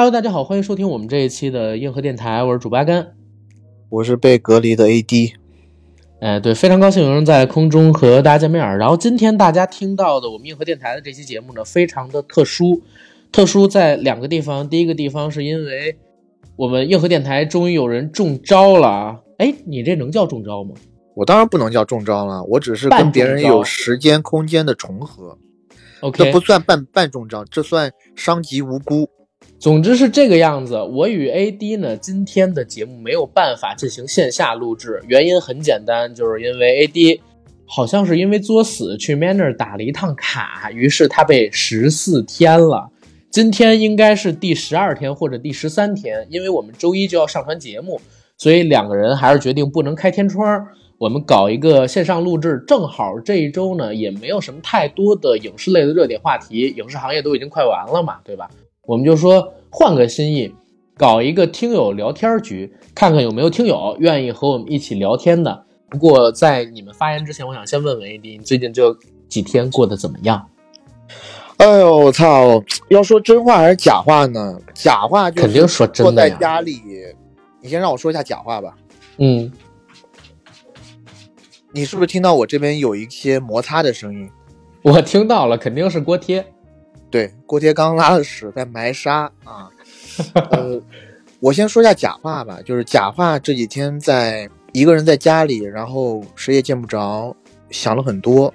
Hello，大家好，欢迎收听我们这一期的硬核电台，我是主八甘，我是被隔离的 AD。哎，对，非常高兴有人在空中和大家见面。然后今天大家听到的我们硬核电台的这期节目呢，非常的特殊，特殊在两个地方。第一个地方是因为我们硬核电台终于有人中招了啊！哎，你这能叫中招吗？我当然不能叫中招了，我只是跟别人有时间空间的重合。OK，这不算半半中招，这算伤及无辜。总之是这个样子。我与 AD 呢，今天的节目没有办法进行线下录制，原因很简单，就是因为 AD 好像是因为作死去 Manner 打了一趟卡，于是他被十四天了。今天应该是第十二天或者第十三天，因为我们周一就要上传节目，所以两个人还是决定不能开天窗。我们搞一个线上录制，正好这一周呢也没有什么太多的影视类的热点话题，影视行业都已经快完了嘛，对吧？我们就说换个心意，搞一个听友聊天局，看看有没有听友愿意和我们一起聊天的。不过在你们发言之前，我想先问问 AD，你最近这几天过得怎么样？哎呦我操！要说真话还是假话呢？假话就肯定说真的在家里，你先让我说一下假话吧。嗯。你是不是听到我这边有一些摩擦的声音？我听到了，肯定是锅贴。对，锅贴刚拉了屎，在埋沙啊。呃，我先说一下假话吧，就是假话这几天在一个人在家里，然后谁也见不着，想了很多。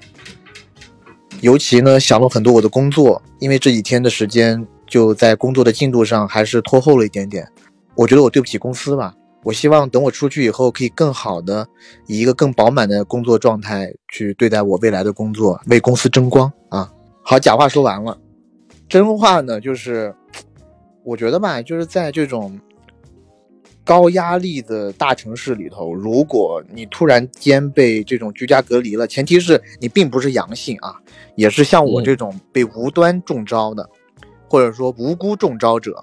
尤其呢，想了很多我的工作，因为这几天的时间就在工作的进度上还是拖后了一点点。我觉得我对不起公司吧。我希望等我出去以后，可以更好的以一个更饱满的工作状态去对待我未来的工作，为公司争光啊！好，假话说完了，真话呢，就是我觉得吧，就是在这种高压力的大城市里头，如果你突然间被这种居家隔离了，前提是你并不是阳性啊，也是像我这种被无端中招的，或者说无辜中招者，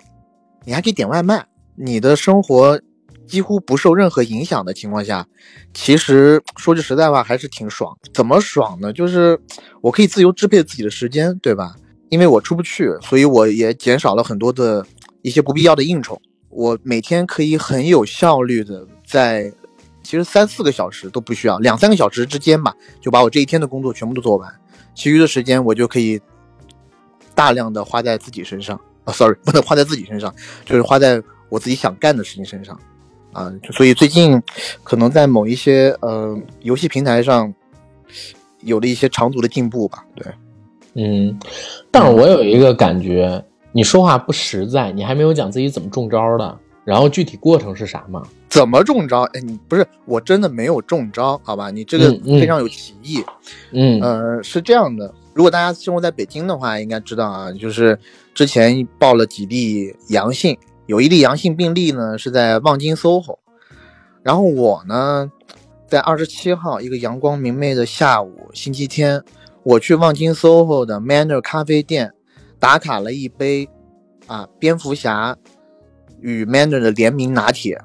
你还可以点外卖，你的生活。几乎不受任何影响的情况下，其实说句实在话，还是挺爽。怎么爽呢？就是我可以自由支配自己的时间，对吧？因为我出不去，所以我也减少了很多的一些不必要的应酬。我每天可以很有效率的在，其实三四个小时都不需要，两三个小时之间吧，就把我这一天的工作全部都做完。其余的时间我就可以大量的花在自己身上啊，sorry，不能花在自己身上，就是花在我自己想干的事情身上。啊，所以最近可能在某一些呃游戏平台上有了一些长足的进步吧。对，嗯，但是我有一个感觉，你说话不实在，你还没有讲自己怎么中招的，然后具体过程是啥吗？怎么中招？哎，你不是我真的没有中招，好吧？你这个非常有歧义。嗯，呃，是这样的，如果大家生活在北京的话，应该知道啊，就是之前报了几例阳性。有一例阳性病例呢，是在望京 SOHO，然后我呢，在二十七号一个阳光明媚的下午，星期天，我去望京 SOHO 的 Manner 咖啡店打卡了一杯啊蝙蝠侠与 Manner 的联名拿铁，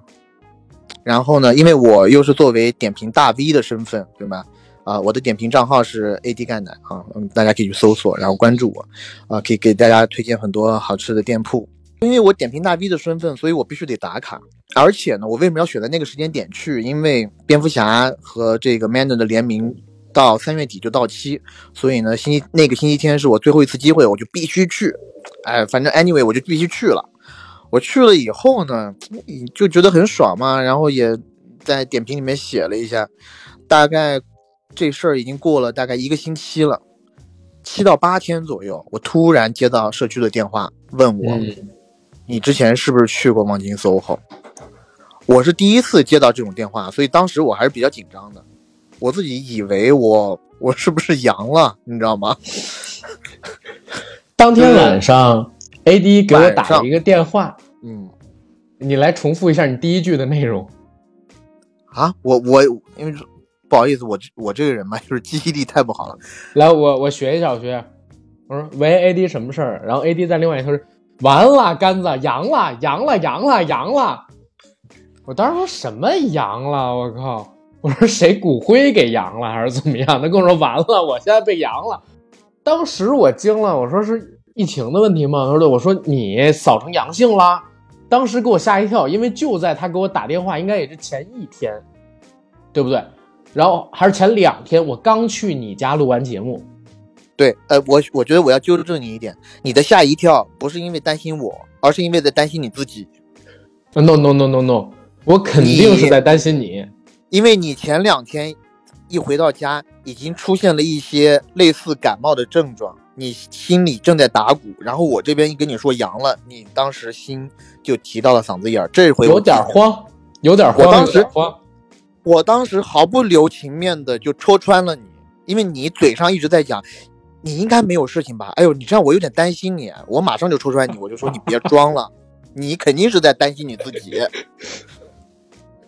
然后呢，因为我又是作为点评大 V 的身份，对吗？啊，我的点评账号是 AD 钙奶啊，嗯，大家可以去搜索，然后关注我，啊，可以给大家推荐很多好吃的店铺。因为我点评大 V 的身份，所以我必须得打卡。而且呢，我为什么要选在那个时间点去？因为蝙蝠侠和这个 Manner 的联名到三月底就到期，所以呢，星期那个星期天是我最后一次机会，我就必须去。哎，反正 anyway 我就必须去了。我去了以后呢，就觉得很爽嘛，然后也在点评里面写了一下。大概这事儿已经过了大概一个星期了，七到八天左右，我突然接到社区的电话，问我。你之前是不是去过望京 SOHO？我是第一次接到这种电话，所以当时我还是比较紧张的。我自己以为我我是不是阳了，你知道吗？当天晚上，AD 给我打了一个电话。嗯，你来重复一下你第一句的内容。啊，我我因为不好意思，我我这个人嘛，就是记忆力太不好了。来，我我学一下，我学。我说喂，AD 什么事儿？然后 AD 在另外一头说。完了，杆子阳了，阳了，阳了，阳了！我当时说什么阳了？我靠！我说谁骨灰给扬了，还是怎么样？他跟我说完了，我现在被扬了。当时我惊了，我说是疫情的问题吗？他说对，我说你扫成阳性了，当时给我吓一跳，因为就在他给我打电话，应该也是前一天，对不对？然后还是前两天，我刚去你家录完节目，对，呃，我我觉得我要纠正你一点，你的吓一跳不是因为担心我，而是因为在担心你自己。No no no no no，我肯定是在担心你。因为你前两天一回到家，已经出现了一些类似感冒的症状，你心里正在打鼓，然后我这边一跟你说阳了，你当时心就提到了嗓子眼儿。这回有点慌，有点慌，我当时慌。我当时毫不留情面的就戳穿了你，因为你嘴上一直在讲，你应该没有事情吧？哎呦，你这样我有点担心你，我马上就戳穿你，我就说你别装了，你肯定是在担心你自己。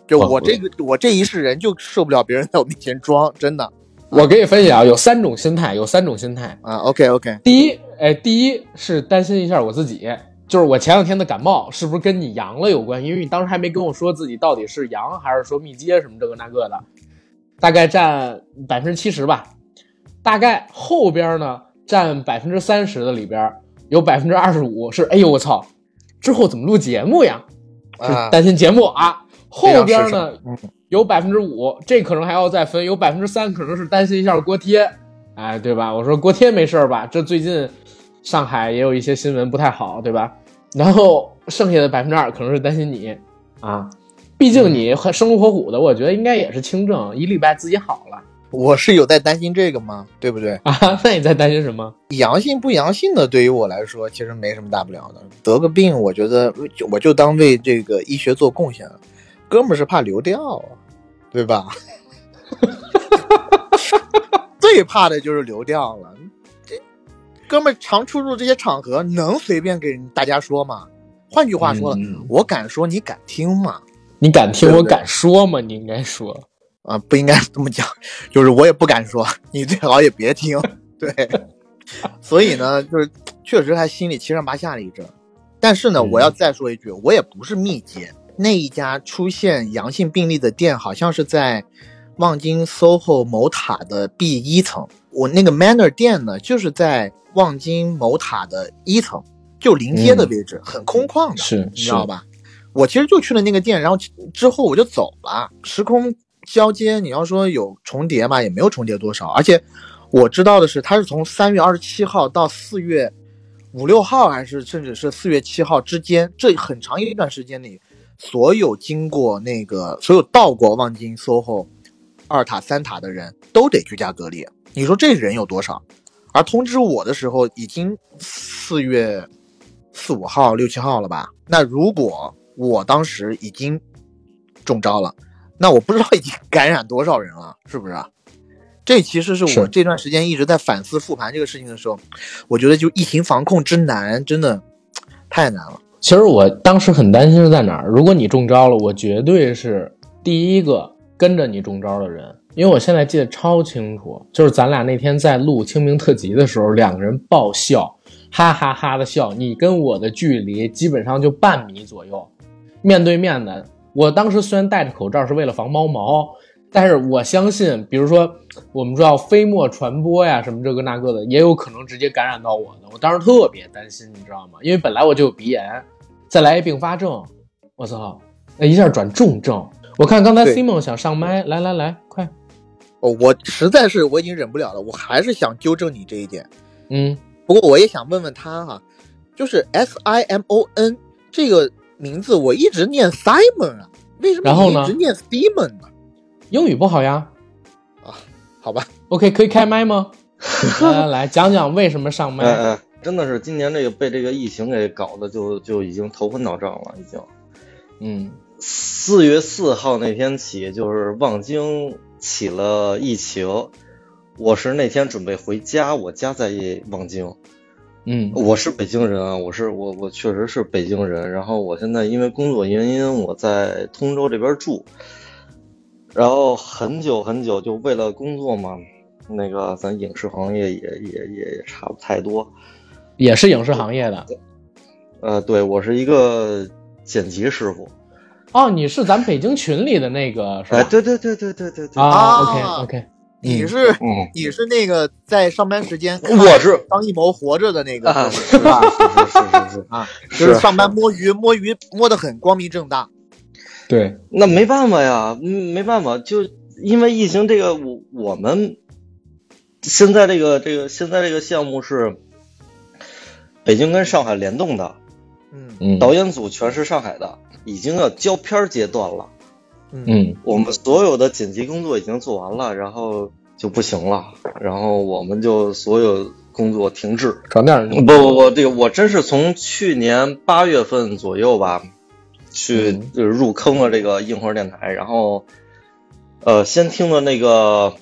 就我这个，我这一世人就受不了别人在我面前装，真的 我给你分析啊，有三种心态，有三种心态。啊。OK OK，第一，哎，第一是担心一下我自己，就是我前两天的感冒是不是跟你阳了有关？因为你当时还没跟我说自己到底是阳还是说密接什么这个那个的，大概占百分之七十吧。大概后边呢占百分之三十的里边有百分之二十五是，哎呦我操，之后怎么录节目呀？是啊，担心节目啊。后边呢嗯有百分之五，这可能还要再分，有百分之三可能是担心一下锅贴，哎，对吧？我说锅贴没事吧？这最近上海也有一些新闻不太好，对吧？然后剩下的百分之二可能是担心你啊，毕竟你很生龙活虎的，我觉得应该也是轻症，一礼拜自己好了我是有在担心这个吗？对不对？啊。那你在担心什么？阳性不阳性的，对于我来说其实没什么大不了的。得个病，我觉得就我就当为这个医学做贡献了。哥们儿是怕流掉啊，对吧？最怕的就是流掉了。这哥们儿常出入这些场合，能随便给大家说吗？换句话说了，嗯我敢说，你敢听吗？你敢听我敢说吗？你应该说。啊，不应该这么讲，就是我也不敢说，你最好也别听。对，所以呢，就是确实还心里七上八下了一阵。但是呢，嗯我要再说一句，我也不是密接，那一家出现阳性病例的店，好像是在望京 SOHO 某塔的 B 一层。我那个 Manner 店呢，就是在望京某塔的一层，就临街的位置，很空旷的，是你知道吧？我其实就去了那个店，然后之后我就走了，时空交接，你要说有重叠嘛，也没有重叠多少。而且我知道的是，它是从三月二十七号到四月五六号，还是甚至是四月七号之间，这很长一段时间里，所有经过那个所有到过望京 SOHO 二塔三塔的人都得居家隔离。你说这人有多少？而通知我的时候已经四月四五号、六七号了吧？那如果我当时已经中招了，那我不知道已经感染多少人了，是不是啊？这其实是我这段时间一直在反思复盘这个事情的时候，我觉得就疫情防控之难，真的太难了。其实我当时很担心是在哪儿？如果你中招了，我绝对是第一个跟着你中招的人，因为我现在记得超清楚，就是咱俩那天在录清明特辑的时候，两个人爆笑，哈哈哈的笑，你跟我的距离基本上就半米左右，面对面的。我当时虽然戴着口罩是为了防猫毛，但是我相信，比如说我们知道飞沫传播呀，什么这个那个的，也有可能直接感染到我的。我当时特别担心，你知道吗？因为本来我就有鼻炎，再来一并发症，我操，那一下转重症。我看刚才 Simon 想上麦，来来来，快，哦，我实在是我已经忍不了了，我还是想纠正你这一点。嗯，不过我也想问问他哈，就是 S I M O N 这个名字，我一直念 Simon 啊，为什么一直念 Simon 呢？英语不好呀。啊好吧，OK，可以开麦吗？来来来，讲讲为什么上麦。真的是今年这个被这个疫情给搞的就就已经头昏脑胀了，已经。嗯四月四号那天起，就是望京起了疫情，我是那天准备回家，我家在望京，嗯我是北京人啊，我是我我确实是北京人，然后我现在因为工作原因我在通州这边住，然后很久很久就为了工作嘛，那个咱影视行业也也也也差不太多，也是影视行业的。呃，对我是一个剪辑师傅，哦，你是咱北京群里的那个是吧？哎，对对对对对对对，，OK OK，你是嗯，你是那个在上班时间我是张艺谋活着的那个是是哥是吧？是是 是是，啊，就是上班摸鱼，摸鱼摸得很光明正大。对，那没办法呀，嗯没办法，就因为疫情这个，我我们现在这个这个现在这个项目是北京跟上海联动的，嗯嗯导演组全是上海的，已经要交片阶段了。嗯嗯我们所有的剪辑工作已经做完了，然后就不行了，然后我们就所有工作停滞。转点不不不，这个我真是从去年八月份左右吧，去嗯就是入坑了这个硬核电台，然后呃，先听的那个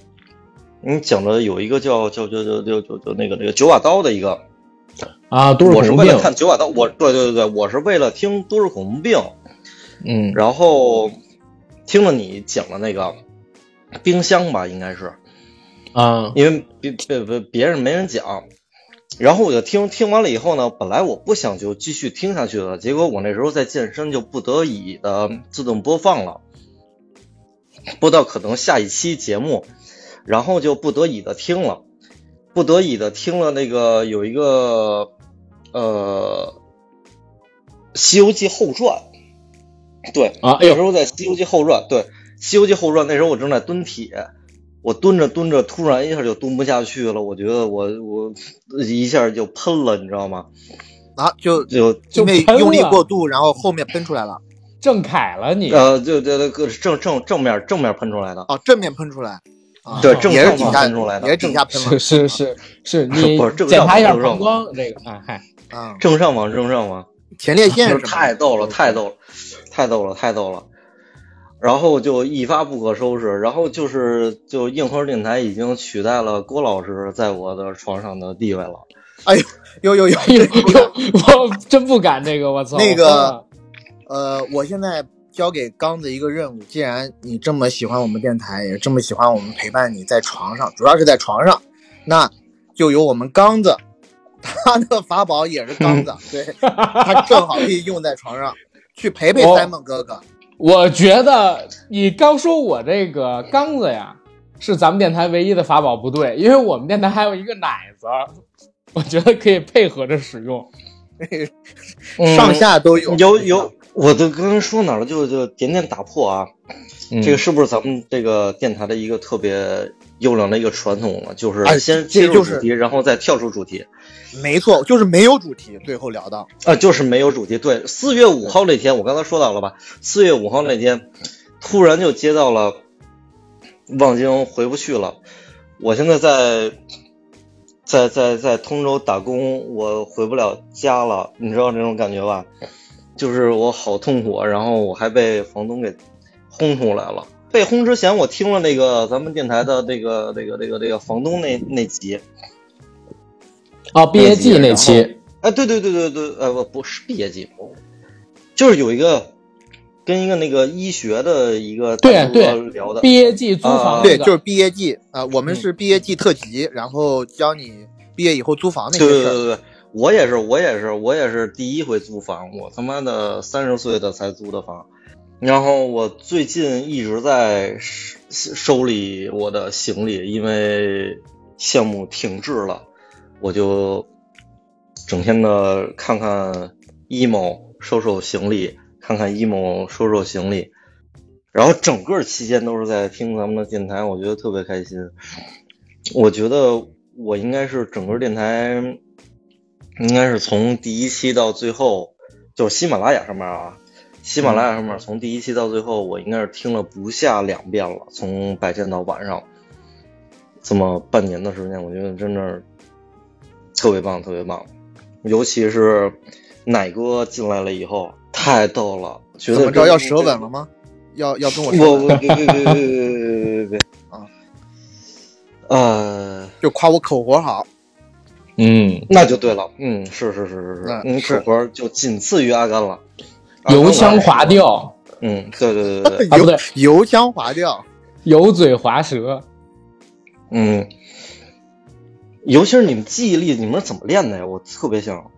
你讲的有一个叫叫叫叫叫叫叫那个那个九把刀的一个，啊，都是我是为了看九把刀，我对对对对，我是为了听都市恐怖病，嗯然后听了你讲的那个冰箱吧，应该是。啊，因为别别别别人没人讲，然后我就听听完了以后呢，本来我不想就继续听下去了，结果我那时候在健身，就不得已的自动播放了，播到可能下一期节目，然后就不得已的听了，不得已的听了那个有一个呃《西游记后传》，对，啊，哎那时，候在《西游记后传》，对《西游记后传》，那时候我正在蹲铁，我蹲着蹲着，突然一下就蹲不下去了，我觉得我我一下就喷了，你知道吗？啊，就就就因为用力过度，然后后面喷出来了。郑恺了你，呃，就对对，个正正正面正面喷出来的，哦，正面喷出来，啊，对正上方也是底下喷出来的也是底下喷了。是是是是，你不是这个检查一下让我膀胱，这个啊，嗨，啊，正上方正上方，前列腺 是太逗了，太逗了，太逗了，太逗了。然后就一发不可收拾，然后就是就硬核电台已经取代了郭老师在我的床上的地位了。有有有哎呦，我真不敢这个，我操，那个呃，我现在交给刚子一个任务，既然你这么喜欢我们电台，也这么喜欢我们陪伴你在床上，主要是在床上，那就由我们刚子，他的法宝也是刚子，对他正好可以用在床上，去陪陪哦 Simon 哥哥。我觉得你刚说我这个缸子呀，是咱们电台唯一的法宝，不对，因为我们电台还有一个奶子，我觉得可以配合着使用。上下都有，嗯有有，我都刚刚说哪了，就就点点打破啊。嗯这个是不是咱们这个电台的一个特别优良的一个传统了？就是哎先切入主题，然后再跳出主题。没错，就是没有主题，最后聊到，啊，就是没有主题。对，四月五号那天，我刚才说到了吧？四月五号那天，突然就接到了望京回不去了。我现在在在在在通州打工，我回不了家了，你知道这种感觉吧？就是我好痛苦，然后我还被房东给轰出来了。被轰之前，我听了那个咱们电台的那个那个那个那个房东那那集，哦，毕业季那期，哎，对对对对对，呃，不不是毕业季，就是有一个跟一个那个医学的一个大哥对对聊的，毕业季租房啊对，那个。就是毕业季啊、我们嗯。是毕业季特辑，然后教你毕业以后租房那些事儿。对对对对，我也是，我也是，我也是第一回租房，我他妈的三十岁的才租的房，然后我最近一直在收收理我的行李，因为项目停滞了，我就整天的看看 emo 收收行李，看看 emo 收收行李，然后整个期间都是在听咱们的电台，我觉得特别开心。我觉得我应该是整个电台，应该是从第一期到最后，就是喜马拉雅上面啊，喜马拉雅上面从第一期到最后，我应该是听了不下两遍了，从白天到晚上，这么半年的时间，我觉得真的特别棒，特别棒，尤其是奶哥进来了以后，太逗了，觉得怎么着要舌吻了吗？要要跟我舌我吻，我别别别别别别别别别啊！呃，就夸我口活好。嗯，那就对了，嗯，是是是是是，嗯口活就仅次于阿甘了，油腔滑调，嗯，对对对对对，啊不对，油腔滑调，油嘴滑舌。嗯，尤其是你们记忆力，你们是怎么练的呀？我特别想，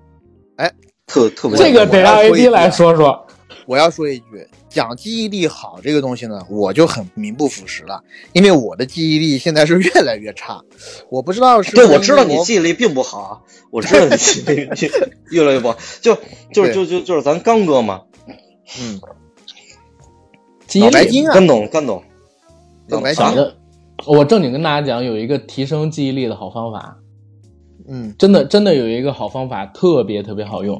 哎，特特别这个得让 AD 来说说。我要说一句，讲记忆力好这个东西呢，我就很名不副实了，因为我的记忆力现在是越来越差。我不知道是对，我知道你记忆力并不好啊，我知道你记忆力越来越不好，就就是就就就是咱刚哥嘛，嗯，记忆力脑白金啊，干懂干懂，脑白金我正经跟大家讲，有一个提升记忆力的好方法，嗯，真的真的有一个好方法，特别特别好用。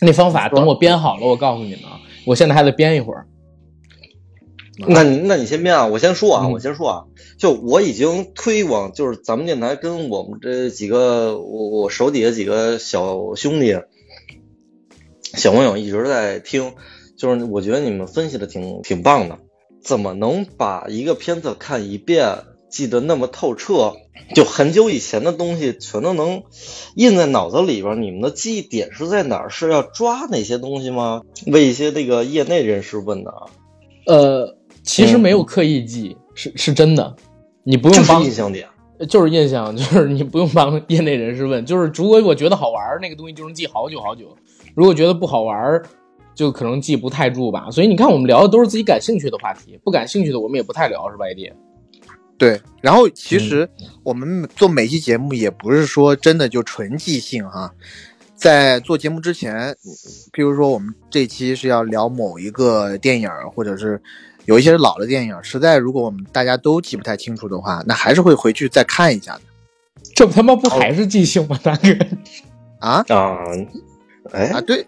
那方法等我编好了，我告诉你们啊，我现在还得编一会儿。那你那你先编啊，我先说啊，嗯我先说啊，就我已经推广，就是咱们电台跟我们这几个我我手底下几个小兄弟、小朋友一直在听，就是我觉得你们分析的挺挺棒的，怎么能把一个片子看一遍记得那么透彻？就很久以前的东西全都能印在脑子里边，你们的记忆点是在哪儿？是要抓哪些东西吗？为一些那个业内人士问的啊。呃，其实没有刻意记，是是真的，你不用帮印象点。就是印象，就是你不用帮业内人士问，就是如果我觉得好玩儿，那个东西就能记好久好久；如果觉得不好玩儿，就可能记不太住吧。所以你看，我们聊的都是自己感兴趣的话题，不感兴趣的我们也不太聊，是吧，AD？对。然后其实我们做每期节目也不是说真的就纯即兴哈，在做节目之前，譬如说我们这期是要聊某一个电影，或者是有一些老的电影，实在如果我们大家都记不太清楚的话，那还是会回去再看一下的这他妈不还是即兴吗，大哥？啊啊，哎啊，，对，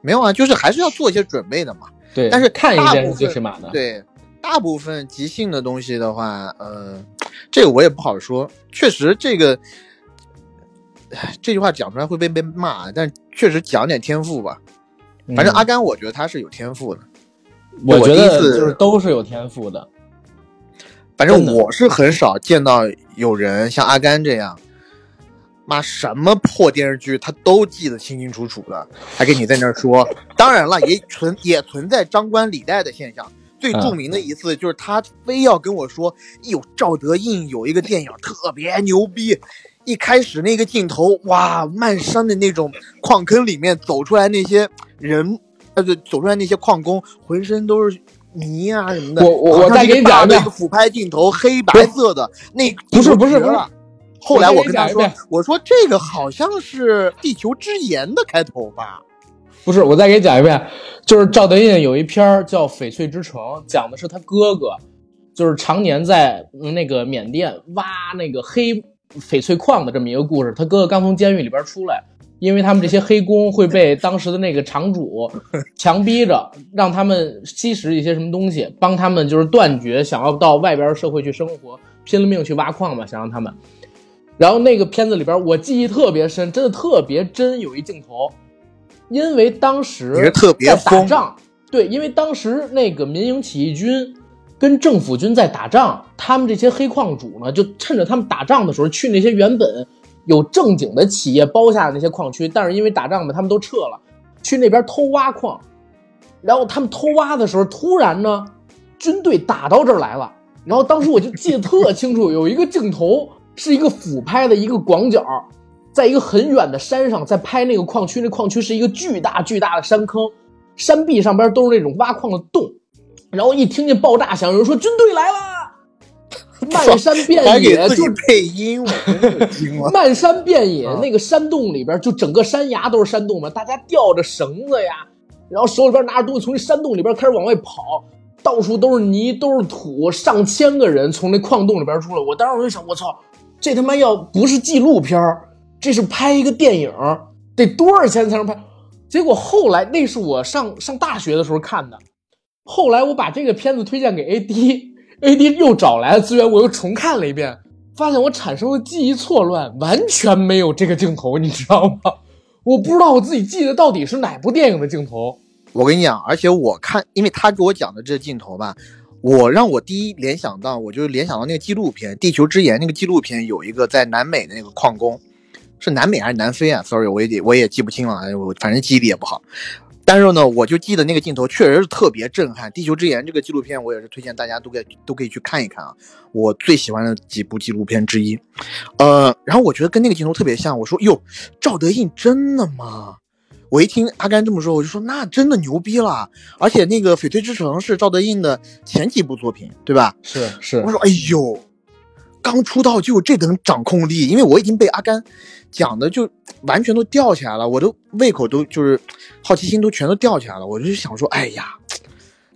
没有啊，就是还是要做一些准备的嘛。对，但是看一遍是最起码的。对，大部分即兴的东西的话，呃，这个我也不好说。确实，这个唉这句话讲出来会被被骂，但确实讲点天赋吧。嗯，反正阿甘，我觉得他是有天赋的。我觉得就是都是有天赋的。反正我是很少见到有人像阿甘这样，妈什么破电视剧他都记得清清楚楚的，还跟你在那儿说。当然了，也存也存在张冠李戴的现象。最著名的一次就是他非要跟我说，哟，赵德胤有一个电影特别牛逼。一开始那个镜头，哇，漫山的那种矿坑里面走出来那些人，呃，对，走出来那些矿工，浑身都是泥啊什么的。我我我再给你讲一遍个大的一个俯拍镜头，黑白色的，那不是不是不是。后来我跟他说我说这个好像是《地球之盐》的开头吧？不是，我再给你讲一遍，就是赵德胤有一篇儿叫《翡翠之城》，讲的是他哥哥，就是常年在嗯那个缅甸挖那个黑翡翠矿的这么一个故事。他哥哥刚从监狱里边出来，因为他们这些黑工会被当时的那个厂主 强逼着，让他们吸食一些什么东西，帮他们就是断绝想要到外边社会去生活，拼了命去挖矿嘛，想让他们。然后那个片子里边，我记忆特别深，真的特别真，有一镜头，因为当时特别在打仗，对，因为当时那个民营起义军跟政府军在打仗，他们这些黑矿主呢，就趁着他们打仗的时候，去那些原本有正经的企业包下的那些矿区，但是因为打仗嘛，他们都撤了，去那边偷挖矿，然后他们偷挖的时候，突然呢，军队打到这儿来了，然后当时我就记得特清楚，有一个镜头是一个俯拍的一个广角，在一个很远的山上，在拍那个矿区，那矿区是一个巨大巨大的山坑，山壁上边都是那种挖矿的洞，然后一听见爆炸响，有人说军队来了，漫山遍野就配音，我。漫山遍野，啊那个山洞里边就整个山崖都是山洞嘛，大家吊着绳子呀，然后手里边拿着东西从那山洞里边开始往外跑，到处都是泥，都是土，上千个人从那矿洞里边出来。我当时我就想，我操，这他妈要不是纪录片儿这是拍一个电影，得多少钱才能拍？结果后来那是我上上大学的时候看的，后来我把这个片子推荐给 AD，AD 又找来了资源，我又重看了一遍，发现我产生了记忆错乱，完全没有这个镜头，你知道吗？我不知道我自己记得到底是哪部电影的镜头。我跟你讲，而且我看，因为他给我讲的这镜头吧，我让我第一联想到，我就联想到那个纪录片《地球之盐》那个纪录片，有一个在南美的那个矿工，是南美还是南非啊？Sorry，我也我也记不清了，哎，我反正记忆力也不好。但是呢，我就记得那个镜头确实是特别震撼，《地球之盐》这个纪录片我也是推荐大家都可以都可以去看一看啊，我最喜欢的几部纪录片之一。呃，然后我觉得跟那个镜头特别像，我说哟，赵德胤真的吗？我一听阿甘这么说，我就说那真的牛逼了。而且那个《翡翠之城》是赵德胤的前几部作品，对吧？是是我，说哎呦，刚出道就有这等掌控力，因为我已经被阿甘讲的就完全都吊起来了，我都胃口都就是好奇心都全都吊起来了。我就想说，哎呀，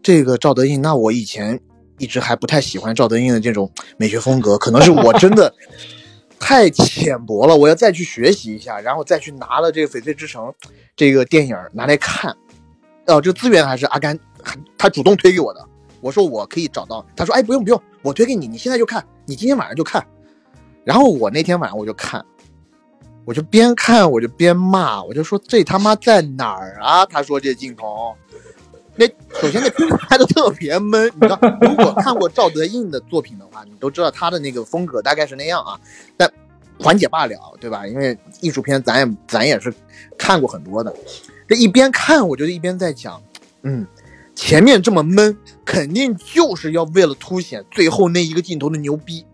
这个赵德胤，那我以前一直还不太喜欢赵德胤的这种美学风格，可能是我真的 太浅薄了，我要再去学习一下，然后再去拿了这个《翡翠之城》这个电影拿来看。哦，这个资源还是阿甘他主动推给我的。我说我可以找到，他说哎不用不用，我推给你，你现在就看，你今天晚上就看。然后我那天晚上我就看，我就边看我就边骂，我就说这他妈在哪儿啊？他说这镜头，那首先那片子拍的特别闷，你知道，如果看过赵德胤的作品的话，你都知道他的那个风格大概是那样啊，但缓解罢了，对吧？因为艺术片咱也咱也是看过很多的，这一边看我就一边在讲，嗯。前面这么闷，肯定就是要为了凸显最后那一个镜头的牛逼。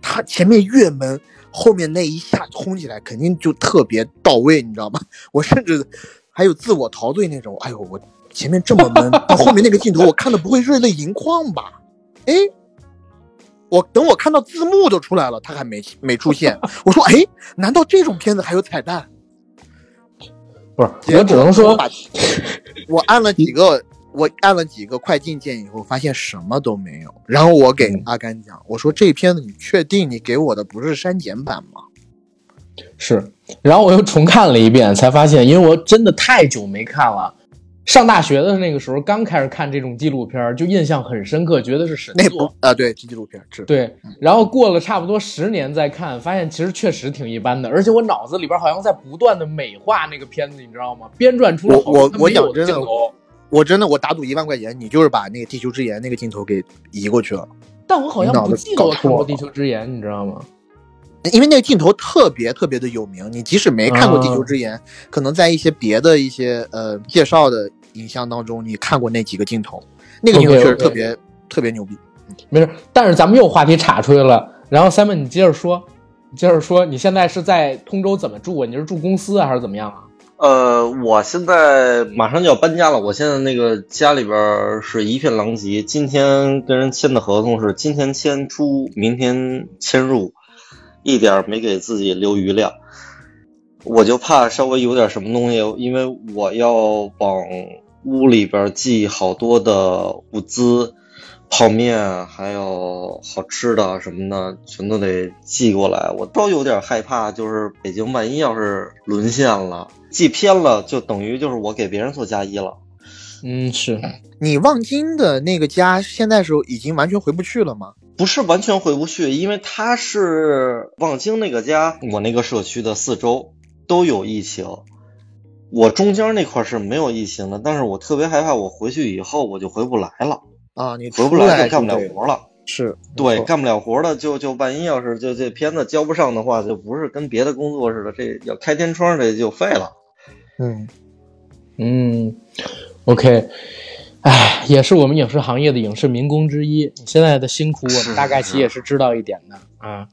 他前面越闷，后面那一下轰起来肯定就特别到位，你知道吗？我甚至还有自我陶醉那种。哎呦，我前面这么闷，到后面那个镜头我看的不会热泪盈眶吧？哎，我等我看到字幕都出来了，他还没没出现。我说，哎，难道这种片子还有彩蛋？不是，我只能说，我按了几个。我按了几个快进键以后，发现什么都没有。然后我给阿甘讲，我说这片子你确定你给我的不是删减版吗？是。然后我又重看了一遍，才发现，因为我真的太久没看了。上大学的那个时候，刚开始看这种纪录片，就印象很深刻，觉得是神作啊。对，纪录片是。对。然后过了差不多十年再看，发现其实确实挺一般的。而且我脑子里边好像在不断的美化那个片子，你知道吗？编撰出了好多没有的镜头。我真的，我打赌一万块钱，你就是把那个《地球之眼》那个镜头给移过去了。但我好像不记得我看过《地球之眼》，你知道吗？因为那个镜头特别特别的有名，你即使没看过《地球之眼》，可能在一些别的一些呃介绍的影像当中，你看过那几个镜头。那个镜头确实特别特别牛逼。没事，但是咱们又话题岔出去了。然后 Simon，你接着说，接着说，你现在是在通州怎么住啊？你是住公司啊，还是怎么样啊？呃，我现在马上就要搬家了。我现在那个家里边是一片狼藉。今天跟人签的合同是今天签出，明天迁入，一点没给自己留余量。我就怕稍微有点什么东西，因为我要往屋里边寄好多的物资。泡面还有好吃的什么的，全都得寄过来。我都有点害怕，就是北京万一要是沦陷了，寄偏了，就等于就是我给别人做嫁衣了。嗯，是你望京的那个家，现在是已经完全回不去了吗？不是完全回不去，因为他是望京那个家，我那个社区的四周都有疫情，我中间那块是没有疫情的，但是我特别害怕，我回去以后我就回不来了。啊，你回不来就干不了活了，是对，干不了活了，就就万一要是就这片子交不上的话，就不是跟别的工作似的，这要开天窗这就废了。嗯嗯，OK，哎，也是我们影视行业的影视民工之一，你现在的辛苦我们大概其也是知道一点的啊。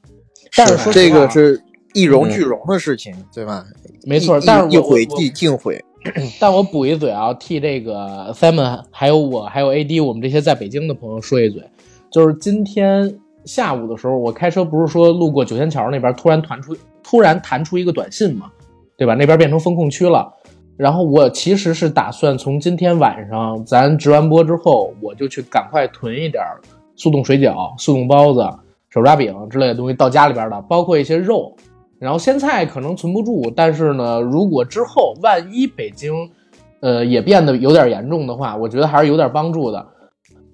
但是说这个是一荣俱荣的事情，对吧？没错，但是一毁即尽毁。但我补一嘴啊，替这个 Simon 还有我还有 AD 我们这些在北京的朋友说一嘴，就是今天下午的时候，我开车不是说路过九仙桥那边，突然弹出突然弹出一个短信嘛，对吧？那边变成风控区了。然后我其实是打算从今天晚上咱直完播之后，我就去赶快囤一点速冻水饺、速冻包子、手抓饼之类的东西到家里边的，包括一些肉。然后鲜菜可能存不住，但是呢，如果之后万一北京，呃，也变得有点严重的话，我觉得还是有点帮助的。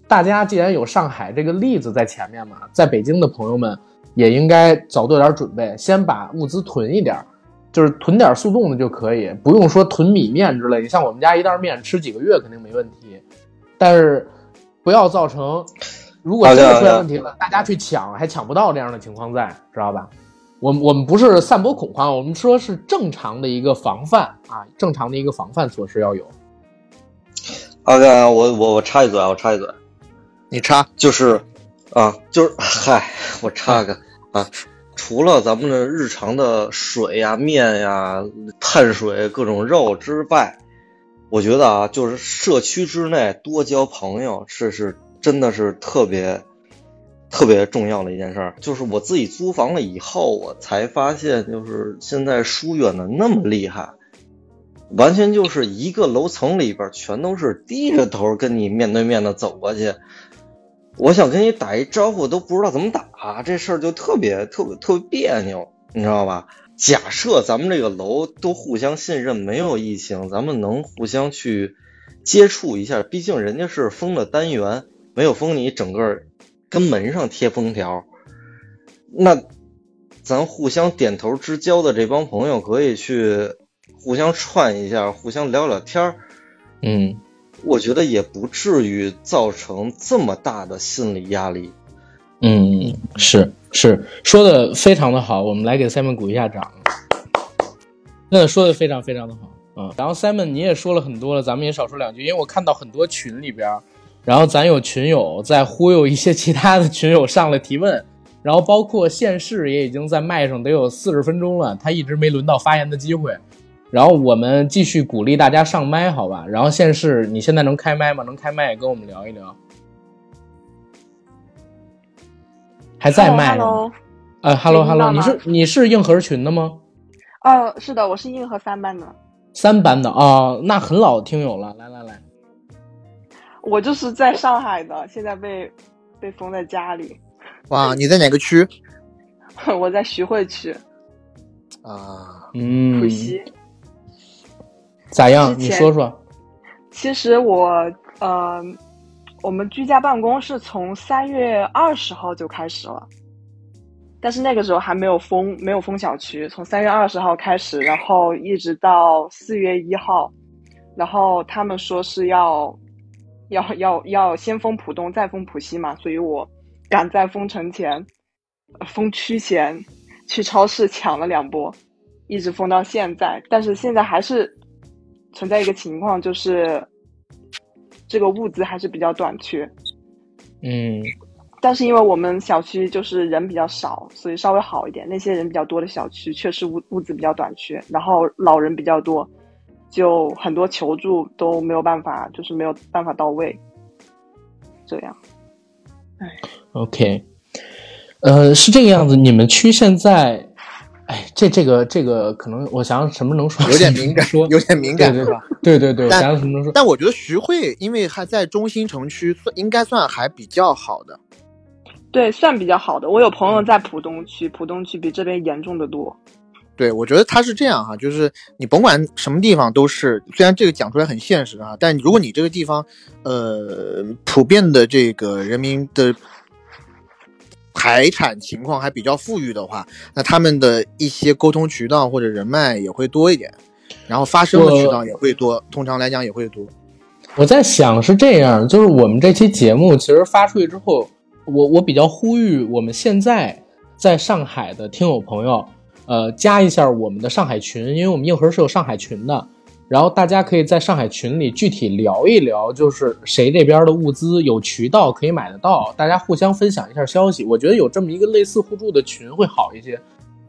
大家既然有上海这个例子在前面嘛，在北京的朋友们也应该早做点准备，先把物资囤一点，就是囤点速冻的就可以，不用说囤米面之类。的像我们家一袋面吃几个月肯定没问题，但是不要造成如果真的出现问题了，大家去抢还抢不到这样的情况在，知道吧？我我们不是散播恐慌，我们说是正常的一个防范啊，正常的一个防范措施要有。阿哥，我我我插一嘴啊，我插一嘴，你插就是啊，就是嗨，我插个啊，除了咱们的日常的水呀、面呀、碳水各种肉之外，我觉得啊，就是社区之内多交朋友，这是真的是特别特别重要的一件事儿。就是我自己租房了以后，我才发现，就是现在疏远的那么厉害，完全就是一个楼层里边全都是低着头跟你面对面的走过去。我想跟你打一招呼都不知道怎么打，这事儿就特别特别特别别扭，你知道吧？假设咱们这个楼都互相信任，没有疫情，咱们能互相去接触一下。毕竟人家是封了单元，没有封你整个跟门上贴封条。那咱互相点头之交的这帮朋友，可以去互相串一下，互相聊聊天儿。嗯。我觉得也不至于造成这么大的心理压力。嗯，是是，说的非常的好，我们来给 Simon 鼓一下掌。真的说的非常非常的好啊。然后 Simon 你也说了很多了，咱们也少说两句，因为我看到很多群里边，然后咱有群友在忽悠一些其他的群友上来提问，然后包括县市也已经在麦上得有四十分钟了，他一直没轮到发言的机会。然后我们继续鼓励大家上麦，好吧？然后现是，你现在能开麦吗？能开麦跟我们聊一聊。还在麦呢。呃，Hello Hello，你是你是硬核群的吗？哦，是的，我是硬核三班的。三班的啊，那很老听友了。来来来，我就是在上海的，现在被被封在家里。哇，你在哪个区？我在徐汇区。啊，嗯，浦西。咋样？你说说。其实我呃，我们居家办公是从三月二十号就开始了，但是那个时候还没有封，没有封小区。从三月二十号开始，然后一直到四月一号，然后他们说是要要要要先封浦东，再封浦西嘛，所以我赶在封城前、封区前去超市抢了两波，一直封到现在。但是现在还是。存在一个情况，就是这个物资还是比较短缺。嗯，但是因为我们小区就是人比较少，所以稍微好一点。那些人比较多的小区，确实物物资比较短缺，然后老人比较多，就很多求助都没有办法，就是没有办法到位。这样，哎，OK，呃，是这个样子。你们区现在？哎，这这个这个可能，我想想什么能说？有点敏感，说有点敏感，对吧？对对对，想想什么能说？但我觉得徐汇因为还在中心城区，算应该算还比较好的。对，算比较好的。我有朋友在浦东区，浦东区比这边严重的多。对，我觉得他是这样哈，就是你甭管什么地方都是，虽然这个讲出来很现实啊，但如果你这个地方，呃，普遍的这个人民的。财产情况还比较富裕的话，那他们的一些沟通渠道或者人脉也会多一点，然后发声的渠道也会多，通常来讲也会多。我在想是这样，就是我们这期节目其实发出去之后，我我比较呼吁我们现在在上海的听友朋友，呃，加一下我们的上海群，因为我们硬核是有上海群的。然后大家可以在上海群里具体聊一聊，就是谁这边的物资有渠道可以买得到，大家互相分享一下消息。我觉得有这么一个类似互助的群会好一些，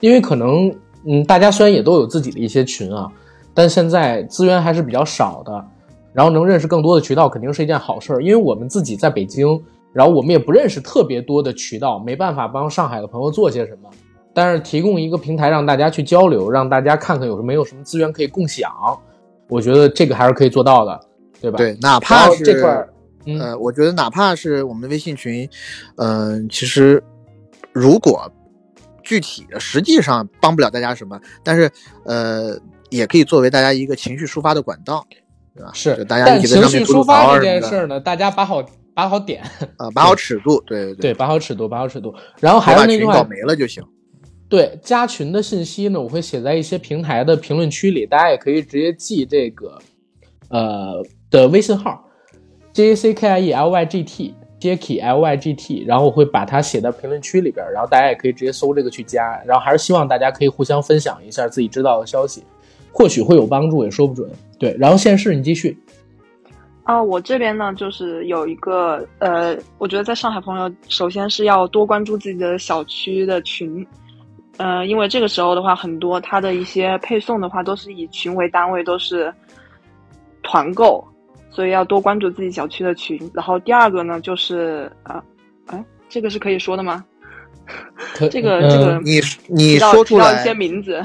因为可能，嗯，大家虽然也都有自己的一些群啊，但现在资源还是比较少的，然后能认识更多的渠道肯定是一件好事儿。因为我们自己在北京，然后我们也不认识特别多的渠道，没办法帮上海的朋友做些什么，但是提供一个平台让大家去交流，让大家看看有什么有什么资源可以共享。我觉得这个还是可以做到的，对吧？对，哪怕是这块，呃，我觉得哪怕是我们的微信群，嗯，其实如果具体的实际上帮不了大家什么，但是呃，也可以作为大家一个情绪抒发的管道，对吧？是，大家一起情绪抒发这件事呢，大家把好把好点啊，把好尺度，对对对，把好尺度，把好尺度，然后还有那句话，搞没了就行。对加群的信息呢，我会写在一些平台的评论区里，大家也可以直接记这个，呃的微信号，J A C K I E L Y G T，Jacky L Y G T，然后我会把它写在评论区里边，然后大家也可以直接搜这个去加，然后还是希望大家可以互相分享一下自己知道的消息，或许会有帮助，也说不准。对，然后现世你继续。啊，我这边呢，就是有一个呃，我觉得在上海朋友首先是要多关注自己的小区的群。呃，因为这个时候的话，很多它的一些配送的话都是以群为单位，都是团购，所以要多关注自己小区的群。然后第二个呢，就是啊，哎，这个是可以说的吗？这个嗯这个你你说出来一些，名字，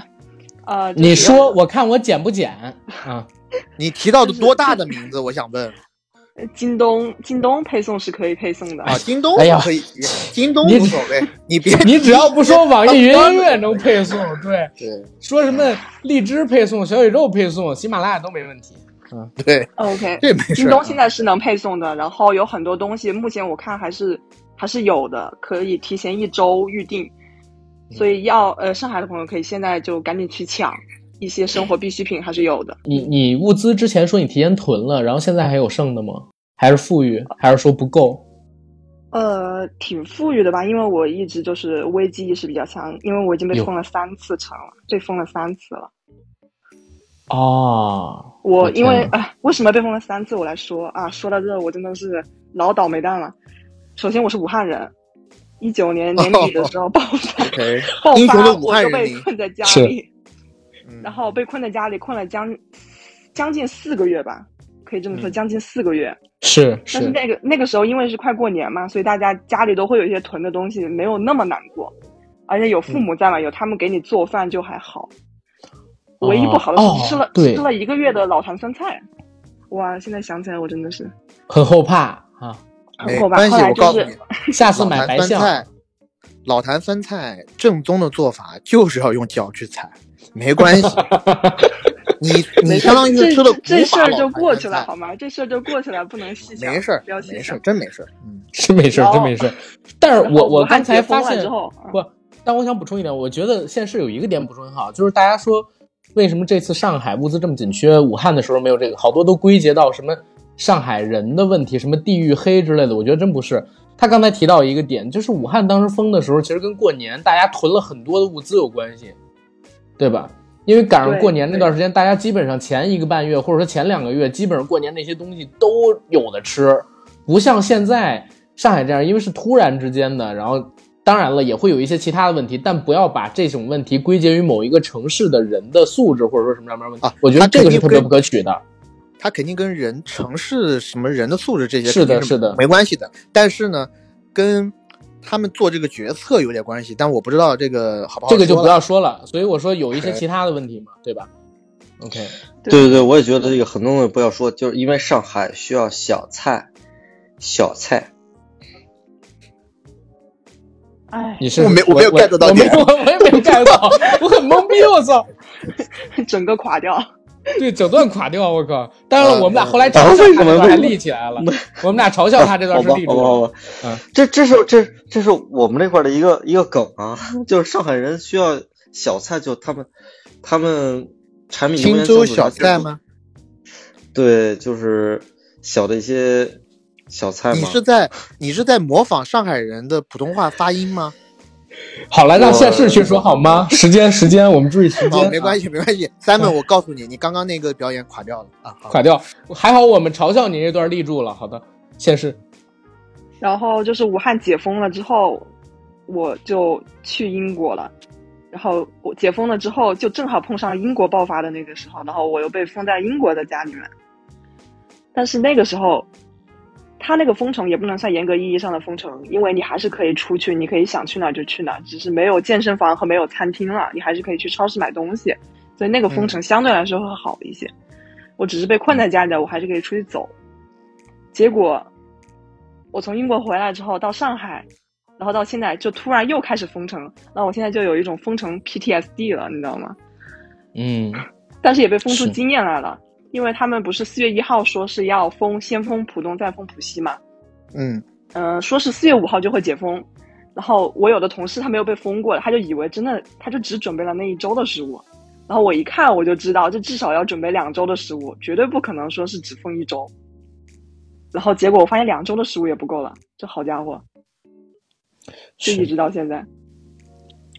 呃，你说，我看我剪不剪啊？你提到的多大的名字？我想问京东京东配送是可以配送的啊，京东哎呀可以，京东你无所谓，你别你只要不说网易云音乐能配送，对，对说什么荔枝配送、小宇宙配送、喜马拉雅都没问题。嗯对，OK，这没事京啊。东现在是能配送的，然后有很多东西，目前我看还是还是有的，可以提前一周预定，所以要呃上海的朋友可以现在就赶紧去抢一些生活必需品，还是有的。你你物资之前说你提前囤了，然后现在还有剩的吗？还是富裕？还是说不够？呃，挺富裕的吧，因为我一直就是危机意识比较强，因为我已经被封了三次城了，被封了三次了。哦，我因为啊、为什么被封了三次？我来说啊，说到这我真的是老倒霉蛋了。首先我是武汉人，一九年年底的时候 爆发 爆发，我就被困在家是里，嗯然后被困在家里，困了将将近四个月吧，可以这么说，嗯将近四个月。是但是那个那个时候因为是快过年嘛，所以大家家里都会有一些囤的东西，没有那么难过，而且有父母在嘛，有他们给你做饭就还好。唯一不好的哦是吃了、对吃了一个月的老坛酸菜，哇！现在想起来我真的是很后怕啊。没很后怕。关系，后来就我告诉你是，下次买白菜，老坛酸菜正宗的做法就是要用脚去踩，没关系。你你相当于是吃的这这事儿就过去了好吗？这事儿就过去了，不能细想。没事儿不要，细想没事儿，。真没事儿。嗯，是没事儿，真没事儿。但是我我刚才发现之后，啊不，但我想补充一点，我觉得现实有一个点补充很好，就是大家说为什么这次上海物资这么紧缺，武汉的时候没有这个，好多都归结到什么上海人的问题，什么地域黑之类的。我觉得真不是。他刚才提到一个点，就是武汉当时封的时候，其实跟过年大家囤了很多的物资有关系，对吧？因为赶上过年那段时间，大家基本上前一个半月或者说前两个月，基本上过年那些东西都有的吃，不像现在上海这样，因为是突然之间的，然后当然了也会有一些其他的问题，但不要把这种问题归结于某一个城市的人的素质或者说什么什么问题。啊我觉得这个是特别不可取的。它肯定跟人城市什么人的素质这些是的是的没关系的。但是呢，跟他们做这个决策有点关系，但我不知道这个好不好这个就不要说了，所以我说有一些其他的问题嘛，对吧？OK，对对对，我也觉得这个很多东西不要说，就是因为上海需要小菜，小菜。哎，你是我没我没有 get 到点我没，我也没有 get 到，我很懵逼，我操！整个垮掉。对，整段垮掉，我靠！当然了，啊我们俩后来啊嘲笑他这段还立起来了，我们俩嘲笑他这段，是立住了。这这是这这是我们这块的一个一个梗啊，就是上海人需要小菜，就他们他们柴米油青盐州小菜吗？对，就是小的一些小菜嘛。你是在你是在模仿上海人的普通话发音吗？好了，让我现世去说好吗？时间时间，我们注意时，间。没关系，没关系。Simon，我告诉你，你刚刚那个表演垮掉了啊！垮掉，还好我们嘲笑你那段立住了。好的，现世。然后就是武汉解封了之后，我就去英国了。然后我解封了之后，就正好碰上英国爆发的那个时候，然后我又被封在英国的家里面。但是那个时候，他那个封城也不能算严格意义上的封城，因为你还是可以出去，你可以想去哪儿就去哪儿，只是没有健身房和没有餐厅了，你还是可以去超市买东西，所以那个封城相对来说会好一些。我只是被困在家里的，我还是可以出去走。结果我从英国回来之后到上海，然后到现在就突然又开始封城，那我现在就有一种封城 PTSD 了，你知道吗？嗯，但是也被封出经验来了，因为他们不是四月一号说是要封先封浦东再封浦西嘛，嗯，嗯、说是四月五号就会解封，然后我有的同事他没有被封过，他就以为真的他就只准备了那一周的食物，然后我一看我就知道这至少要准备两周的食物，绝对不可能说是只封一周，然后结果我发现两周的食物也不够了，这好家伙，就一直到现在。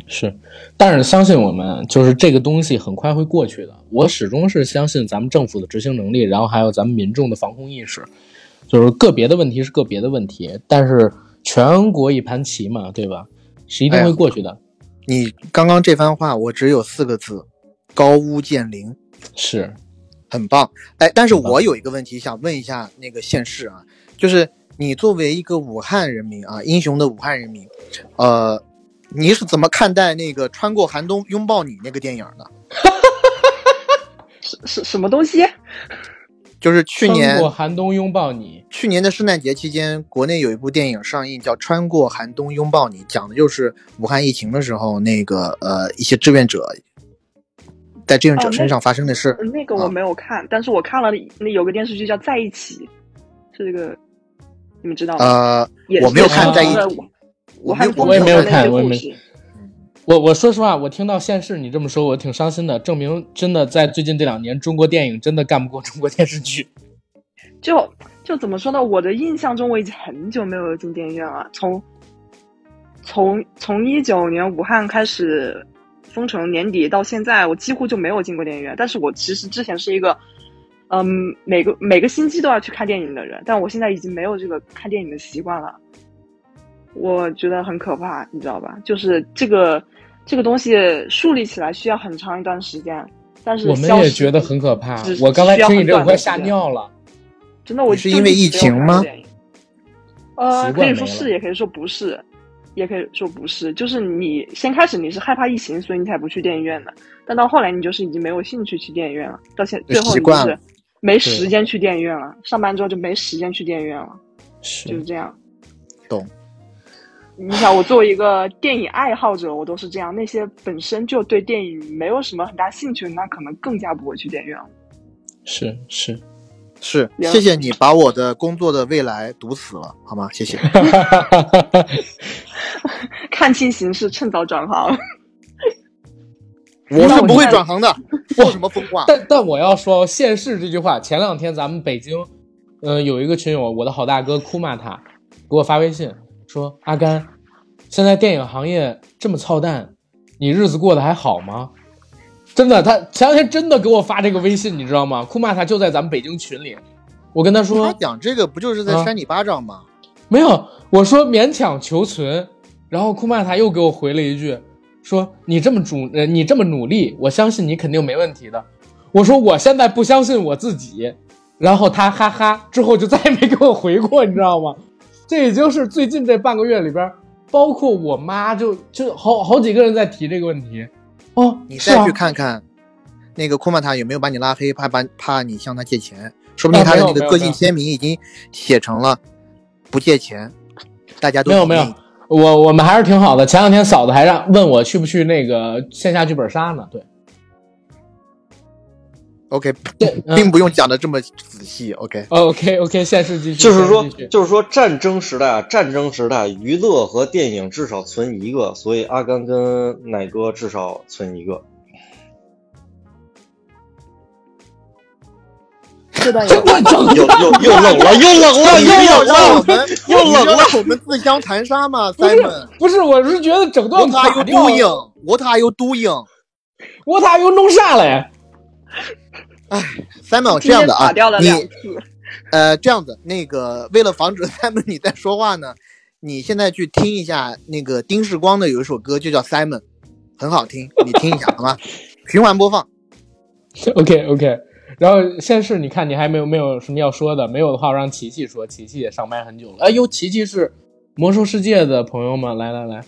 是，但是相信我们，就是这个东西很快会过去的。我始终是相信咱们政府的执行能力，然后还有咱们民众的防控意识。就是个别的问题是个别的问题，但是全国一盘棋嘛，对吧？是一定会过去的。你刚刚这番话，我只有四个字：高屋建瓴，是很棒。哎，但是我有一个问题想问一下那个县市啊，就是你作为一个武汉人民啊，英雄的武汉人民，呃，你是怎么看待那个穿过寒冬拥抱你那个电影的？是是什么东西？就是去穿年过寒冬拥抱你，去年的圣诞节期间，国内有一部电影上映，叫《穿过寒冬拥抱你》，讲的就是武汉疫情的时候，那个呃一些志愿者在志愿者身上发生的事。那个我没有看，但是我看了那有个电视剧叫《在一起》，是这个你们知道吗？呃，我没有看在一起讲的武武汉我我也没有看我也没。我我说实话，我听到现世你这么说，我挺伤心的，证明真的在最近这两年，中国电影真的干不过中国电视剧。就就怎么说呢？我的印象中，我已经很久没有进电影院了。从从从一九年武汉开始封城年底到现在，我几乎就没有进过电影院。但是我其实之前是一个，嗯，每个每个星期都要去看电影的人，但我现在已经没有这个看电影的习惯了。我觉得很可怕，你知道吧？就是这个这个东西树立起来需要很长一段时间，但是我们也觉得很可怕只。我刚才听你这，我快吓尿了。真的，我你是因为疫情吗？呃，可以说是，也可以说不是，也可以说不是。就是你先开始你是害怕疫情，所以你才不去电影院的。但到后来，你就是已经没有兴趣去电影院了。到现最后，你就是没时间去电影院了。上班之后就没时间去电影院了，是就是是这样。懂。你想，我作为一个电影爱好者，我都是这样。那些本身就对电影没有什么很大兴趣的，那可能更加不会去电影院了。是是，是，谢谢你把我的工作的未来堵死了，好吗？谢谢。看清形势，趁早转行。我是不会转行的，说什么疯话？但但我要说现世这句话，前两天咱们北京，呃，有一个群友，我的好大哥库玛塔给我发微信说：“阿甘，现在电影行业这么操蛋，你日子过得还好吗？”真的，他前两天真的给我发这个微信，你知道吗？库玛塔就在咱们北京群里，我跟他说他讲这个不就是在啊扇你巴掌吗？没有，我说勉强求存，然后库玛塔又给我回了一句，说你这么主，呃，你这么努力，我相信你肯定没问题的。我说我现在不相信我自己，然后他哈哈，之后就再也没给我回过，你知道吗？这已经是最近这半个月里边，包括我妈就就好好几个人在提这个问题。哦，你再去看看，那个库曼塔有没有把你拉黑，怕把怕你向他借钱，说不定他的那个个性签名已经写成了不借钱，大家都没有没有，我我们还是挺好的。前两天嫂子还让问我去不去那个线下剧本杀呢，对，OK，并不用讲的这么仔细。OK，OK OK，现实继续，就是说就是说，战争时代啊，战争时代，娱乐和电影至少存一个，所以阿甘跟奶哥至少存一个。这段有这我整又又又冷了，又冷了，又冷了。我们，又冷了我们自相残杀嘛不是？Simon，不是，我是觉得整段 What are 垮 you 掉了 doing？What are you doing？我咋又弄啥嘞？Simon 今天这样的啊你。呃这样子，那个为了防止 Simon 你在说话呢，你现在去听一下那个丁世光的有一首歌，就叫 Simon，很好听，你听一下好吗？循环播放。OK OK，然后现是你看你还没有没有什么要说的，没有的话我让琪琪说，琪琪也上麦很久了。哎呦，琪琪是魔兽世界的朋友们，来来来，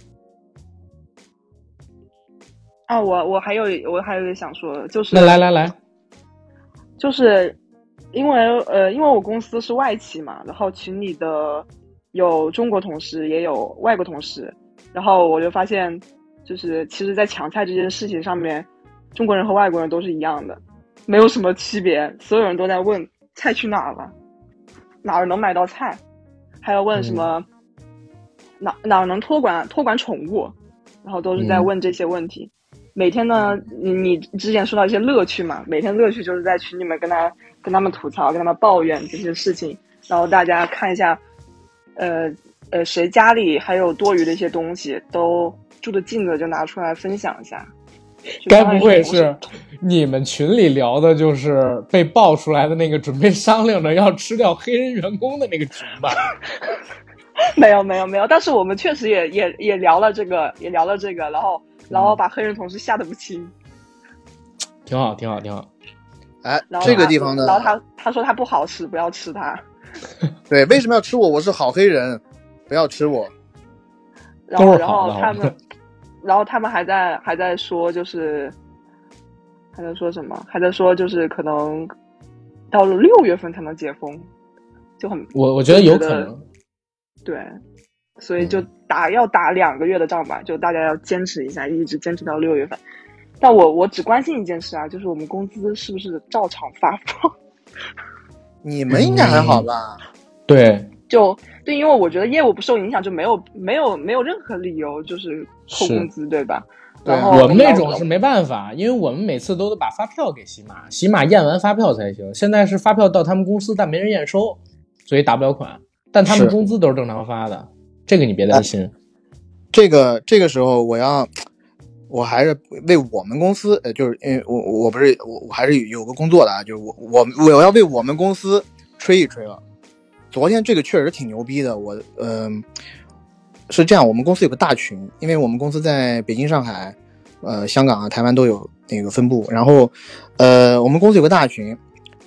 啊，我我还有我还有一个想说的，就是那来来来，就是因为呃，因为我公司是外企嘛，然后群里的有中国同事，也有外国同事，然后我就发现，就是其实，在抢菜这件事情上面，中国人和外国人都是一样的，没有什么区别，所有人都在问菜去哪儿了，哪儿能买到菜，还要问什么、哪哪儿能托管托管宠物，然后都是在嗯问这些问题。每天呢，你你之前说到一些乐趣嘛，每天乐趣就是在群里面跟他跟他们吐槽，跟他们抱怨这些事情，然后大家看一下，呃呃，谁家里还有多余的一些东西，都住的近的就拿出来分享一下。该不会是你们群里聊的就是被爆出来的那个准备商量着要吃掉黑人员工的那个群吧？没有没有没有，但是我们确实也也也聊了这个，也聊了这个，然后然后把黑人同事吓得不轻。挺好，挺好，挺好。哎然，后这个地方呢，然后他他说他不好吃，不要吃他。对，为什么要吃我？我是好黑人，不要吃我。然后然后他们，然后他们还在还在说，就是还在说什么？还在说就是可能到了六月份才能解封，就很我我觉得有可能。对，所以就打、要打两个月的仗吧，就大家要坚持一下，一直坚持到六月份。但我我只关心一件事啊，就是我们工资是不是照常发放？你们应该还好吧？对，就对，因为我觉得业务不受影响，就没有没有没有任何理由就是扣工资，对吧？对然后我们那种是没办法，因为我们每次都得把发票给喜马，喜马验完发票才行。现在是发票到他们公司，但没人验收，所以打不了款。但他们工资都是正常发的，这个你别担心。这个这个时候我要，我还是为我们公司，呃，就是因为我我不是我我还是有个工作的啊，就是我我我要为我们公司吹一吹了。昨天这个确实挺牛逼的，我嗯、是这样，我们公司有个大群，因为我们公司在北京、上海、呃香港啊、台湾都有那个分部，然后呃我们公司有个大群。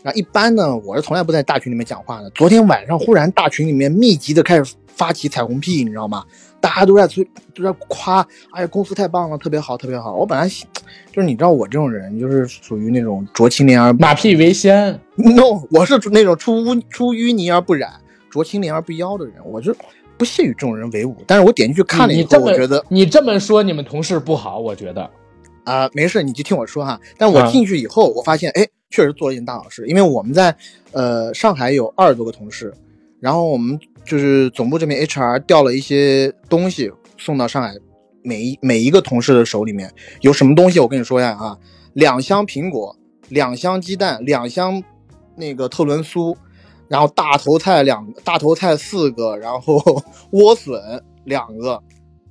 然后一般呢，我是从来不在大群里面讲话的。昨天晚上忽然大群里面密集的开始发起彩虹屁，你知道吗？大家都在催，都在夸，哎呀，公司太棒了，特别好，特别好。我本来就是你知道我这种人，就是属于那种濯清涟而不马屁为先，no，我是那种出污出淤泥而不染，濯清涟而不妖的人，我就不屑与这种人为伍。但是我点进去看了以后，我觉得你这么说你们同事不好，我觉得啊、没事，你就听我说哈。但我啊进去以后，我发现，哎，确实做了一件大好事，因为我们在呃上海有二十多个同事，然后我们就是总部这边 HR 调了一些东西送到上海每一每一个同事的手里面，有什么东西我跟你说呀啊，两箱苹果，两箱鸡蛋，两箱那个特仑苏，然后大头菜两大头菜四个，然后 莴笋两个，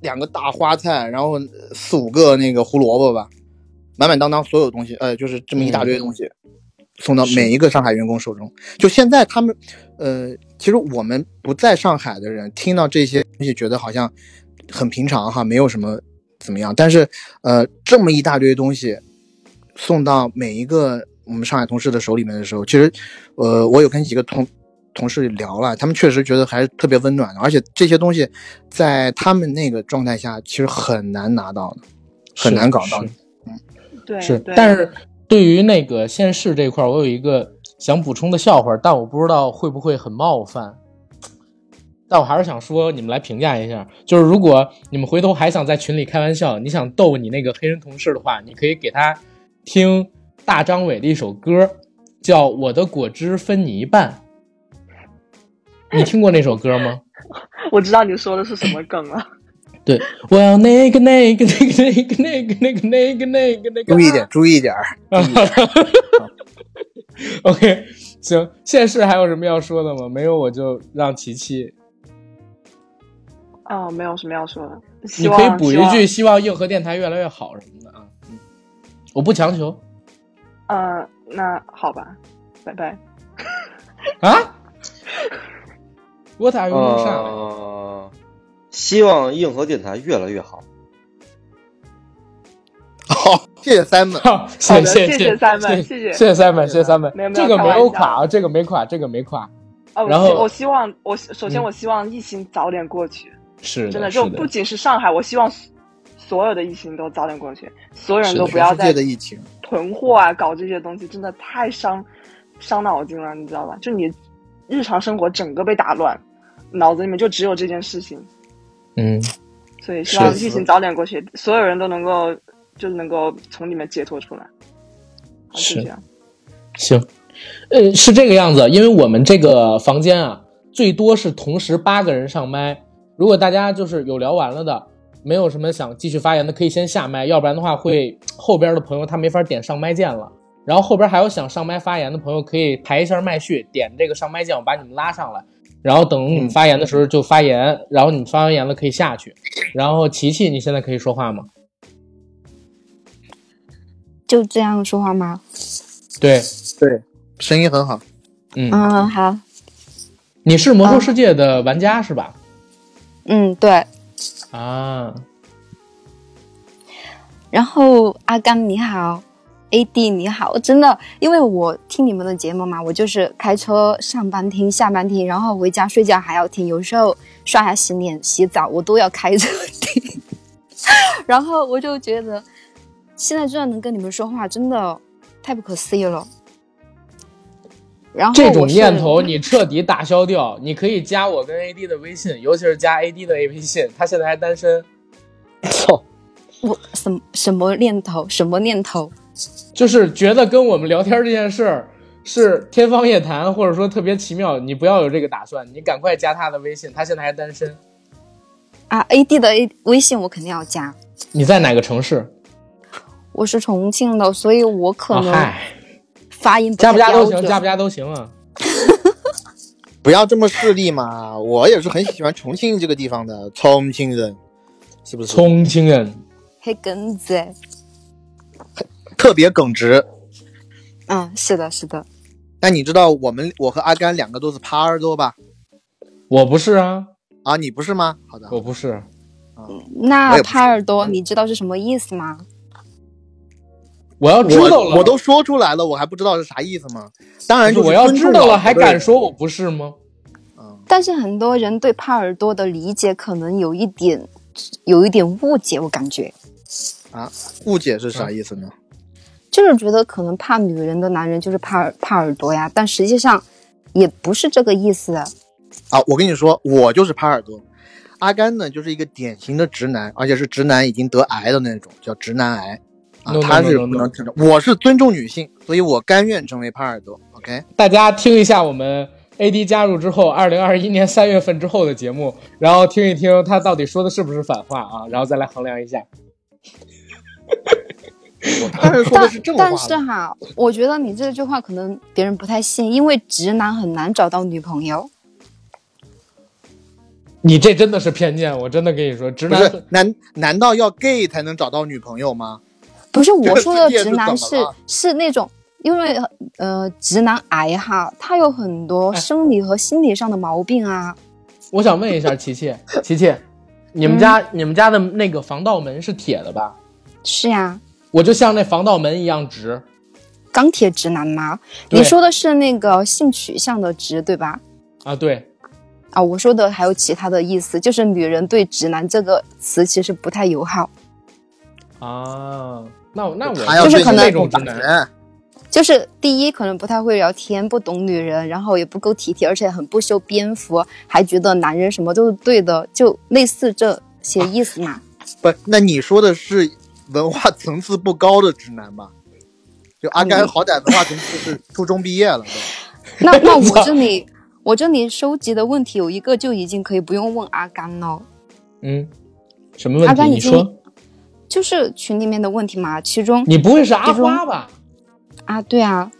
两个大花菜，然后四五个那个胡萝卜吧，满满当当所有东西，呃，就是这么一大堆东西，送到每一个上海员工手中。就现在他们，呃，其实我们不在上海的人听到这些东西，觉得好像很平常哈，没有什么怎么样。但是，呃，这么一大堆东西送到每一个我们上海同事的手里面的时候，其实，呃，我有跟几个同同事聊了，他们确实觉得还是特别温暖的，而且这些东西在他们那个状态下，其实很难拿到的，很难搞到嗯。是，但是对于那个现世这块儿，我有一个想补充的笑话，但我不知道会不会很冒犯。但我还是想说，你们来评价一下，就是如果你们回头还想在群里开玩笑，你想逗你那个黑人同事的话，你可以给他听大张伟的一首歌，叫《我的果汁分你一半》。你听过那首歌吗？我知道你说的是什么梗了。对，我要那个那个那个那个那个那个那个那个那个，注意点，注意一点儿。OK，行，现世还有什么要说的吗？没有，我就让琪琪，哦，没有什么要说的。你可以补一句，希望硬核电台越来越好什么的啊。嗯，我不强求呃，那好吧，拜拜。啊。What are you 呃 doing？希望硬核电台越来越好。好，谢谢 Simon。好，的谢谢谢 Simon，谢谢谢谢。谢 Simon，谢谢 Simon，没有没有这个没有垮啊，这个没垮，这个没垮，啊，然后我希我希望我首先嗯。我希望疫情早点过去，是的，真的就不仅是上海，我希望所有的疫情都早点过去，所有人都不要再的疫情，囤货啊，搞这些东西，真的太伤伤脑筋了，你知道吧？就你日常生活整个被打乱，脑子里面就只有这件事情，嗯，所以希望疫情早点过去，所有人都能够就能够从里面解脱出来。是这样。行，呃，是这个样子，因为我们这个房间啊，最多是同时八个人上麦。如果大家就是有聊完了的，没有什么想继续发言的，可以先下麦，要不然的话会后边的朋友他没法点上麦键了。然后后边还有想上麦发言的朋友，可以排一下麦序，点这个上麦键，我把你们拉上来。然后等你们发言的时候就发言，然后你们发完言了可以下去。然后琪琪，你现在可以说话吗？就这样说话吗？对，对，声音很好。嗯，嗯，好，你是魔兽世界的玩家是吧？嗯，对。啊，然后阿甘你好，AD 你好，真的，因为我听你们的节目嘛，我就是开车上班听，下班听，然后回家睡觉还要听，有时候刷牙、洗脸、洗澡我都要开着听。然后我就觉得，现在居然能跟你们说话，真的太不可思议了。然后这种念头你彻底打消掉。你可以加我跟 AD 的微信，尤其是加 AD 的 A 微信，他现在还单身，操！我什么什么念头，什么念头？就是觉得跟我们聊天这件事儿是天方夜谭，或者说特别奇妙。你不要有这个打算，你赶快加他的微信，他现在还单身。啊，AD 的 A 微信我肯定要加。你在哪个城市？我是重庆的，所以我可能发音加不加都行，加不加都行啊。不要这么势利嘛！我也是很喜欢重庆这个地方的，重庆人，是不是？重庆人，黑根子。特别耿直。嗯，是的，是的。那你知道我们我和阿甘两个都是耙耳朵吧？我不是啊，啊，你不是吗？好的，我不是。嗯那耙耳朵，你知道是什么意思吗？我要知道了，我我都说出来了，我还不知道是啥意思吗？当然就是我要知道了，还敢说我不是吗？嗯但是很多人对耙耳朵的理解可能有一点，有一点误解，我感觉啊？误解是啥意思呢？就是觉得可能怕女人的男人就是怕耳怕耳朵呀，但实际上也不是这个意思。啊，我跟你说，我就是怕耳朵。阿甘呢，就是一个典型的直男，而且是直男已经得癌的那种，叫直男癌。啊 No, 他是不 no. 能这种。我是尊重女性，所以我甘愿成为耙耳朵。OK，大家听一下我们 AD 加入之后，二零二一年三月份之后的节目，然后听一听他到底说的是不是反话啊，然后再来衡量一下。我当然说的但是正话但是。哈，我觉得你这句话可能别人不太信，因为直男很难找到女朋友。你这真的是偏见，我真的跟你说，直男难难道要 gay 才能找到女朋友吗？不是我说的直男是是那种，因为呃，直男癌哈，他有很多哎生理和心理上的毛病啊。我想问一下琪琪，琪琪，你们家、你们家的那个防盗门是铁的吧？是呀，我就像那防盗门一样直。钢铁直男吗？你说的是那个性取向的直，对吧？啊，对，啊，我说的还有其他的意思，就是女人对直男这个词其实不太友好。啊，那我那我就是可能那种直男，就是第一，可能不太会聊天，不懂女人，然后也不够体贴，而且很不修边幅，还觉得男人什么都是对的，就类似这些意思嘛。不，那你说的是文化层次不高的直男吧？就阿甘嗯好歹文化层次是初中毕业了都。那 那我这里 我这里收集的问题有一个就已经可以不用问阿甘了，嗯，什么问题？阿甘已经你说，就是群里面的问题嘛。其中你不会是阿花吧？啊，对啊，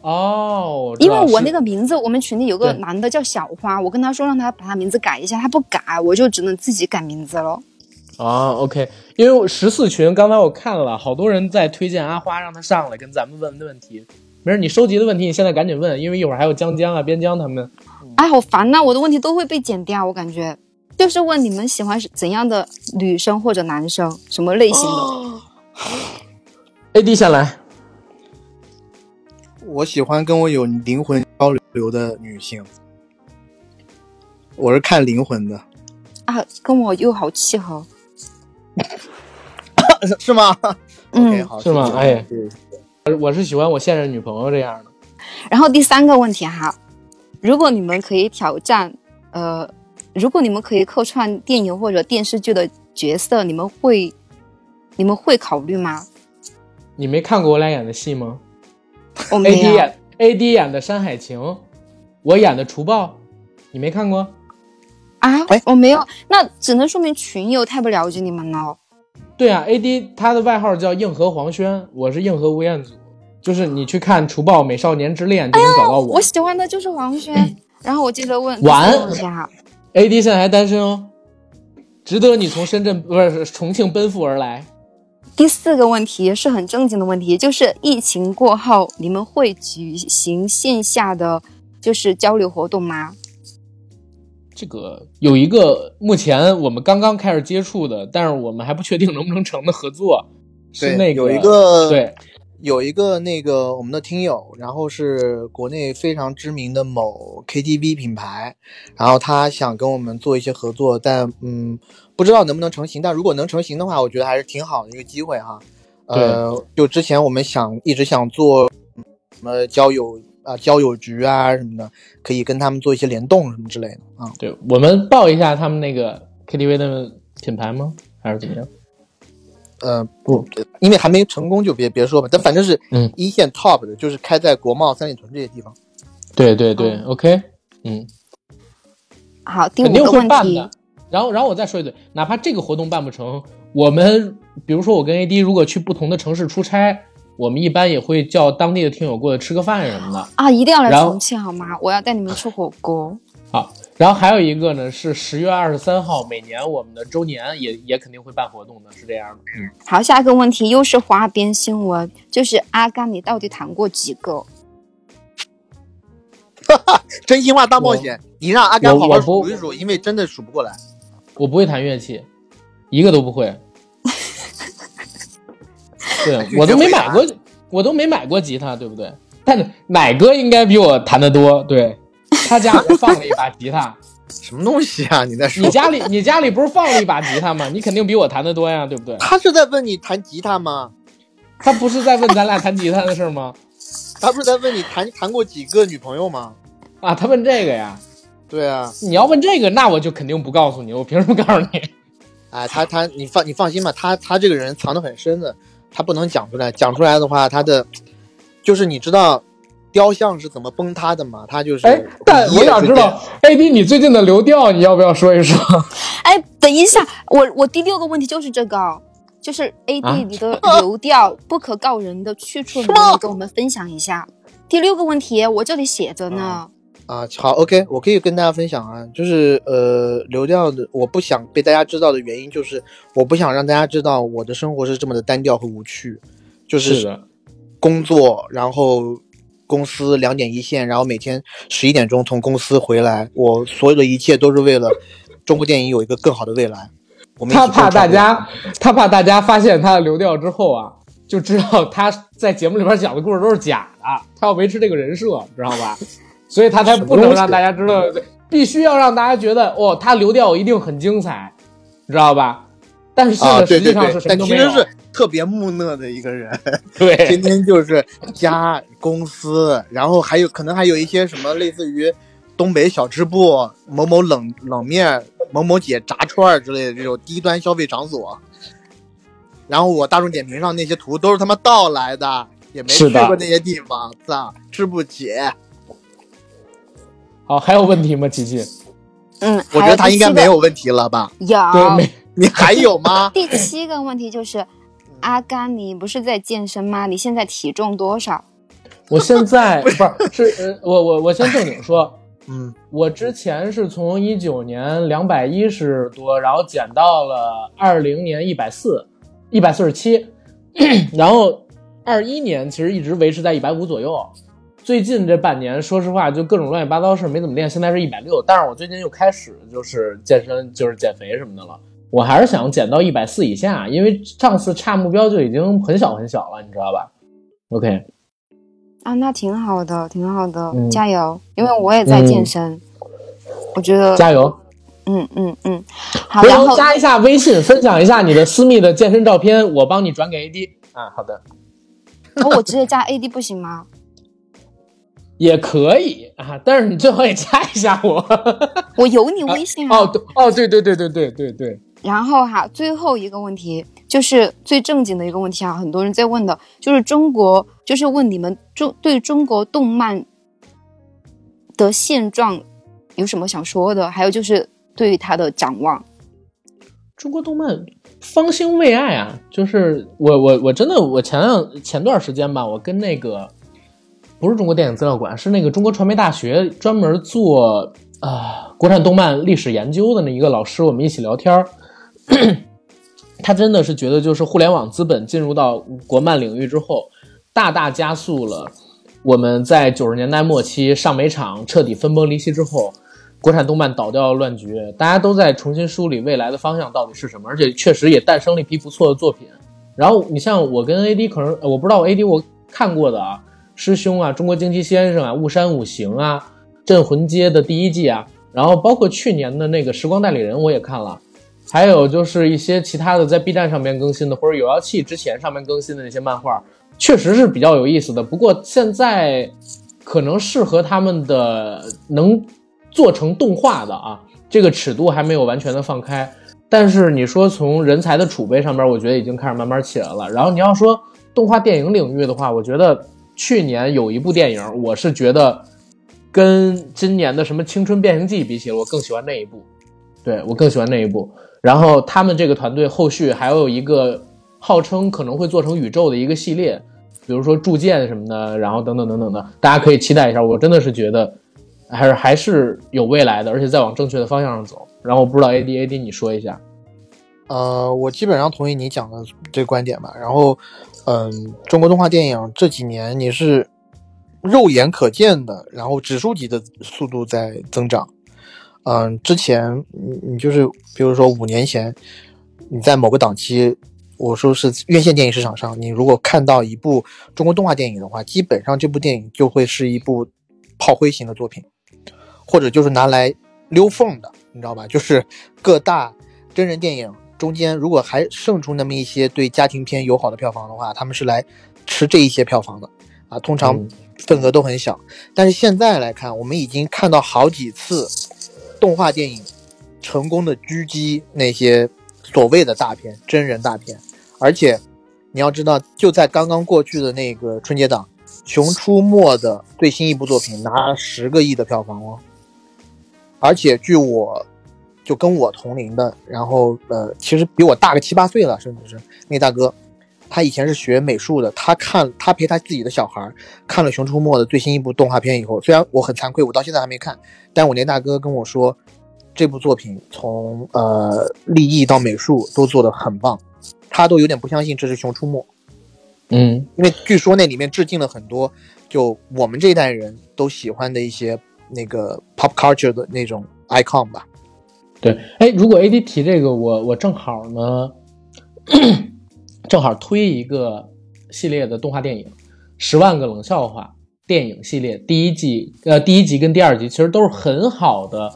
哦，因为我那个名字，我们群里有个男的叫小花，我跟他说让他把他名字改一下，他不改，我就只能自己改名字了。啊，OK，因为十四群刚才我看了，好多人在推荐阿花让他上来跟咱们问的问题。没事，你收集的问题你现在赶紧问，因为一会儿还有江江啊、边江他们。哎，好烦呐、我的问题都会被剪掉，我感觉就是问你们喜欢怎样的女生或者男生，什么类型的。AD 先来，我喜欢跟我有灵魂交流的女性，我是看灵魂的，啊，跟我又好契合。是吗、嗯是吗哎我是喜欢我现任女朋友这样的。然后第三个问题哈，如果你们可以挑战，呃，如果你们可以客串电影或者电视剧的角色，你们会，你们会考虑吗？你没看过我俩演的戏吗我没？AD 有。演 AD 演的《山海情》，我演的《除暴》，你没看过？啊哎，我没有，那只能说明群友太不了解你们了。对啊，AD 他的外号叫硬核黄轩，我是硬核吴彦祖，就是你去看《除暴美少年之恋》就能找到我。我喜欢的就是黄轩。然后我接着问完，AD 现在还单身哦，值得你从深圳不是重庆奔赴而来。第四个问题是很正经的问题，就是疫情过后，你们会举行线下的就是交流活动吗？这个有一个目前我们刚刚开始接触的，但是我们还不确定能不能成的合作，是，那个有一个对有一个那个我们的听友，然后是国内非常知名的某 KTV 品牌，然后他想跟我们做一些合作，但嗯，不知道能不能成型。但如果能成型的话，我觉得还是挺好的一个机会哈。呃，就之前我们想一直想做什么交友啊、交友局啊什么的，可以跟他们做一些联动什么之类的啊。对，我们报一下他们那个 KTV 的品牌吗？还是怎么样？呃，不，因为还没成功就别别说吧。但反正是嗯一线 top 的，就是开在国贸、三里屯这些地方。对对对、o k 嗯，好，第肯定五个问题会办的。然后，然后我再说一句，哪怕这个活动办不成，我们比如说我跟 AD 如果去不同的城市出差，我们一般也会叫当地的听友过来吃个饭什么的。啊，一定要来重庆好吗？我要带你们吃火锅。好，然后还有一个呢是十月二十三号，每年我们的周年也也肯定会办活动的，是这样的。嗯，好，下一个问题又是花边新闻，就是阿甘，你到底谈过几个？真心话大冒险，你让阿甘好好数一数，因为真的数不过来。我不会弹乐器，一个都不会。对 我都没买过，我都没买过吉他，对不对？但是奶哥应该比我弹得多，对他家里放了一把吉他，什么东西啊？你在说？你家里你家里不是放了一把吉他吗？你肯定比我弹得多呀，对不对？他是在问你弹吉他吗？他不是在问咱俩弹吉他的事儿吗？他不是在问你谈谈过几个女朋友吗？啊，他问这个呀？对啊，你要问这个，那我就肯定不告诉你，我凭什么告诉你？哎，他他你放你放心吧，他他这个人藏得很深的，他不能讲出来，讲出来的话，他的就是你知道雕像是怎么崩塌的吗？他就是哎，但我想知道，AD 你最近的流调，你要不要说一说？哎，等一下，我我第六个问题就是这个哦，就是 A 啊 D 你的 流调不可告人的去处，能不能跟我们分享一下？第六个问题我这里写着呢。啊，好，OK，我可以跟大家分享啊，就是呃，流调的，我不想被大家知道的原因就是，我不想让大家知道我的生活是这么的单调和无趣，就是，工作，然后公司两点一线，然后每天十一点钟从公司回来，我所有的一切都是为了中国电影有一个更好的未来。我们他怕大家，他怕大家发现他的流调之后啊，就知道他在节目里边讲的故事都是假的，他要维持这个人设，知道吧？所以他才不能让大家知道，必须要让大家觉得哦，他流调一定很精彩，知道吧？但是啊，呢，对对实际上是对，什么都没有。但其实是特别木讷的一个人，对天天就是家公司，然后还有可能还有一些什么类似于东北小吃部、某某冷冷面、某某姐炸串之类的这种低端消费场所。然后我大众点评上那些图都是他妈盗来的，也没去过那些地方，操，吃不起。好，还有问题吗？琪琪？嗯，我觉得他应该没有问题了吧？有对，没你还有吗？第七个问题就是，阿甘，你不是在健身吗？你现在体重多少？我现在 不是是呃，我我我先正经说，嗯，我之前是从一九年两百一十多，然后减到了二零年一百四，一百四十七，然后二一年其实一直维持在一百五左右。最近这半年，说实话，就各种乱七八糟事没怎么练，现在是一百六。但是我最近又开始就是健身，就是减肥什么的了。我还是想减到一百四以下，因为上次差目标就已经很小很小了，你知道吧？OK，啊，那挺好的，挺好的，嗯加油！因为我也在健身，我觉得，加油！嗯嗯嗯，好，然后加一下微信，分享一下你的私密的健身照片，我帮你转给 AD。啊，好的，哦我直接加 AD 不行吗？也可以啊，但是你最好也加一下我。我有你微信啊。哦，对，哦，对对对对对对对，然后哈，最后一个问题就是最正经的一个问题啊，很多人在问的，就是中国，就是问你们中对中国动漫的现状有什么想说的？还有就是对于它的展望。中国动漫方兴未艾啊，就是我我我真的我前两前段时间吧，我跟那个不是中国电影资料馆，是那个中国传媒大学专门做啊、国产动漫历史研究的那一个老师，我们一起聊天儿。他真的是觉得，就是互联网资本进入到国漫领域之后，大大加速了我们在九十年代末期上美厂彻底分崩离析之后，国产动漫倒掉乱局，大家都在重新梳理未来的方向到底是什么，而且确实也诞生了一批不错的作品。然后你像我跟 AD 可能我不知道 AD 我看过的啊，师兄啊，中国惊奇先生啊，雾山五行啊，镇魂街的第一季啊，然后包括去年的那个时光代理人我也看了，还有就是一些其他的在 B 站上面更新的，或者有妖气之前上面更新的那些漫画，确实是比较有意思的。不过现在可能适合他们的能做成动画的啊，这个尺度还没有完全的放开。但是你说从人才的储备上边，我觉得已经开始慢慢起来了。然后你要说动画电影领域的话，我觉得去年有一部电影，我是觉得跟今年的什么《青春变形记》比起来，我更喜欢那一部。对我更喜欢那一部。然后他们这个团队后续还有一个号称可能会做成宇宙的一个系列，比如说铸剑什么的，然后等等等等的，大家可以期待一下。我真的是觉得还是还是有未来的，而且在往正确的方向上走。然后我不知道 A D A D 你说一下。呃，我基本上同意你讲的这个观点吧。然后，嗯，中国动画电影这几年你是肉眼可见的，然后指数级的速度在增长。嗯，之前你你就是比如说五年前，你在某个档期，我说是院线电影市场上，你如果看到一部中国动画电影的话，基本上这部电影就会是一部炮灰型的作品，或者就是拿来溜缝的，你知道吧？就是各大真人电影中间，如果还剩出那么一些对家庭片友好的票房的话，他们是来吃这一些票房的啊，通常嗯份额都很小。但是现在来看，我们已经看到好几次动画电影成功的狙击那些所谓的大片、真人大片，而且你要知道，就在刚刚过去的那个春节档，《熊出没》的最新一部作品拿了十个亿的票房哦，而且据我就跟我同龄的，然后呃，其实比我大个七八岁了，甚至是那大哥，他以前是学美术的，他看他陪他自己的小孩看了《熊出没》的最新一部动画片以后，虽然我很惭愧，我到现在还没看，但我那大哥跟我说，这部作品从呃立意到美术都做得很棒，他都有点不相信这是《熊出没》，嗯因为据说那里面致敬了很多就我们这一代人都喜欢的一些那个 pop culture 的那种 icon 吧。对，哎，如果 A D 提这个，我我正好呢，正好推一个系列的动画电影《十万个冷笑话》电影系列，第一季呃第一集跟第二集其实都是很好的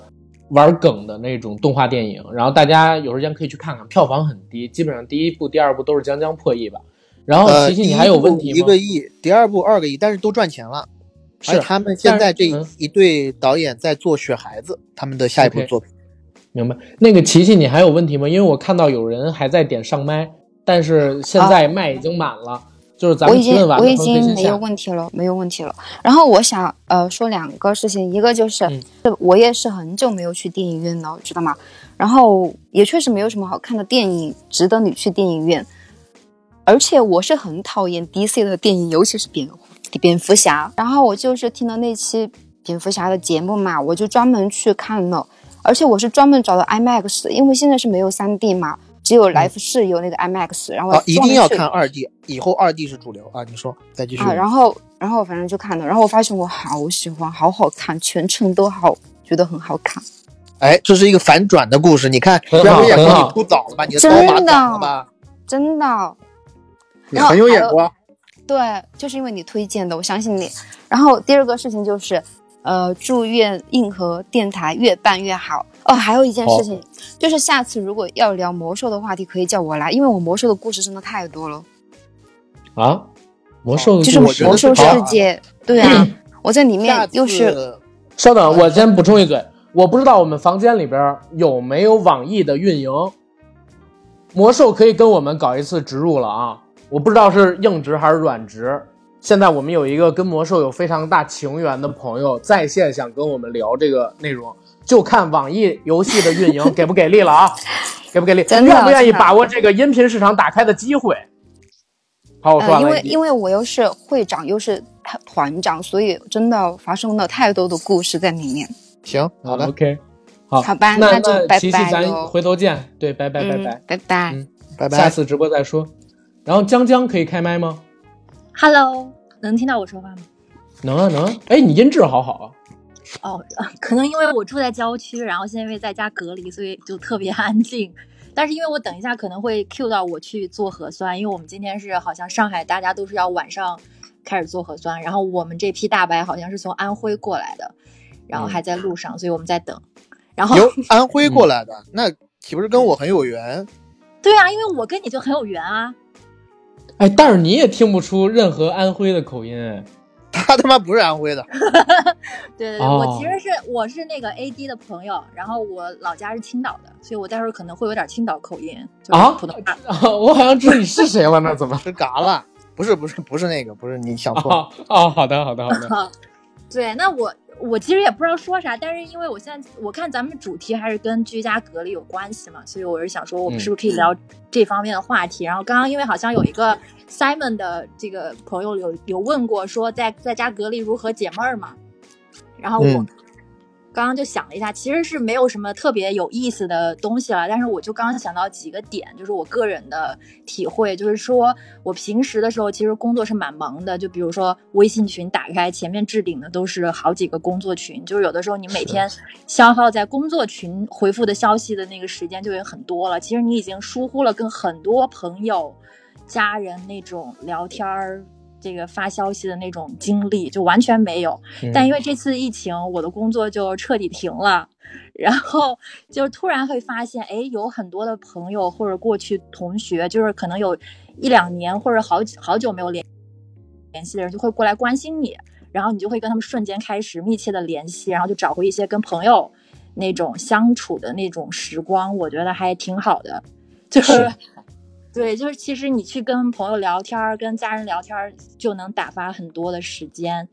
玩梗的那种动画电影，然后大家有时间可以去看看，票房很低，基本上第一部、第二部都是将将破亿吧。然后呃，琪琪，你还有问题吗？一个亿，第二部二个亿，但是都赚钱了。是而他们现在这一对导演在做《雪孩子》他们的下一部作品。明白。那个琪琪，你还有问题吗？因为我看到有人还在点上麦，但是现在麦已经满了，就是咱我已经们提问完我已经没有。问题了，没有问题了。然后我想呃说两个事情，一个就是、嗯我也是很久没有去电影院了，知道吗？然后也确实没有什么好看的电影值得你去电影院。而且我是很讨厌 DC 的电影，尤其是蝙蝠蝙蝠侠。然后我就是听了那期蝙蝠侠的节目嘛，我就专门去看了，而且我是专门找的 IMAX，因为现在是没有 3D 嘛，只有来福士有那个 IMAX，然后啊，一定要看 2D，以后 2D 是主流啊！你说，再继续。啊，然后然后反正就看了，然后我发现我好喜欢，好好看，全程都好，觉得很好看。哎，这是一个反转的故事，你看，然好很好我眼光你出早了吧？你的真的早了吧？真的，你很有眼光。对，就是因为你推荐的，我相信你。然后第二个事情就是，呃，祝愿硬核电台越办越好。哦，还有一件事情，就是下次如果要聊魔兽的话题，可以叫我来，因为我魔兽的故事真的太多了，啊，魔兽的就是魔兽世界，对啊，我在里面又是稍等，我先补充一嘴，我不知道我们房间里边有没有网易的运营，魔兽可以跟我们搞一次植入了啊！我不知道是硬植还是软植。现在我们有一个跟魔兽有非常大情缘的朋友在线想跟我们聊这个内容，就看网易游戏的运营给不给力了啊！给不给力？真的愿不愿意把握这个音频市场打开的机会？好，我说呃，完了。因为因为我又是会长又是团长，所以真的发生了太多的故事在里面。行，好的，OK，好，好吧那那就拜琪琪，咱拜喽回头见。对，拜拜拜嗯拜。拜拜。嗯拜拜。下次直播再说。然后江江可以开麦吗？Hello，能听到我说话吗？能啊能啊。哎，你音质好好啊，哦，可能因为我住在郊区，然后现在因为在家隔离，所以就特别安静。但是因为我等一下可能会 Q 到我去做核酸，因为我们今天是好像上海大家都是要晚上开始做核酸，然后我们这批大白好像是从安徽过来的，然后还在路上，所以我们在等。然后由安徽过来的，那岂不是跟我很有缘？对啊，因为我跟你就很有缘啊。哎，但是你也听不出任何安徽的口音哎。他他妈不是安徽的，对对对，我其实是我是那个 A D 的朋友，然后我老家是青岛的，所以我待会儿可能会有点青岛口音啊，普通话。我好像知道你是谁了，那怎么 是嘎了？不是不是不是那个，不是你想错了哦，好的好的好的。对，那我。我其实也不知道说啥，但是因为我现在我看咱们主题还是跟居家隔离有关系嘛，所以我是想说，我们是不是可以聊这方面的话题？然后刚刚因为好像有一个 Simon 的这个朋友有有问过，说在在家隔离如何解闷儿嘛，然后我。刚刚就想了一下，其实是没有什么特别有意思的东西了。但是我就刚刚想到几个点，就是我个人的体会，就是说我平时的时候其实工作是蛮忙的。就比如说微信群打开，前面置顶的都是好几个工作群，就是有的时候你每天消耗在工作群回复的消息的那个时间就有很多了。其实你已经疏忽了跟很多朋友、家人那种聊天儿。这个发消息的那种经历就完全没有，但因为这次疫情，我的工作就彻底停了，然后就突然会发现，哎，有很多的朋友或者过去同学，就是可能有一两年或者好好久没有联联系的人，就会过来关心你，然后你就会跟他们瞬间开始密切的联系，然后就找回一些跟朋友那种相处的那种时光，我觉得还挺好的，就是。对，就是其实你去跟朋友聊天，跟家人聊天，就能打发很多的时间。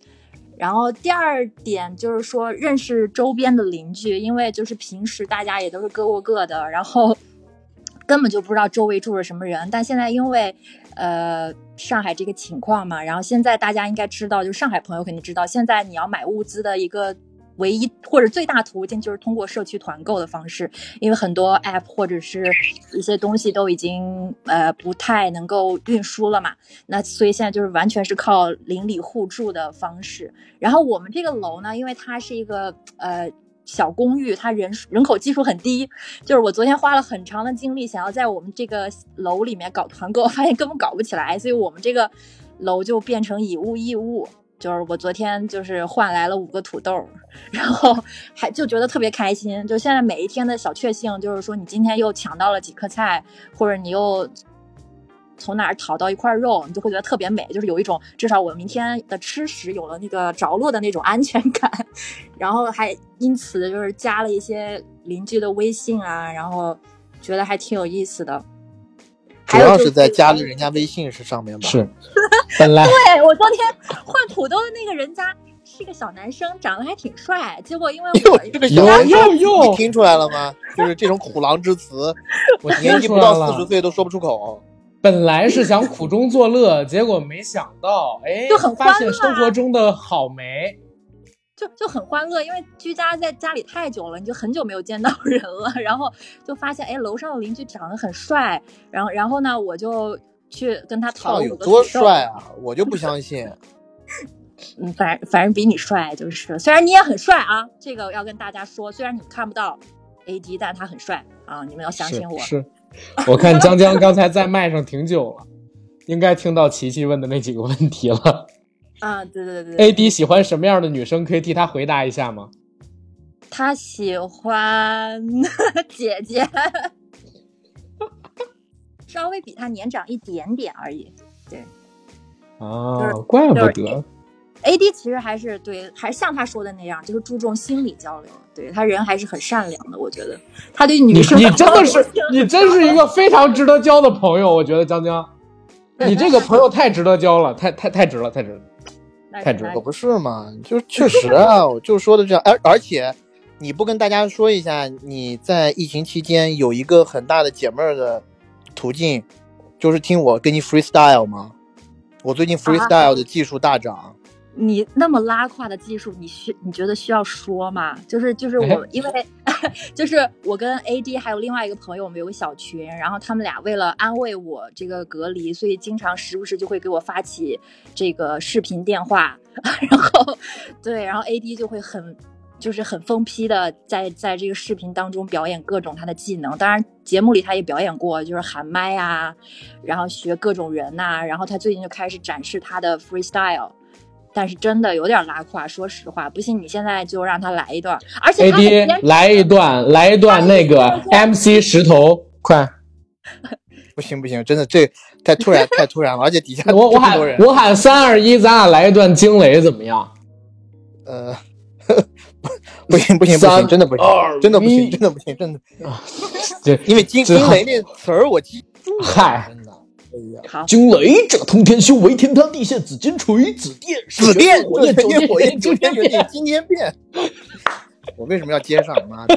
然后第二点就是说，认识周边的邻居，因为就是平时大家也都是各过各的，然后 根本就不知道周围住着什么人。但现在因为呃上海这个情况嘛，然后现在大家应该知道，就上海朋友肯定知道，现在你要买物资的一个。唯一或者最大途径就是通过社区团购的方式，因为很多 app 或者是一些东西都已经呃不太能够运输了嘛，那所以现在就是完全是靠邻里互助的方式。然后我们这个楼呢，因为它是一个呃小公寓，它人人口基数很低，就是我昨天花了很长的精力想要在我们这个楼里面搞团购，发现根本搞不起来，所以我们这个楼就变成以物易物。就是我昨天就是换来了五个土豆，然后还就觉得特别开心。就现在每一天的小确幸，就是说你今天又抢到了几颗菜，或者你又从哪儿讨到一块肉，你就会觉得特别美。就是有一种至少我明天的吃食有了那个着落的那种安全感。然后还因此就是加了一些邻居的微信啊，然后觉得还挺有意思的。主要是在加了人家微信是上面吧？是，本来对我昨天 换土豆的那个人家是个小男生，长得还挺帅。结果因为我这个小男生，你听出来了吗？就是这种苦狼之词，我年纪不到四十岁都说不出口。本来是想苦中作乐，结果没想到，哎，就很发现生活中的好美。就就很欢乐，因为居家在家里太久了，你就很久没有见到人了，然后就发现，哎，楼上的邻居长得很帅，然后然后呢，我就去跟他讨有多帅啊，我就不相信。嗯，反正反正比你帅，就是虽然你也很帅啊，这个要跟大家说，虽然你们看不到 AD，但他很帅啊，你们要相信我。是，我看江江刚才在麦上挺久了，应该听到琪琪问的那几个问题了。啊，对对对，A D 喜欢什么样的女生？可以替他回答一下吗？他喜欢 姐姐，稍微比他年长一点点而已。对，啊，怪不得。A D 其实还是对，还像他说的那样，就是注重心理交流。对他人还是很善良的，我觉得他对女生，你真的是，你真是一个非常值得交的朋友。我觉得江江，你这个朋友太值得交了，太太太值了，太值了。太值可不是嘛？就确实啊，我就说的这样。而而且，你不跟大家说一下，你在疫情期间有一个很大的解闷儿的途径，就是听我跟你 freestyle 吗？我最近 freestyle 的技术大涨。你那么拉胯的技术，你需你觉得需要说吗？就是就是我，因为 就是我跟 AD 还有另外一个朋友，我们有个小群，然后他们俩为了安慰我这个隔离，所以经常时不时就会给我发起这个视频电话，然后对，然后 AD 就会很就是很疯批的在在这个视频当中表演各种他的技能。当然，节目里他也表演过，就是喊麦啊，然后学各种人呐、然后他最近就开始展示他的 freestyle。但是真的有点拉胯，说实话，不信你现在就让他来一段，而且 AD 来一段，来一段那个 MC 石头，快！不行不行，真的这太突然太突然了，而且底下我我喊这么多人，我喊三二一，咱俩来一段惊雷怎么样？呃，不行不行不三行，真的不行，真的不行，真的不行，真的，这因为惊惊雷那词儿我记住，嗨好，惊雷，这通天修为，天塌地陷，紫金锤，紫电，紫电，火焰，九九天火焰，天九天元电，今天变。我为什么要接上？妈的，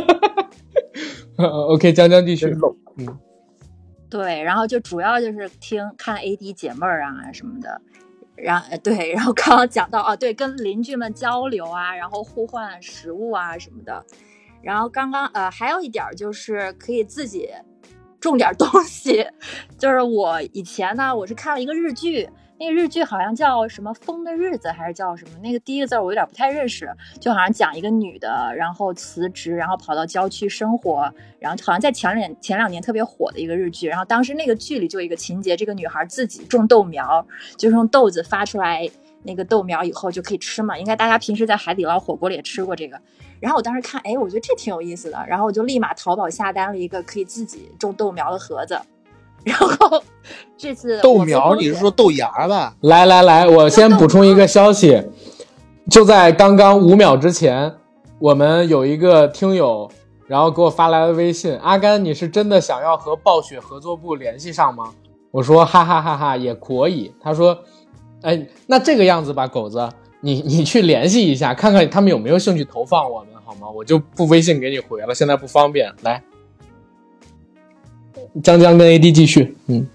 OK，江江继续真。漏。对，然后就主要就是听看 AD 姐妹儿啊什么的，然后呃对，然后刚刚讲到啊，对，跟邻居们交流啊，然后互换食物啊什么的，然后刚刚呃还有一点儿就是可以自己种点东西，就是我以前呢我是看了一个日剧。那个日剧好像叫什么《风的日子》还是叫什么？那个第一个字我有点不太认识，就好像讲一个女的，然后辞职，然后跑到郊区生活，然后好像在前两前两年特别火的一个日剧，然后当时那个剧里就有一个情节，这个女孩自己种豆苗，就是用豆子发出来那个豆苗以后就可以吃嘛，应该大家平时在海底捞火锅里也吃过这个。然后我当时看，哎，我觉得这挺有意思的，然后我就立马淘宝下单了一个可以自己种豆苗的盒子。然后这次豆苗，你是说豆芽吧？来来来，我先补充一个消息，就在刚刚五秒之前，我们有一个听友，然后给我发来了微信：“阿甘，你是真的想要和暴雪合作部联系上吗？”我说：“哈哈哈哈，也可以。”他说：“哎，那这个样子吧，狗子，你你去联系一下，看看他们有没有兴趣投放我们，好吗？我就不微信给你回了，现在不方便。来，江江跟 AD 继续，嗯。”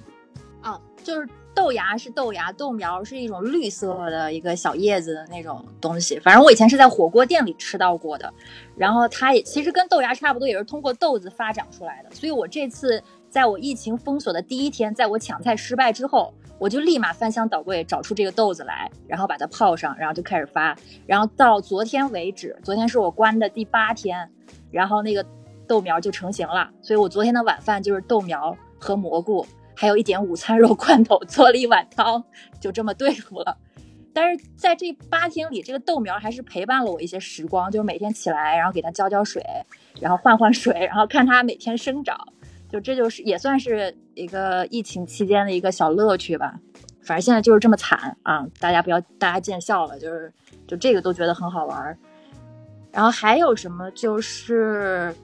啊，就是豆芽是豆芽，豆苗是一种绿色的一个小叶子的那种东西。反正我以前是在火锅店里吃到过的，然后它也其实跟豆芽差不多，也是通过豆子发展出来的。所以我这次在我疫情封锁的第一天，在我抢菜失败之后，我就立马翻箱倒柜找出这个豆子来，然后把它泡上，然后就开始发。然后到昨天为止，昨天是我关的第八天，然后那个豆苗就成型了。所以我昨天的晚饭就是豆苗和蘑菇。还有一点午餐肉罐头，做了一碗汤，就这么对付了。但是在这八天里，这个豆苗还是陪伴了我一些时光，就是每天起来，然后给它浇浇水，然后换换水，然后看它每天生长，就这就是也算是一个疫情期间的一个小乐趣吧。反正现在就是这么惨啊，大家不要大家见笑了，就是就这个都觉得很好玩。然后还有什么就是。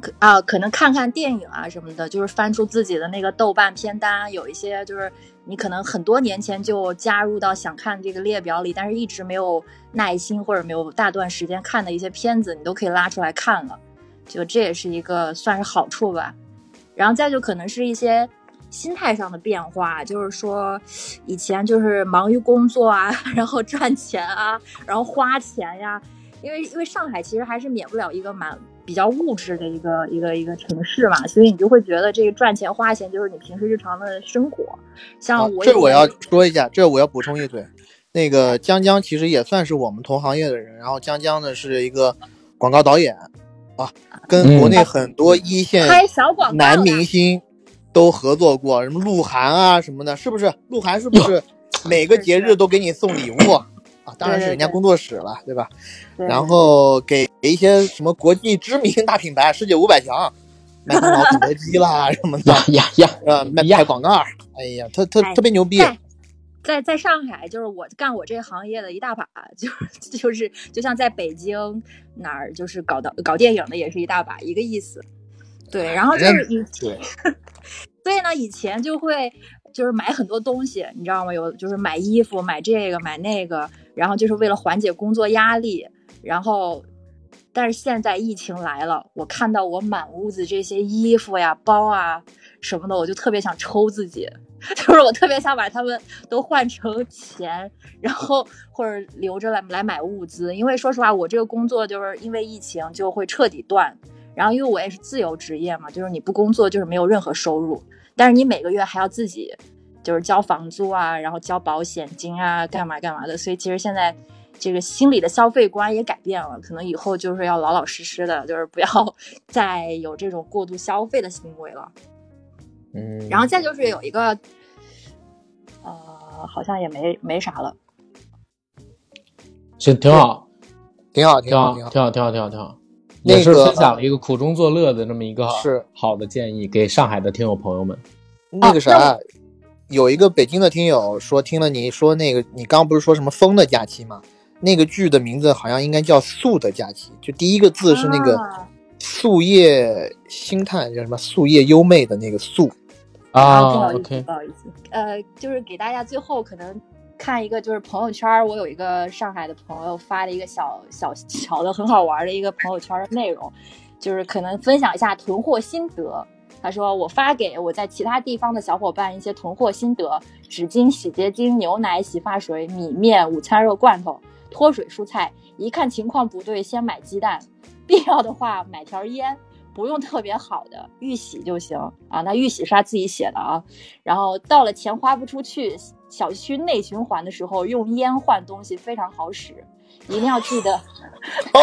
可啊，可能看看电影啊什么的，就是翻出自己的那个豆瓣片单，有一些就是你可能很多年前就加入到想看这个列表里，但是一直没有耐心或者没有大段时间看的一些片子，你都可以拉出来看了，就这也是一个算是好处吧。然后再就可能是一些心态上的变化，就是说以前就是忙于工作啊，然后赚钱啊，然后花钱呀，因为因为上海其实还是免不了一个蛮。比较物质的一个一个一个城市嘛，所以你就会觉得这个赚钱花钱就是你平时日常的生活。像我、啊，这我要说一下，这我要补充一嘴。那个江江其实也算是我们同行业的人，然后江江呢是一个广告导演啊，跟国内很多一线男明星都合作过，什么鹿晗啊什么的，是不是？鹿晗是不是每个节日都给你送礼物？啊，当然是人家工作室了，对吧？然后给一些什么国际知名大品牌，世界五百强，麦当劳、肯德基啦什么的，呀呀呀，呃，卖拍广告，哎呀，特特特别牛逼。在在上海，就是我干我这个行业的一大把，就是就是就像在北京哪儿，就是搞到搞电影的也是一大把，一个意思。对，然后就是以对，所以呢，以前就会就是买很多东西，你知道吗？有就是买衣服，买这个买那个。然后就是为了缓解工作压力，然后，但是现在疫情来了，我看到我满屋子这些衣服呀、包啊什么的，我就特别想抽自己，就是我特别想把它们都换成钱，然后或者留着来来买物资。因为说实话，我这个工作就是因为疫情就会彻底断，然后因为我也是自由职业嘛，就是你不工作就是没有任何收入，但是你每个月还要自己。就是交房租啊，然后交保险金啊，干嘛干嘛的，所以其实现在这个心理的消费观也改变了，可能以后就是要老老实实的，就是不要 再有这种过度消费的行为了。嗯，然后再就是有一个，呃，好像也没没啥了，行，挺好，挺好，挺好，挺好，挺好，挺好，挺好，也是分享了一个苦中作乐的这么一个是。好的建议给上海的听友朋友们。那个啥，有一个北京的听友说听了你说那个，你刚不是说什么风的假期吗？那个剧的名字好像应该叫《素的假期》，就第一个字是那个“素叶星探”叫什么“素叶优美”的那个“素”，啊，不好啊意思不好意思，呃，就是给大家最后可能看一个，就是朋友圈，我有一个上海的朋友发的一个小小小的很好玩的一个朋友圈的内容，就是可能分享一下囤货心得。他说：“我发给我在其他地方的小伙伴一些囤货心得：纸巾、洗洁精、牛奶、洗发水、米面、午餐肉罐头、脱水蔬菜。一看情况不对，先买鸡蛋，必要的话买条烟。”不用特别好的，预洗就行啊。那预洗是他自己写的啊。然后到了钱花不出去，小区内循环的时候，用烟换东西非常好使，一定要记得。哦，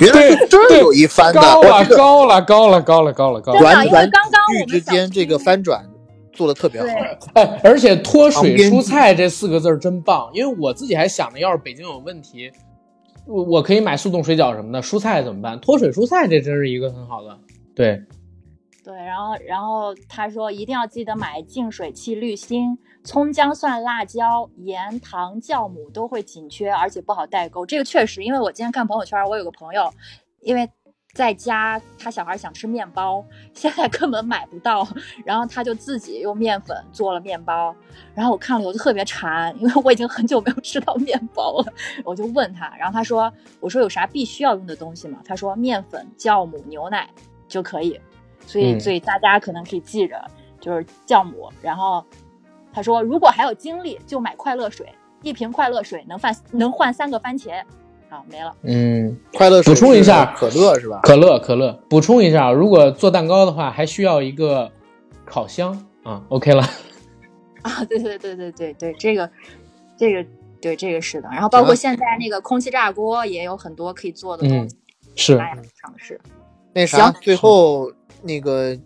原来是这儿有一番的，高了，高了，高了，高了，高了，高了。真的因为短短刚刚我们剧之间这个翻转做的特别好。对哎，而且脱水蔬菜这四个字儿真棒，因为我自己还想着，要是北京有问题，我我可以买速冻水饺什么的，蔬菜怎么办？脱水蔬菜这真是一个很好的，对，对，然后然后他说一定要记得买净水器滤芯，葱姜蒜辣椒盐糖酵母都会紧缺，而且不好代购。这个确实，因为我今天看朋友圈，我有个朋友，因为在家他小孩想吃面包，现在根本买不到，然后他就自己用面粉做了面包。然后我看了我就特别馋，因为我已经很久没有吃到面包了，我就问他，然后他说：“我说有啥必须要用的东西吗？”他说：“面粉、酵母、牛奶就可以。”所以，嗯所以大家可能可以记着，就是酵母。然后他说，如果还有精力，就买快乐水，一瓶快乐水能换能换三个番茄。好，没了。嗯，快乐补充一下可乐是吧？可乐，可乐，补充一下，如果做蛋糕的话，还需要一个烤箱啊。OK 了，啊，对对对对对对，这个这个对这个是的。然后包括现在那个空气炸锅也有很多可以做的东嗯，，是大家尝试。那啥，最后那个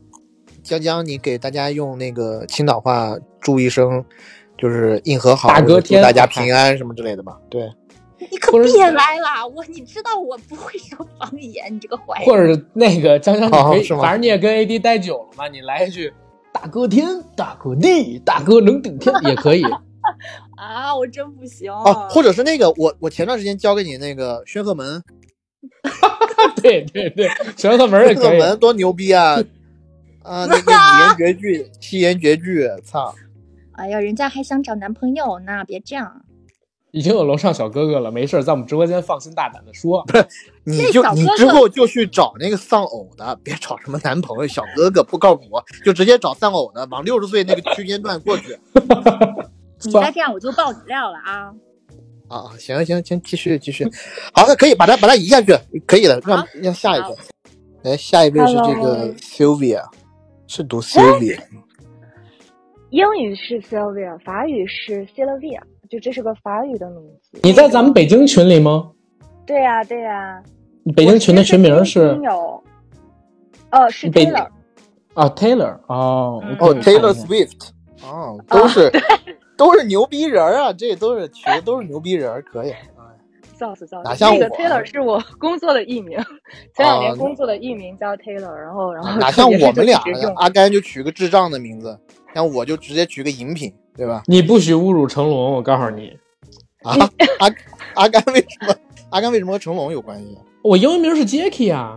江江，你给大家用那个青岛话祝一声，就是硬核好，大哥祝大家平安什么之类的吧？对，你可别来了，我你知道我不会说方言，你这个坏人。或者那个江江，你可以，反正你也跟 AD 待久了嘛，你来一句大哥天，大哥地，大哥能顶天也可以。啊，我真不行。哦，或者是那个我我前段时间教给你那个宣赫门，对对对，宣赫门也宣赫可以。门多牛逼啊！啊，那个五言绝句、七言绝句，操！哎呀，人家还想找男朋友呢，别这样。已经有楼上小哥哥了，没事，在我们直播间放心大胆的说。你就哥哥你之后就去找那个丧偶的，别找什么男朋友、小哥哥不靠谱，就直接找丧偶的，往六十岁那个区间段过去。你再这样我就爆你料了啊！啊，行行行，继续继续，好那，可以把它把它移下去，可以了，让让下一个，来下一位是这个 Sylvia，是读 Sylvia，英语是 Sylvia，法语是 Sylvia，就这是个法语的名字。你在咱们北京群里吗？对呀、对呀、你北京群的群名我是听友，呃，是 Taylor，啊 Taylor 哦嗯哦下 Swift，哦，都是都是牛逼人啊，这都是取的都是牛逼人，可以。哎笑死笑死。哪像那个我 Taylor 是我工作的艺名，前两哦年工作的艺名叫 Taylor，然后然后哪像我们俩阿甘就取个智障的名字，像我就直接取个饮品，对吧？你不许侮辱成龙，我告诉你，啊，阿阿甘为什么阿甘为什么和成龙有关系啊？我英文名是 Jacky 啊。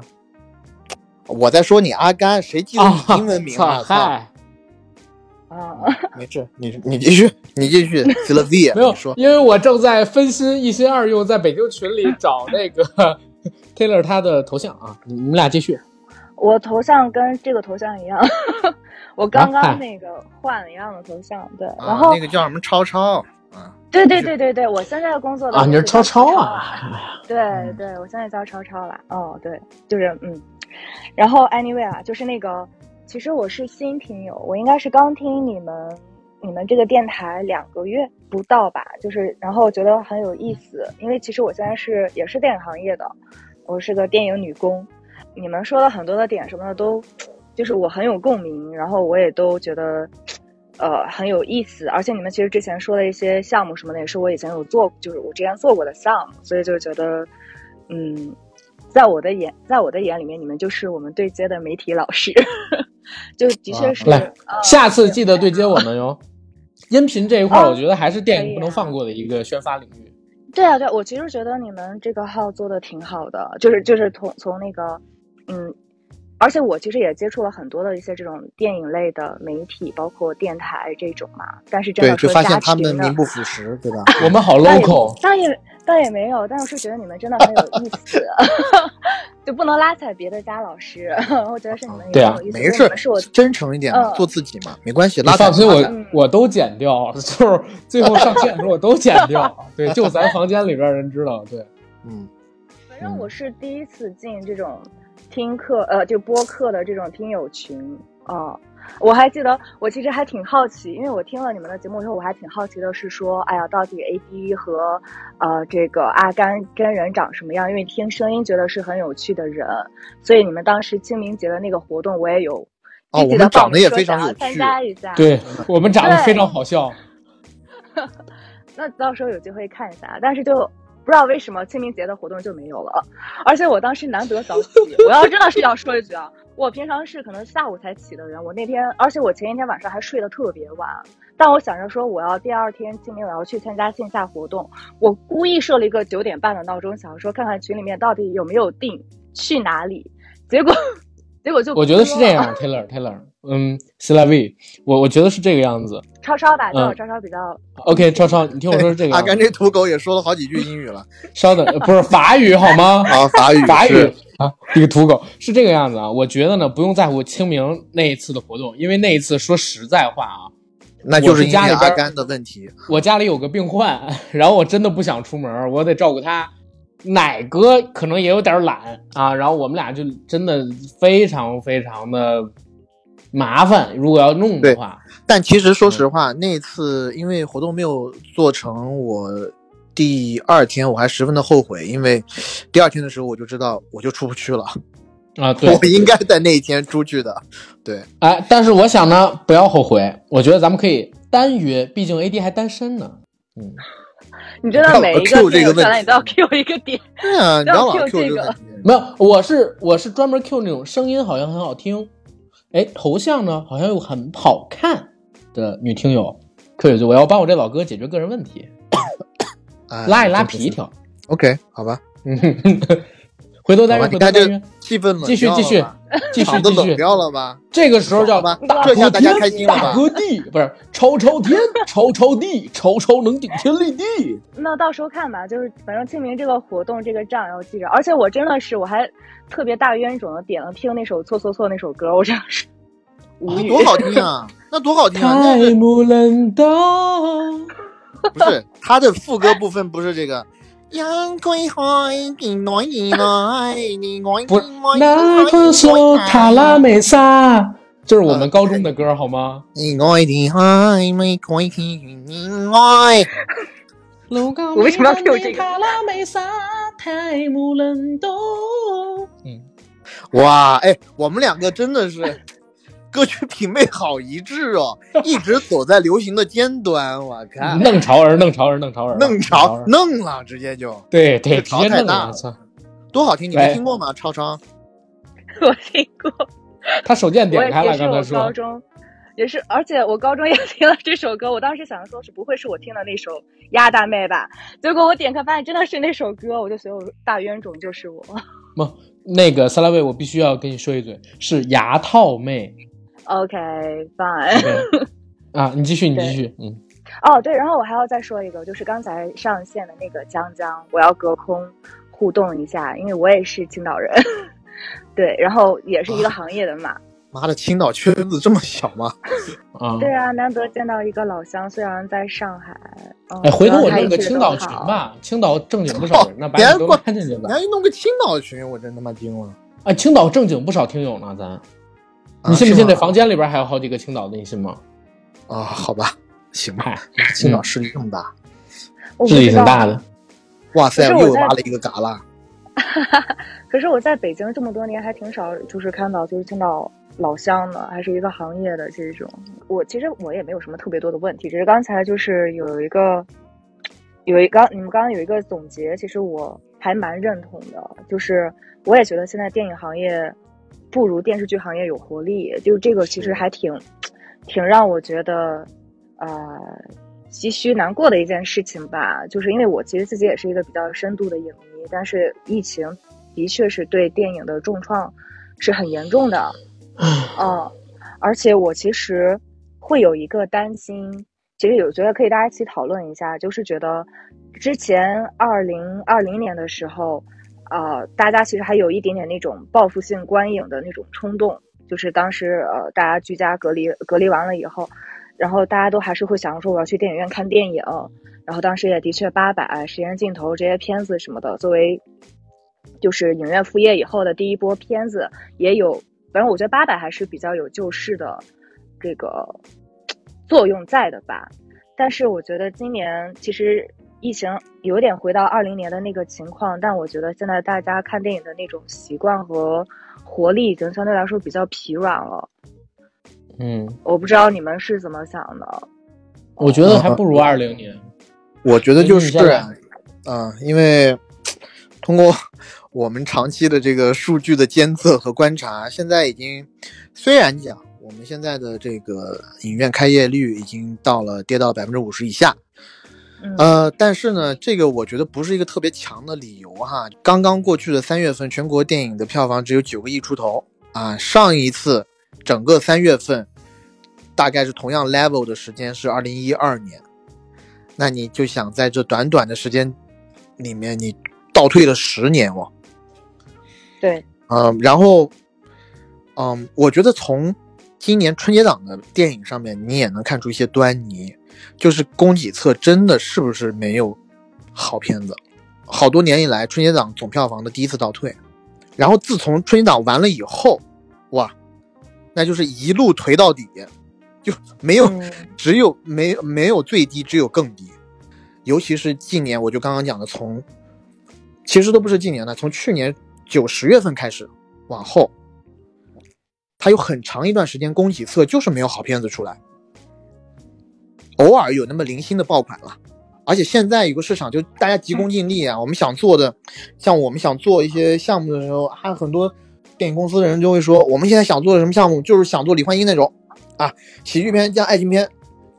我在说你阿甘，谁记得啊，你英文名啊？操嗨，啊，没事，你你继续，你继续 Sylvia，没有说，因为我正在分心，一心二用，在北京群里找那个 Taylor 他的头像啊。你们俩继续。我头像跟这个头像一样，我刚刚那个换了一样的头像，对，啊然后那个叫什么超超啊？对对对对对，我现在的工作的啊，你是超超超啊，啊？对对，我现在叫超超了。哦，对，就是嗯，然后 anyway 啊，就是那个，其实我是新听友，我应该是刚听你们你们这个电台两个月不到吧，就是然后觉得很有意思，因为其实我现在是也是电影行业的，我是个电影女工。你们说的很多的点什么的都，就是我很有共鸣，然后我也都觉得，呃，很有意思。而且你们其实之前说的一些项目什么的，也是我以前有做，就是我之前做过的项目，所以就觉得，嗯，在我的眼，在我的眼里面，你们就是我们对接的媒体老师，就的确是。来呃，下次记得对接我们哟。音频这一块，哦我觉得还是电影不能放过的一个宣发领域。对啊，对，我其实觉得你们这个号做的挺好的，就是就是从从那个，嗯，而且我其实也接触了很多的一些这种电影类的媒体，包括电台这种嘛。但是真对，的说家就发现他们名不副实，对吧？我们好 local，倒也倒也没有，但我是觉得你们真的很有意思，就不能拉踩别的家老师。我觉得是你们对啊很有意思，没事是我，真诚一点做自己嘛，没关系。你拉踩放心，我拉踩嗯我都剪掉，就是最后上线的时候我都剪掉。对，就咱房间里边人知道。对，嗯，反正我是第一次进这种听课，呃，就播客的这种听友群啊、我还记得，我其实还挺好奇，因为我听了你们的节目之后，我还挺好奇的是说，哎呀，到底 AD 和呃这个阿甘真人长什么样？因为听声音觉得是很有趣的人，所以你们当时清明节的那个活动，我也有哦我们长得也非常有趣参加一下。对我们长得非常好笑。那到时候有机会看一下，但是就不知道为什么清明节的活动就没有了。而且我当时难得早起，我要真的是要说一句啊，我平常是可能下午才起的人，我那天，而且我前一天晚上还睡得特别晚。但我想着说，我要第二天清明我要去参加线下活动，我故意设了一个九点半的闹钟，想说看看群里面到底有没有定去哪里。结果，结果就我觉得是这。样，Taylor Taylor，嗯 l a v 我我觉得是这个样子。超超吧，叫嗯超超比较 OK，超超，你听我说是这个。阿甘这土狗也说了好几句英语了稍等，呃不是法语好吗？啊，法语法语啊，这个土狗是这个样子啊。我觉得呢，不用在乎清明那一次的活动，因为那一次说实在话啊，那就是家里边阿甘的问题。我家里有个病患，然后我真的不想出门，我得照顾他。奶哥可能也有点懒啊，然后我们俩就真的非常非常的麻烦。如果要弄的话，但其实说实嗯话，那次因为活动没有做成，我第二天我还十分的后悔，因为第二天的时候我就知道我就出不去了，啊，对，我应该在那一天出去的。对，哎，但是我想呢，不要后悔，我觉得咱们可以单约，毕竟 AD 还单身呢。嗯，你真的要每一 Q 个听友这个问题上来你都要 Q 一个点。对啊，你不要老 Q Q 这个。没有，我是我是专门 Q 那种声音好像很好听，哎，头像呢好像又很好看的女听友 Q 一句，我要帮我这老哥解决个人问题，哎拉一拉皮条。OK，好吧，嗯，回头再，约，回头你看这单约，气氛冷继续继续 继续继续。掉了吧？这个时候叫大这下大家开心了吧大哥地不是超超天，超超地，超超能顶天立地。那到时候看吧，就是反正清明这个活动这个账要记着，而且我真的是我还特别大冤种的点了听那首错错错那首歌，我真的是 无语。啊多好听啊！那多好听啊！那太个木冷的。不是他的副歌部分，不是这个。阳光海变暖意来，你爱不是那颗手塔拉美萨，这是我们高中的歌好吗？你愛的海未改變你愛。我为什么要 Q 这个塔拉美萨太木冷的。嗯，哇，哎，我们两个真的是歌曲品味好一致哦，一直走在流行的尖端。我看 弄潮儿，弄潮儿，弄潮儿，弄潮儿。弄了，直接就对对，这直接大了操！多好听！你没听过吗？超超，我听过，他手贱点开了，也也是高刚才说。中，也是，而且我高中也听了这首歌，我当时想说是不会是我听的那首《鸭大妹》吧？结果我点开发现真的是那首歌，我就觉得大冤种就是我。不，那个萨拉维，我必须要跟你说一嘴，是牙套妹。OK，fine。对啊，你继续，你继续。嗯，哦，对，然后我还要再说一个，就是刚才上线的那个江江，我要隔空互动一下，因为我也是青岛人，对，然后也是一个行业的嘛。妈的，青岛圈子这么小吗？啊，对啊，难得见到一个老乡，虽然在上海。嗯、哎，回头我弄个青岛群。吧，青岛正经不 少人呢，把你都别管拉进去吧。你还弄个青岛群，我真他妈惊了。啊，青岛正经不少听友呢，咱。啊你信不信？这房间里边还有好几个青岛的，你信吗？啊，好吧，行吧，青岛势力这么大，势力挺大的。哇塞，又挖了一个嘎啦。可是我在北京这么多年，还挺少就是看到就是青岛老乡的，还是一个行业的这种。我其实我也没有什么特别多的问题，只是刚才就是有一个有一刚你们刚刚有一个总结，其实我还蛮认同的，就是我也觉得现在电影行业不如电视剧行业有活力，就这个其实还挺挺让我觉得呃唏嘘难过的一件事情吧。就是因为我其实自己也是一个比较深度的影迷，但是疫情的确是对电影的重创是很严重的。嗯，而且我其实会有一个担心，其实有觉得可以大家一起讨论一下，就是觉得之前二零二零年的时候，呃，大家其实还有一点点那种报复性观影的那种冲动，就是当时呃大家居家隔离隔离完了以后，然后大家都还是会想说我要去电影院看电影，然后当时也的确八佰、时间尽头这些片子什么的，作为就是影院复业以后的第一波片子，也有，反正我觉得八佰还是比较有救市的这个作用在的吧。但是我觉得今年其实疫情有点回到二零年的那个情况，但我觉得现在大家看电影的那种习惯和活力已经相对来说比较疲软了。嗯，我不知道你们是怎么想的。我觉得还不如二零年。我觉得就是给你下来，嗯，因为通过我们长期的这个数据的监测和观察，现在已经虽然讲我们现在的这个影院开业率已经到了跌到百分之五十以下，嗯呃，但是呢，这个我觉得不是一个特别强的理由哈。刚刚过去的三月份，全国电影的票房只有九个亿出头啊，上一次整个三月份大概是同样 level 的时间是二零一二年。那你就想在这短短的时间里面，你倒退了十年哦。对，嗯，然后，嗯，我觉得从今年春节档的电影上面，你也能看出一些端倪，就是供给侧真的是不是没有好片子？好多年以来，春节档总票房的第一次倒退，然后自从春节档完了以后，哇，那就是一路颓到底，就没有嗯只有没没有最低，只有更低。尤其是近年，我就刚刚讲的，从其实都不是近年的，从去年九十月份开始往后，它有很长一段时间供给侧就是没有好片子出来，偶尔有那么零星的爆款了。而且现在有个市场，就大家急功近利啊，我们想做的，像我们想做一些项目的时候，还有很多电影公司的人就会说，我们现在想做的什么项目，就是想做李焕英那种啊，喜剧片加爱情片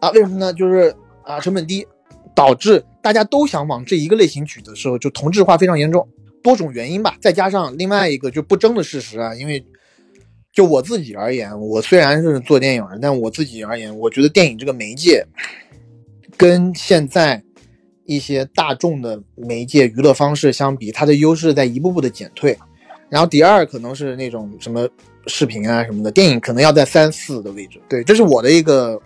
啊，为什么呢？就是啊，成本低，导致大家都想往这一个类型举的时候，就同质化非常严重，多种原因吧，再加上另外一个就不争的事实啊，因为就我自己而言，我虽然是做电影的，但我自己而言，我觉得电影这个媒介跟现在一些大众的媒介娱乐方式相比，它的优势在一步步的减退。然后第二可能是那种什么视频啊什么的，电影可能要在三四的位置。对，这是我的一个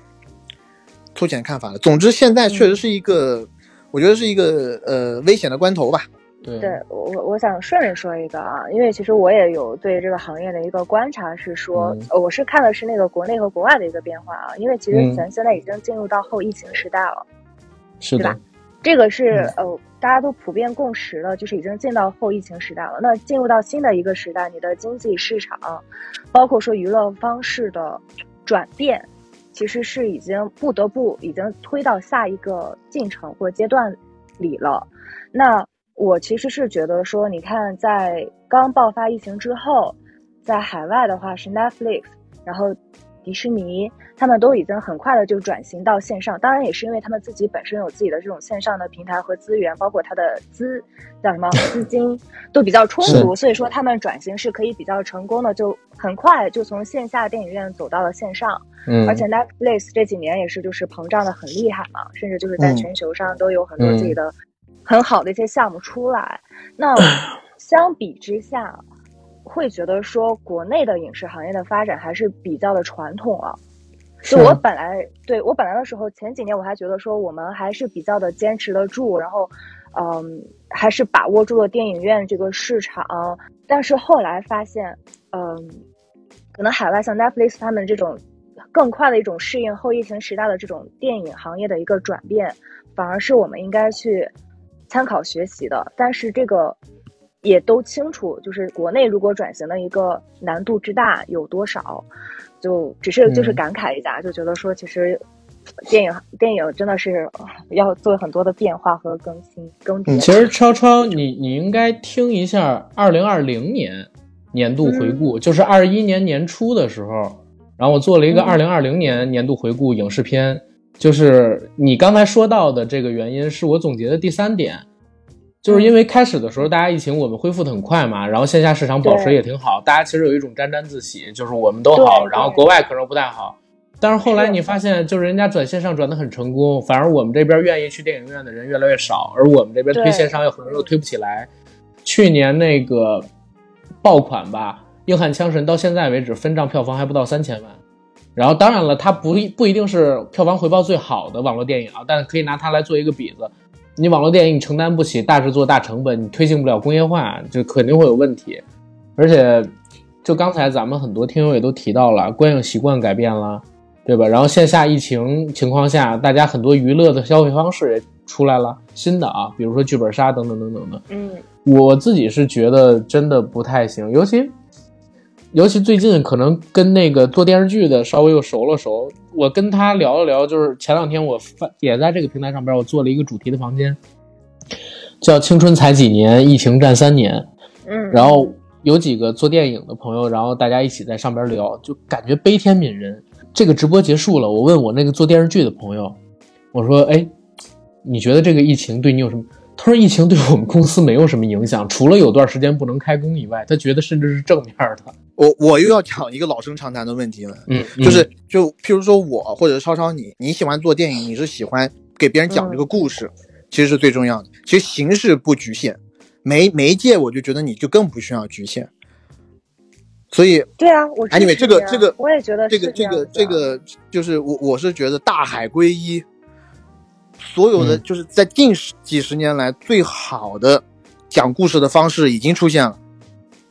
粗浅看法了。总之，现在确实是一个，我觉得是一个呃危险的关头吧。对。对我我我想顺着说一个啊，因为其实我也有对这个行业的一个观察，是说、我是看的是那个国内和国外的一个变化啊，因为其实嗯。咱现在已经进入到后疫情时代了，是吧，这个是嗯。呃大家都普遍共识了，就是已经进到后疫情时代了。那进入到新的一个时代，你的经济市场，包括说娱乐方式的转变，其实是已经不得不已经推到下一个进程或阶段里了。那我其实是觉得说，你看，在刚爆发疫情之后，在海外的话是 Netflix，然后迪士尼，他们都已经很快的就转型到线上。当然，也是因为他们自己本身有自己的这种线上的平台和资源，包括它的资叫什么 资金都比较充足，所以说他们转型是可以比较成功的，就很快就从线下电影院走到了线上。嗯，而且 Netflix 这几年也是就是膨胀的很厉害嘛，甚至就是在嗯全球上都有很多自己的很好的一些项目出来。那相比之下，会觉得说国内的影视行业的发展还是比较的传统啊。就我本来对我本来的时候，前几年我还觉得说我们还是比较的坚持得住，然后，嗯，还是把握住了电影院这个市场。但是后来发现，嗯，可能海外像 Netflix 他们这种更快的一种适应后疫情时代的这种电影行业的一个转变，反而是我们应该去参考学习的。但是这个也都清楚，就是国内如果转型的一个难度之大有多少，就只是就是嗯感慨一下，就觉得说其实电影电影真的是呃要做很多的变化和更新更迭。其实超超，你你应该听一下二零二零年年度回顾，就是二一年年初的时候，然后我做了一个二零二零年年度回顾影视片，就是你刚才说到的这个原因，是我总结的第三点，就是因为开始的时候大家疫情我们恢复的很快嘛，然后线下市场保持也挺好，大家其实有一种沾沾自喜，就是我们都好，然后国外可能不太好。但是后来你发现，就是人家转线上转的很成功，反而我们这边愿意去电影院的人越来越少，而我们这边推线上又很多又推不起来。去年那个爆款吧，《硬汉枪神》到现在为止分账票房还不到三千万。然后当然了，它不一不一定是票房回报最好的网络电影啊，但是可以拿它来做一个比子。你网络电影你承担不起大制作、大成本，你推进不了工业化，就肯定会有问题。而且，就刚才咱们很多听友也都提到了，观影习惯改变了，对吧？然后线下疫情情况下，大家很多娱乐的消费方式也出来了，新的啊，比如说剧本杀等等等等的。嗯，我自己是觉得真的不太行，尤其尤其最近可能跟那个做电视剧的稍微又熟了熟，我跟他聊了聊，就是前两天我发也在这个平台上边，我做了一个主题的房间，叫“青春才几年，疫情战三年”。嗯，然后有几个做电影的朋友，然后大家一起在上边聊，就感觉悲天悯人。这个直播结束了，我问我那个做电视剧的朋友，我说：“哎，你觉得这个疫情对你有什么？”他说：“疫情对我们公司没有什么影响，除了有段时间不能开工以外，他觉得甚至是正面的。我我又要讲一个老生常谈的问题了，嗯，就是就譬如说我或者超超你，你喜欢做电影，你是喜欢给别人讲这个故事，其实是最重要的。其实形式不局限，媒媒介我就觉得你就更不需要局限。所以对啊，我支 anyway 持你啊这个这个我也觉得这个这个这个就是我我是觉得大海归一，所有的嗯就是在近十几十年来最好的讲故事的方式已经出现了，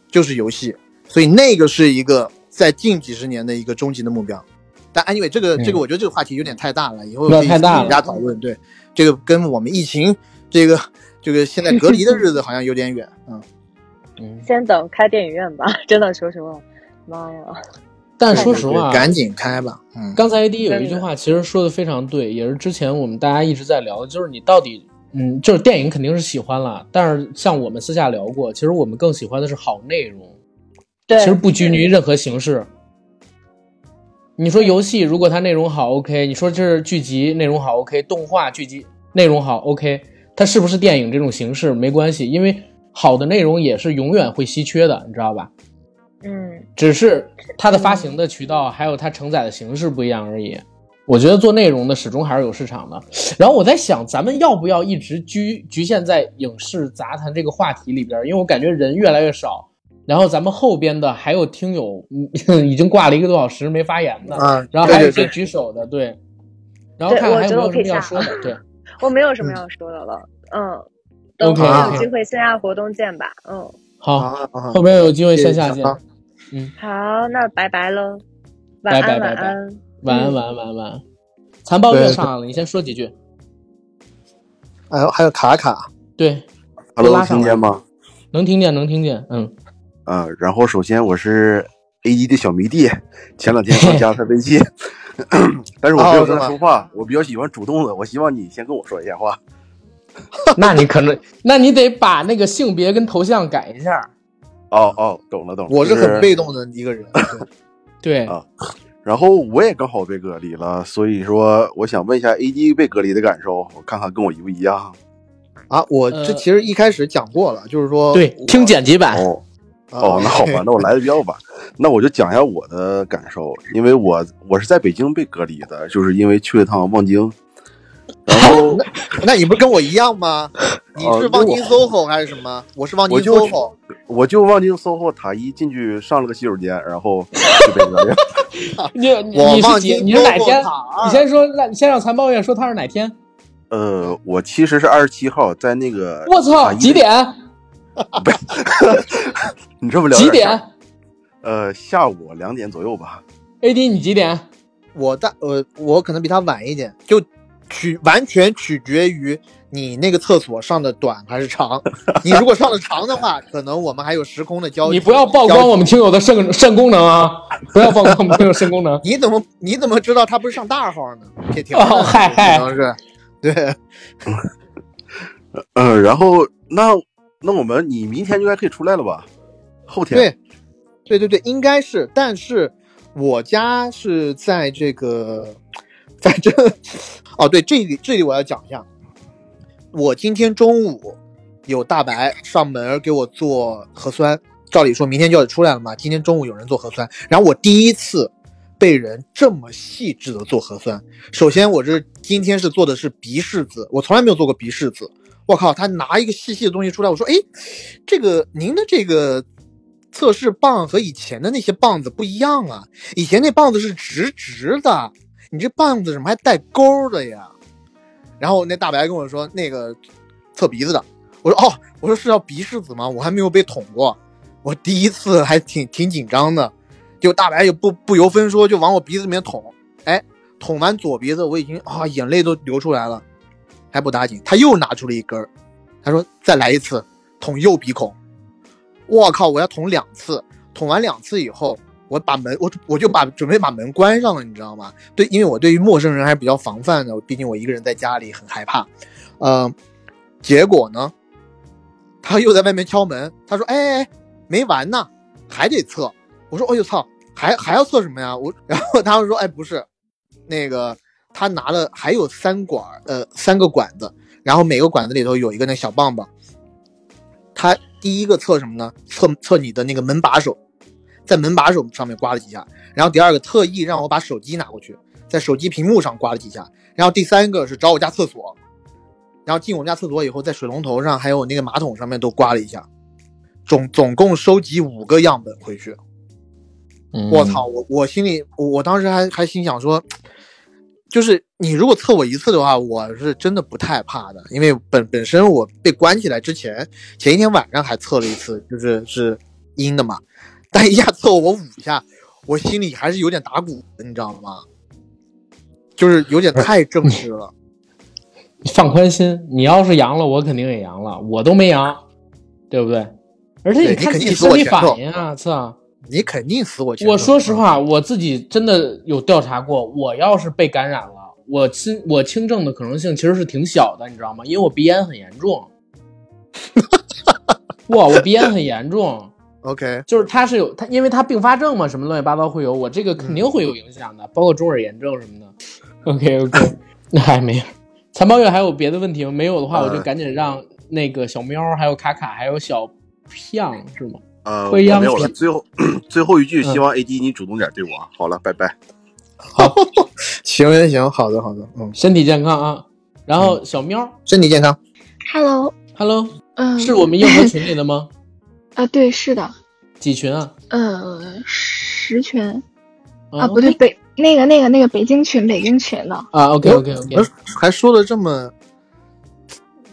就是游戏，所以那个是一个在近几十年的一个终极的目标。但 anyway 这个嗯这个我觉得这个话题有点太大了，以后可以太大了大家讨论。对，这个跟我们疫情这个这个现在隔离的日子好像有点远，嗯。嗯，先等开电影院吧，真的说实话，妈呀！但说实话，赶紧开吧，嗯。刚才 AD 有一句话，其实说的非常对，也是之前我们大家一直在聊的，就是你到底，嗯，就是电影肯定是喜欢了，但是像我们私下聊过，其实我们更喜欢的是好内容，对，其实不拘泥于任何形式。你说游戏如果它内容好，OK；你说这是剧集内容好，OK；动画剧集内容好，OK。它是不是电影这种形式没关系，因为好的内容也是永远会稀缺的，你知道吧？嗯，只是它的发行的渠道还有它承载的形式不一样而已。我觉得做内容的始终还是有市场的。然后我在想，咱们要不要一直局局限在影视杂谈这个话题里边？因为我感觉人越来越少。然后咱们后边的还有听友，嗯，已经挂了一个多小时没发言的，啊，然后还有一些举手的，对。然后看看还有没有什么要说的，对。我没有什么要说的了，嗯，等 OK，后面有机会线下活动见吧，嗯，好，好好好后边有机会线下见。谢谢小好，那拜拜喽，晚安，拜拜拜拜晚安，晚安，嗯晚安，晚安，晚安。残暴对月上来了，你先说几句。还有还有卡卡，对，都 Hello，拉上来听见吗？能听见，能听见，嗯。啊，然后首先我是 A 一的小迷弟，前两天刚加他微信，但是我没有跟他说话，我比较喜欢主动的，我希望你先跟我说一下话。那你可能，那你得把那个性别跟头像改一下。哦哦，懂了懂了，我是很被动的一个人。对，啊然后我也刚好被隔离了，所以说我想问一下 A D 被隔离的感受，我看看跟我一不一样。啊，我呃这其实一开始讲过了，就是说对，听剪辑版。哦，那好吧，那我来的比较晚，那我就讲一下我的感受，因为我我是在北京被隔离的，就是因为去了趟望京，然后那你不是跟我一样吗？你哦是望京 SOHO 还是什么？我是望京 SOHO。我就望京 SOHO 塔一进去上了个洗手间，然后就被隔离了。你你是几？你是哪天？你先说，让你先让残暴月说他是哪天？呃，我其实是二十七号在那个我操，塔一几？点？你这么聊几点？呃，下午两点左右吧。？AD 你几点？我大呃，我可能比他晚一点，就取完全取决于你那个厕所上的短还是长。你如果上的长的话，可能我们还有时空的交集。你不要曝光我们听友的肾肾功能啊！不要曝光我们听友肾功能。你怎么你怎么知道他不是上大号呢？铁条哦，嗨嗨，可能是对。嗯，然后那那我们你明天应该可以出来了吧？后天对，对对对，应该是，但是我家是在这个，反正 哦，对，这里这里我要讲一下，我今天中午有大白上门给我做核酸，照理说明天就要出来了嘛，今天中午有人做核酸，然后我第一次被人这么细致的做核酸。首先，我这今天是做的是鼻拭子，我从来没有做过鼻拭子。我靠，他拿一个细细的东西出来，我说，哎，这个您的这个测试棒和以前的那些棒子不一样啊，以前那棒子是直直的，你这棒子怎么还带钩的呀？然后那大白跟我说，那个测鼻子的。我说，哦，我说是要鼻拭子吗？我还没有被捅过，我第一次还挺挺紧张的。就大白也不不由分说就往我鼻子里面捅，哎，捅完左鼻子，我已经啊眼泪都流出来了。还不打紧，他又拿出了一根儿，他说再来一次，捅右鼻孔。我靠，我要捅两次，捅完两次以后，我把门我我就把准备把门关上了，你知道吗？对，因为我对于陌生人还是比较防范的，毕竟我一个人在家里很害怕。嗯，结果呢，他又在外面敲门，他说：“哎哎哎，没完呢，还得测。”我说：“哎呦操，还还要测什么呀？”我然后他们说：“哎，不是，那个。”他拿了还有三管，呃，三个管子，然后每个管子里头有一个那小棒棒。他第一个测什么呢？测测你的那个门把手，在门把手上面刮了几下。然后第二个特意让我把手机拿过去，在手机屏幕上刮了几下。然后第三个是找我家厕所，然后进我们家厕所以后，在水龙头上还有那个马桶上面都刮了一下。总总共收集五个样本回去。我操！我我心里，我当时还还心想说。就是你如果测我一次的话，我是真的不太怕的，因为本本身我被关起来之前，前一天晚上还测了一次，就是是阴的嘛。但一下测我五下，我心里还是有点打鼓的，你知道吗？就是有点太正式了。放宽心，你要是阳了，我肯定也阳了，我都没阳，对不对？而且你看自己身体反应啊，测。你肯定死我！我说实话，我自己真的有调查过，我要是被感染了，我轻我轻症的可能性其实是挺小的，你知道吗？因为我鼻炎很严重。哇，我鼻炎很严重。OK，就是它是有它，因为它并发症嘛，什么乱七八糟会有，我这个肯定会有影响的，包括中耳炎症什么的。OK OK，那还没有。残暴月还有别的问题吗？没有的话，我就赶紧让那个小喵，还有卡卡，还有小象是吗？呃，没有了。最后 最后一句，希望 AD 你主动点对我。好了，拜拜。好，行行行，好的好的，嗯，身体健康啊。然后小喵，身体健康。Hello，Hello，嗯，是我们硬核群里的吗？啊，对，是的。几群啊？呃，十群。啊，不对，北那个那个那个北京群，北京群的。啊，OK OK OK，还说的这么，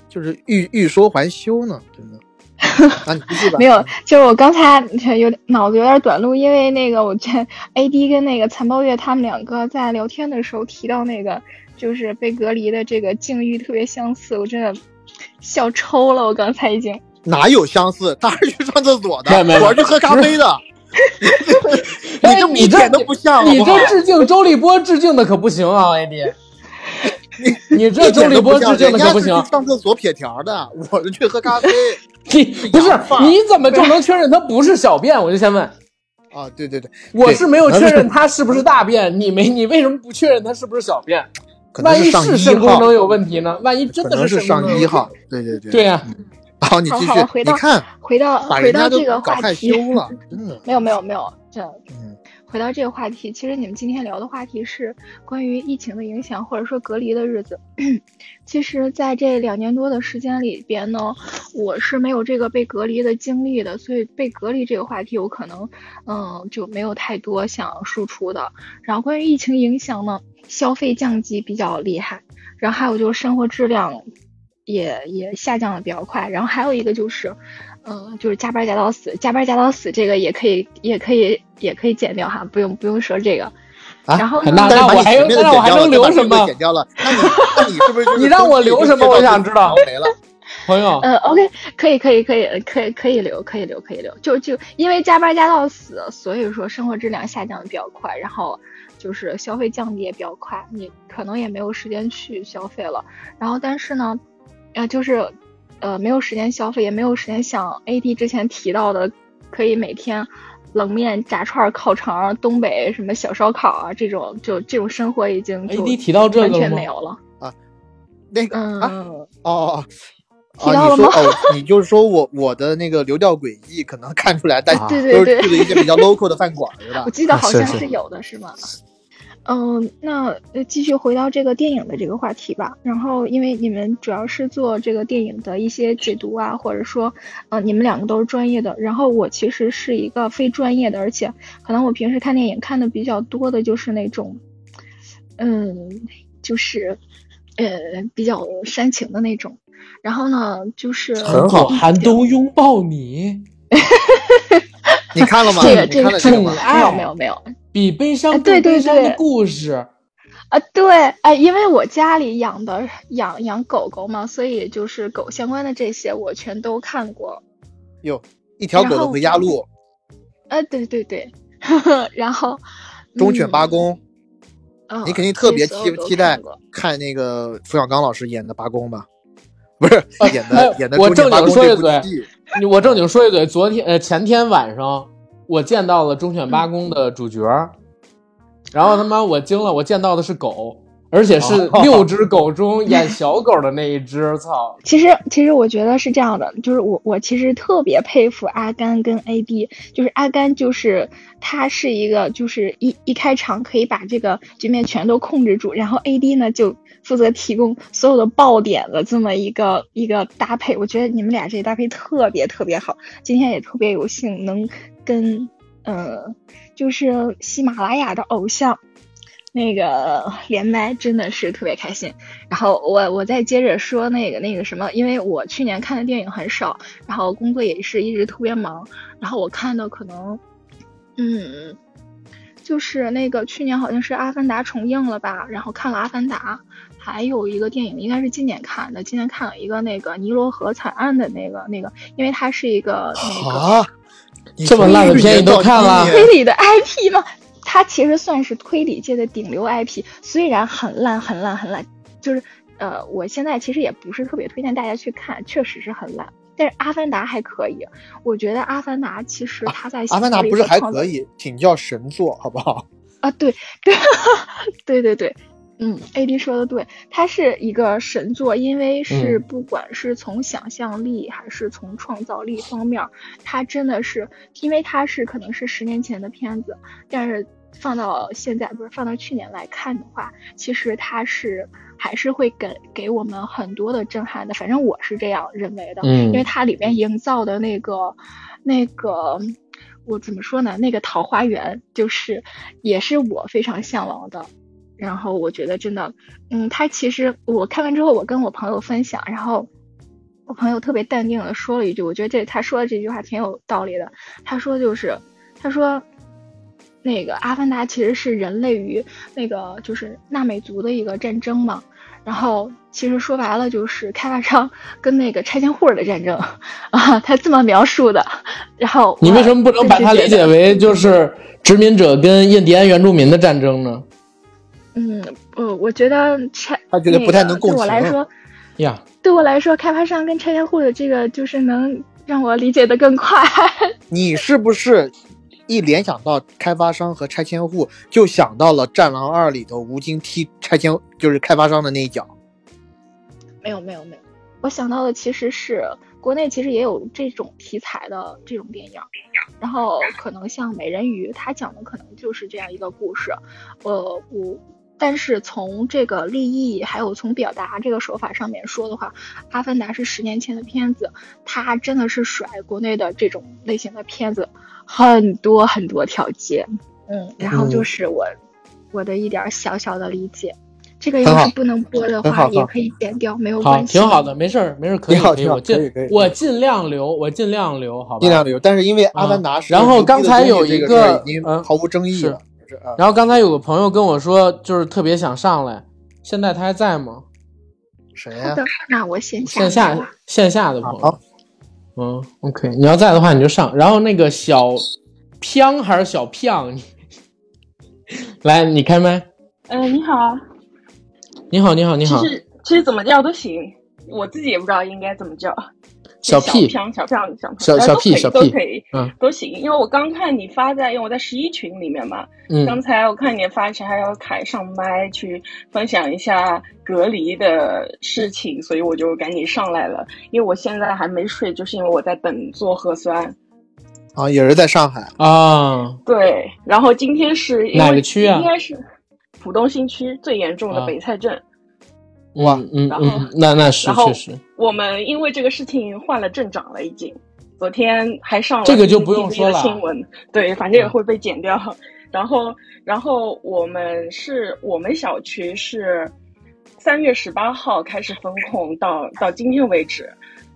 就是欲欲说还休呢，真的。没有，就是我刚才 有脑子有点短路，因为那个我这 A D 跟那个残暴月他们两个在聊天的时候提到那个就是被隔离的这个境遇特别相似，我真的笑抽了。我刚才已经哪有相似？他是去上厕所的，我是去喝咖啡的。你这一点都不像，你这致敬周立波致敬的可不行啊，A D。你你这周立波致敬的可不行，上厕所撇条的，我是去喝咖啡。你 不是你怎么就能确认它不是小便？我就先问。啊，对对对，我是没有确认它是不是大便，你没你为什么不确认它是不是小便？万一是肾功能有问题呢？万一真的是上一号？对对对，对呀。好，你继续。你看，回到回到这个话题，真 的没有没有没有这。回到这个话题，其实你们今天聊的话题是关于疫情的影响，或者说隔离的日子。其实，在这两年多的时间里边呢，我是没有这个被隔离的经历的，所以被隔离这个话题，我可能嗯就没有太多想输出的。然后关于疫情影响呢，消费降级比较厉害，然后还有就是生活质量也也下降的比较快，然后还有一个就是。嗯，就是加班加到死，加班加到死，这个也可以，也可以，也可以减掉哈，不用不用说这个。啊，然后那我还有，那我还能留什么？减掉了，那你那你是不是 你让我留什么？我想知道。没了，朋友。呃，OK，可以，可以，可以，可以，可以留，可以留，可以留。就就因为加班加到死，所以说生活质量下降的比较快，然后就是消费降低也比较快，你可能也没有时间去消费了。然后但是呢，呃，就是呃没有时间消费，也没有时间想 AD 之前提到的，可以每天。冷面、炸串、烤肠、东北什么小烧烤啊，这种就这种生活已经 A D 提到这个完全没有了啊。那个嗯啊哦，提到了吗？哦，你就是说我我的那个流调轨迹可能看出来，但对对对，去了一些比较 local 的饭馆，是吧？我记得好像是有的，是吗？嗯，那继续回到这个电影的这个话题吧。然后，因为你们主要是做这个电影的一些解读啊，或者说，呃，你们两个都是专业的。然后我其实是一个非专业的，而且可能我平时看电影看的比较多的就是那种，嗯，就是呃比较煽情的那种。然后呢，就是很好，寒冬 拥抱你。你看了吗？这个这个这个没有没有没有，比悲伤更悲伤的故事啊！对，哎，因为我家里养的养养狗狗嘛，所以就是狗相关的这些我全都看过。哟，一条狗的回家路。啊，对对对，呵呵 然后忠犬八公，嗯，你肯定特别期期待看那个冯小刚老师演的八公吧？不是演的演的。我正经说一嘴。我正经说一嘴，昨天呃前天晚上，我见到了《忠犬八公》的主角，然后他妈我惊了，我见到的是狗，而且是 六只狗中演小狗的那一只，操！其实其实我觉得是这样的，就是我我其实特别佩服阿甘跟 AD，就是阿甘就是他是一个就是一一开场可以把这个局面全都控制住，然后 AD 呢就。负责提供所有的爆点的这么一个一个搭配，我觉得你们俩这搭配特别特别好。今天也特别有幸能跟呃，就是喜马拉雅的偶像那个连麦，真的是特别开心。然后我我再接着说那个那个什么，因为我去年看的电影很少，然后工作也是一直特别忙，然后我看的可能嗯。就是那个去年好像是《阿凡达》重映了吧，然后看了《阿凡达》，还有一个电影应该是今年看的，今年看了一个那个尼罗河惨案的那个那个，因为它是一个那个这么烂的片你都看了？推理的 IP 吗？它其实算是推理界的顶流 IP，虽然很烂很烂很烂，就是呃，我现在其实也不是特别推荐大家去看，确实是很烂。但是《阿凡达》还可以，我觉得《阿凡达》其实它在《阿凡达》不是还可以，挺叫神作，好不好？啊，对对对对对，嗯，AD 说的对，它是一个神作，因为是不管是从想象力还是从创造力方面，它真的是，因为它是可能是十年前的片子，但是放到现在不是放到去年来看的话，其实它是。还是会给给我们很多的震撼的，反正我是这样认为的，嗯，因为它里面营造的那个那个，我怎么说呢？那个桃花源就是也是我非常向往的。然后我觉得真的，嗯，他其实我看完之后，我跟我朋友分享，然后我朋友特别淡定的说了一句，我觉得这他说的这句话挺有道理的。他说就是他说。那个《阿凡达》其实是人类与那个就是纳美族的一个战争嘛，然后其实说白了就是开发商 跟那个拆迁户的战争啊，他这么描述的。然后你为什么不能把它理解为就是殖民者跟印第安原住民的战争呢？嗯，呃，我觉得拆他觉得不太能共情。对我来说呀，对我来说，开发商跟拆迁户的这个就是能让我理解的更快。你是不是？一联想到开发商和拆迁户，就想到了《战狼二》里头吴京踢拆迁，就是开发商的那一脚。没有没有没有，我想到的其实是国内其实也有这种题材的这种电影，然后可能像美人鱼，它讲的可能就是这样一个故事。呃，我但是从这个立意还有从表达这个手法上面说的话，《阿凡达》是十年前的片子，它真的是甩国内的这种类型的片子。很多很多条街，嗯，然后就是我我的一点小小的理解，这个要是不能播的话，也可以剪掉，没有关系。挺好的，没事儿，没事儿，可以，可以，我尽我尽量留，我尽量留，好吧？尽量留。但是因为阿凡达，是然后刚才有一个已经毫无争议了，是啊。然后刚才有个朋友跟我说，就是特别想上来，现在他还在吗？谁呀、的，那我先下线下线下的朋友。嗯，OK，你要在的话你就上。然后那个小飘还是小胖，你 来，你开麦。嗯、你好，你好，你好，你好其，实其实怎么叫都行，我自己也不知道应该怎么叫。小屁小小胖小小小屁小屁都可以，嗯都行。因为我刚看你发在，因为我在十一群里面嘛，嗯刚才我看你发起还要凯上麦去分享一下隔离的事情，所以我就赶紧上来了。因为我现在还没睡，就是因为我在等做核酸。啊，也是在上海。啊，对，然后今天是因为哪个区啊应该是浦东新区最严重的啊北蔡镇。哇，嗯嗯，那那是确实，我们因为这个事情换了镇长了，已经。昨天还上了这个就不用说了新闻，对，反正也嗯会被剪掉。然后，然后我们是我们小区是三月十八号开始封控，到到今天为止。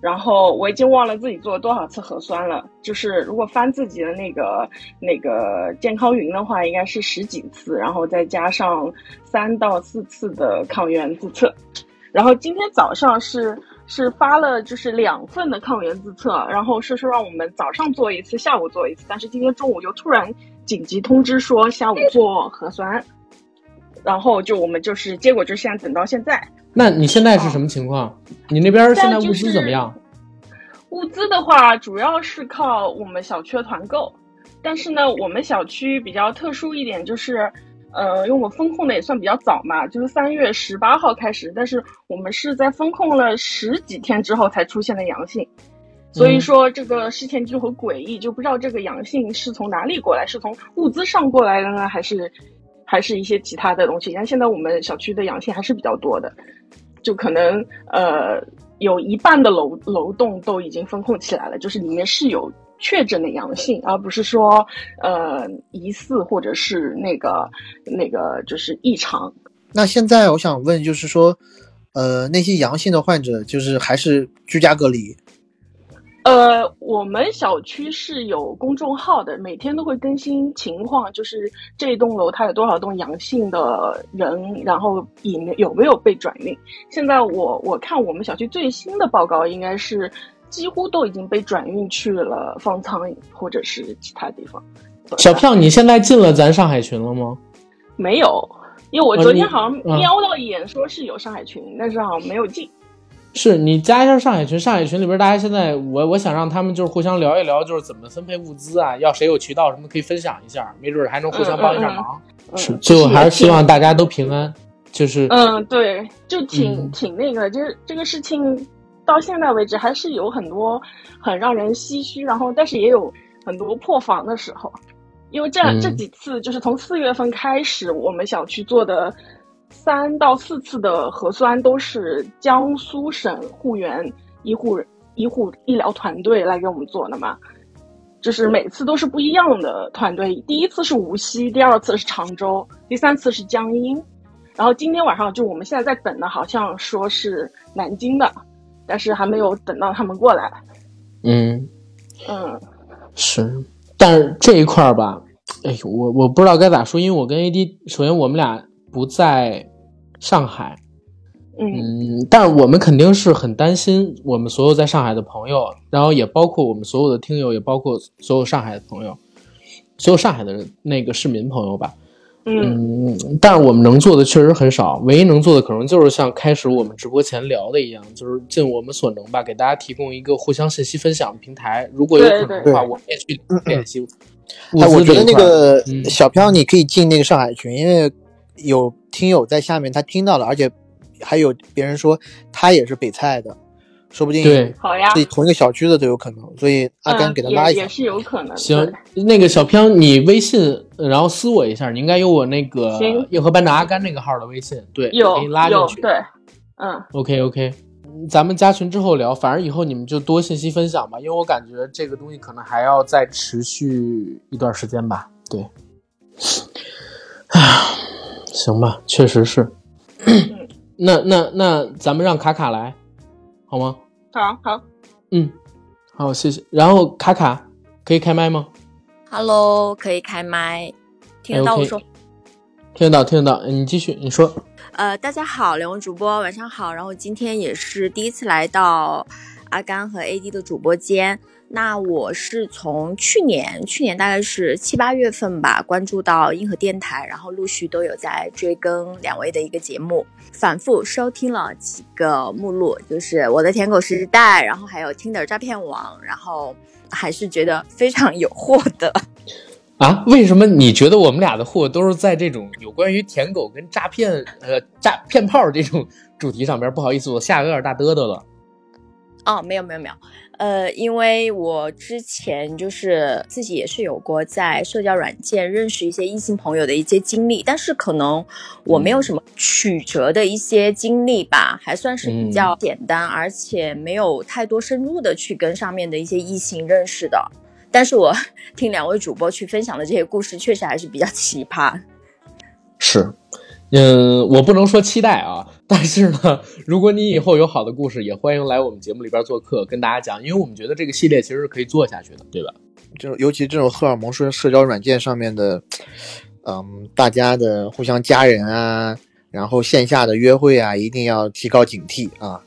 然后我已经忘了自己做了多少次核酸了，就是如果翻自己的那个那个健康云的话，应该是十几次，然后再加上三到四次的抗原自测。然后今天早上是是发了就是两份的抗原自测，然后是说让我们早上做一次，下午做一次，但是今天中午就突然紧急通知说下午做核酸，然后就我们就是结果就现在等到现在，那你现在是什么情况？你那边现在物资怎么样？物资的话，主要是靠我们小区的团购，但是呢，我们小区比较特殊一点就是，呃，因为我们封控的也算比较早嘛，就是三月十八号开始，但是我们是在封控了十几天之后才出现的阳性，所以说这个事情就很诡异，就不知道这个阳性是从哪里过来，是从物资上过来的呢，还是还是一些其他的东西？但现在我们小区的阳性还是比较多的，就可能呃。有一半的楼楼栋都已经封控起来了，就是里面是有确诊的阳性，而不是说呃疑似或者是那个那个就是异常。那现在我想问，就是说，呃，那些阳性的患者，就是还是居家隔离？呃，我们小区是有公众号的，每天都会更新情况，就是这栋楼它有多少栋阳性的人，然后有没有没有被转运。现在我我看我们小区最新的报告，应该是几乎都已经被转运去了方舱或者是其他地方。小票，你现在进了咱上海群了吗？没有，因为我昨天好像嗯瞄到一眼，说是有上海群，但是好像没有进。是你加一下上海群，上海群里边大家现在我我想让他们就是互相聊一聊，就是怎么分配物资啊，要谁有渠道什么可以分享一下，没准还能互相帮一下忙。嗯是，最后还是希望大家都平安。就是嗯，对，就挺、嗯挺那个，就是这个事情到现在为止还是有很多很让人唏嘘，然后但是也有很多破防的时候，因为这样、嗯这几次就是从四月份开始，我们想去做的三到四次的核酸都是江苏省护源医护医护医疗团队来给我们做的嘛。就是每次都是不一样的团队，第一次是无锡，第二次是常州，第三次是江阴，然后今天晚上就我们现在在等的，好像说是南京的，但是还没有等到他们过来。嗯嗯是，但是这一块儿吧，哎呦，我我不知道该咋说，因为我跟 AD，首先我们俩不在上海，嗯嗯，但是我们肯定是很担心我们所有在上海的朋友，然后也包括我们所有的听友，也包括所有上海的朋友，所有上海的那个市民朋友吧。嗯嗯，但是我们能做的确实很少，唯一能做的可能就是像开始我们直播前聊的一样，就是尽我们所能吧，给大家提供一个互相信息分享的平台。如果有可能的话，对对我们也去联系物哎，我觉得那个嗯小飘你可以进那个上海群，因为有听友在下面他听到了，而且还有别人说他也是北蔡的，说不定对好呀是同一个小区的都有可能，所以阿甘嗯给他拉一下。也也是有可能。行，那个小飘，你微信然后私我一下，你应该有我那个行硬核班长阿甘那个号的微信，对，有你拉进去。有对，嗯 OK OK，咱们加群之后聊，反正以后你们就多信息分享吧，因为我感觉这个东西可能还要再持续一段时间吧。对，唉，行吧，确实是。那那那咱们让卡卡来，好吗？好好，嗯，好，谢谢。然后卡卡可以开麦吗？Hello，可以开麦。听得到我说？听得到，听得到。你继续，你说。呃，大家好，两位主播晚上好。然后今天也是第一次来到阿甘和 AD 的主播间。那我是从去年，去年大概是七八月份吧，关注到硬核电台，然后陆续都有在追更两位的一个节目，反复收听了几个目录，就是我的舔狗时代，然后还有听的诈骗网，然后还是觉得非常有货的。啊，为什么你觉得我们俩的货都是在这种有关于舔狗跟诈骗、呃诈骗炮这种主题上边？不好意思，我下个有点大嘚嘚了。哦，没有没有没有。呃，因为我之前就是自己也是有过在社交软件认识一些异性朋友的一些经历，但是可能我没有什么曲折的一些经历吧，还算是比较简单，而且没有太多深入的去跟上面的一些异性认识的。但是我 听两位主播去分享的这些故事，确实还是比较奇葩。是。嗯，我不能说期待啊，但是呢，如果你以后有好的故事，也欢迎来我们节目里边做客，跟大家讲，因为我们觉得这个系列其实是可以做下去的，对吧？就尤其这种荷尔蒙社社交软件上面的，嗯，大家的互相加人啊，然后线下的约会啊，一定要提高警惕啊。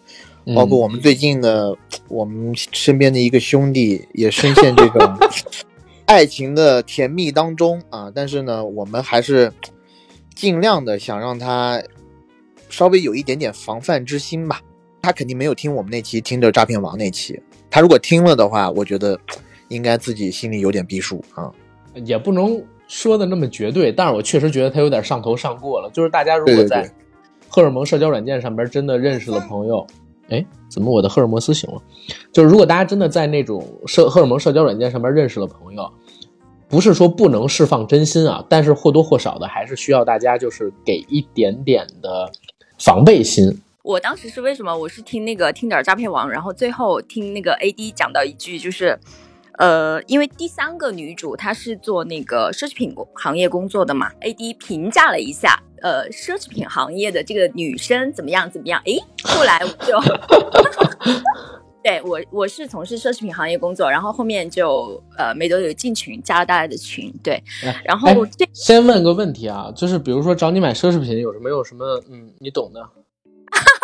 包括我们最近的，我们身边的一个兄弟也深陷这个 爱情的甜蜜当中啊，但是呢，我们还是。尽量的想让他稍微有一点点防范之心吧。他肯定没有听我们那期听着诈骗王那期。他如果听了的话，我觉得 应该自己心里有点逼数啊。也不能说的那么绝对，但是我确实觉得他有点上头上过了。就是大家如果在荷尔蒙社交软件上边真的认识了朋友，哎，怎么我的荷尔墨斯醒了？就是如果大家真的在那种社荷尔蒙社交软件上边认识了朋友。不是说不能释放真心啊，但是或多或少的还是需要大家就是给一点点的防备心。我当时是为什么？我是听那个听点诈骗王，然后最后听那个 AD 讲到一句，就是，呃，因为第三个女主她是做那个奢侈品行业工作的嘛，AD 评价了一下，呃，奢侈品行业的这个女生怎么样怎么样？诶，后来我就。对我，我是从事奢侈品行业工作，然后后面就呃没多久进群，加了大家的群。对，然后这先问个问题啊，就是比如说找你买奢侈品，有什么有什么嗯，你懂的。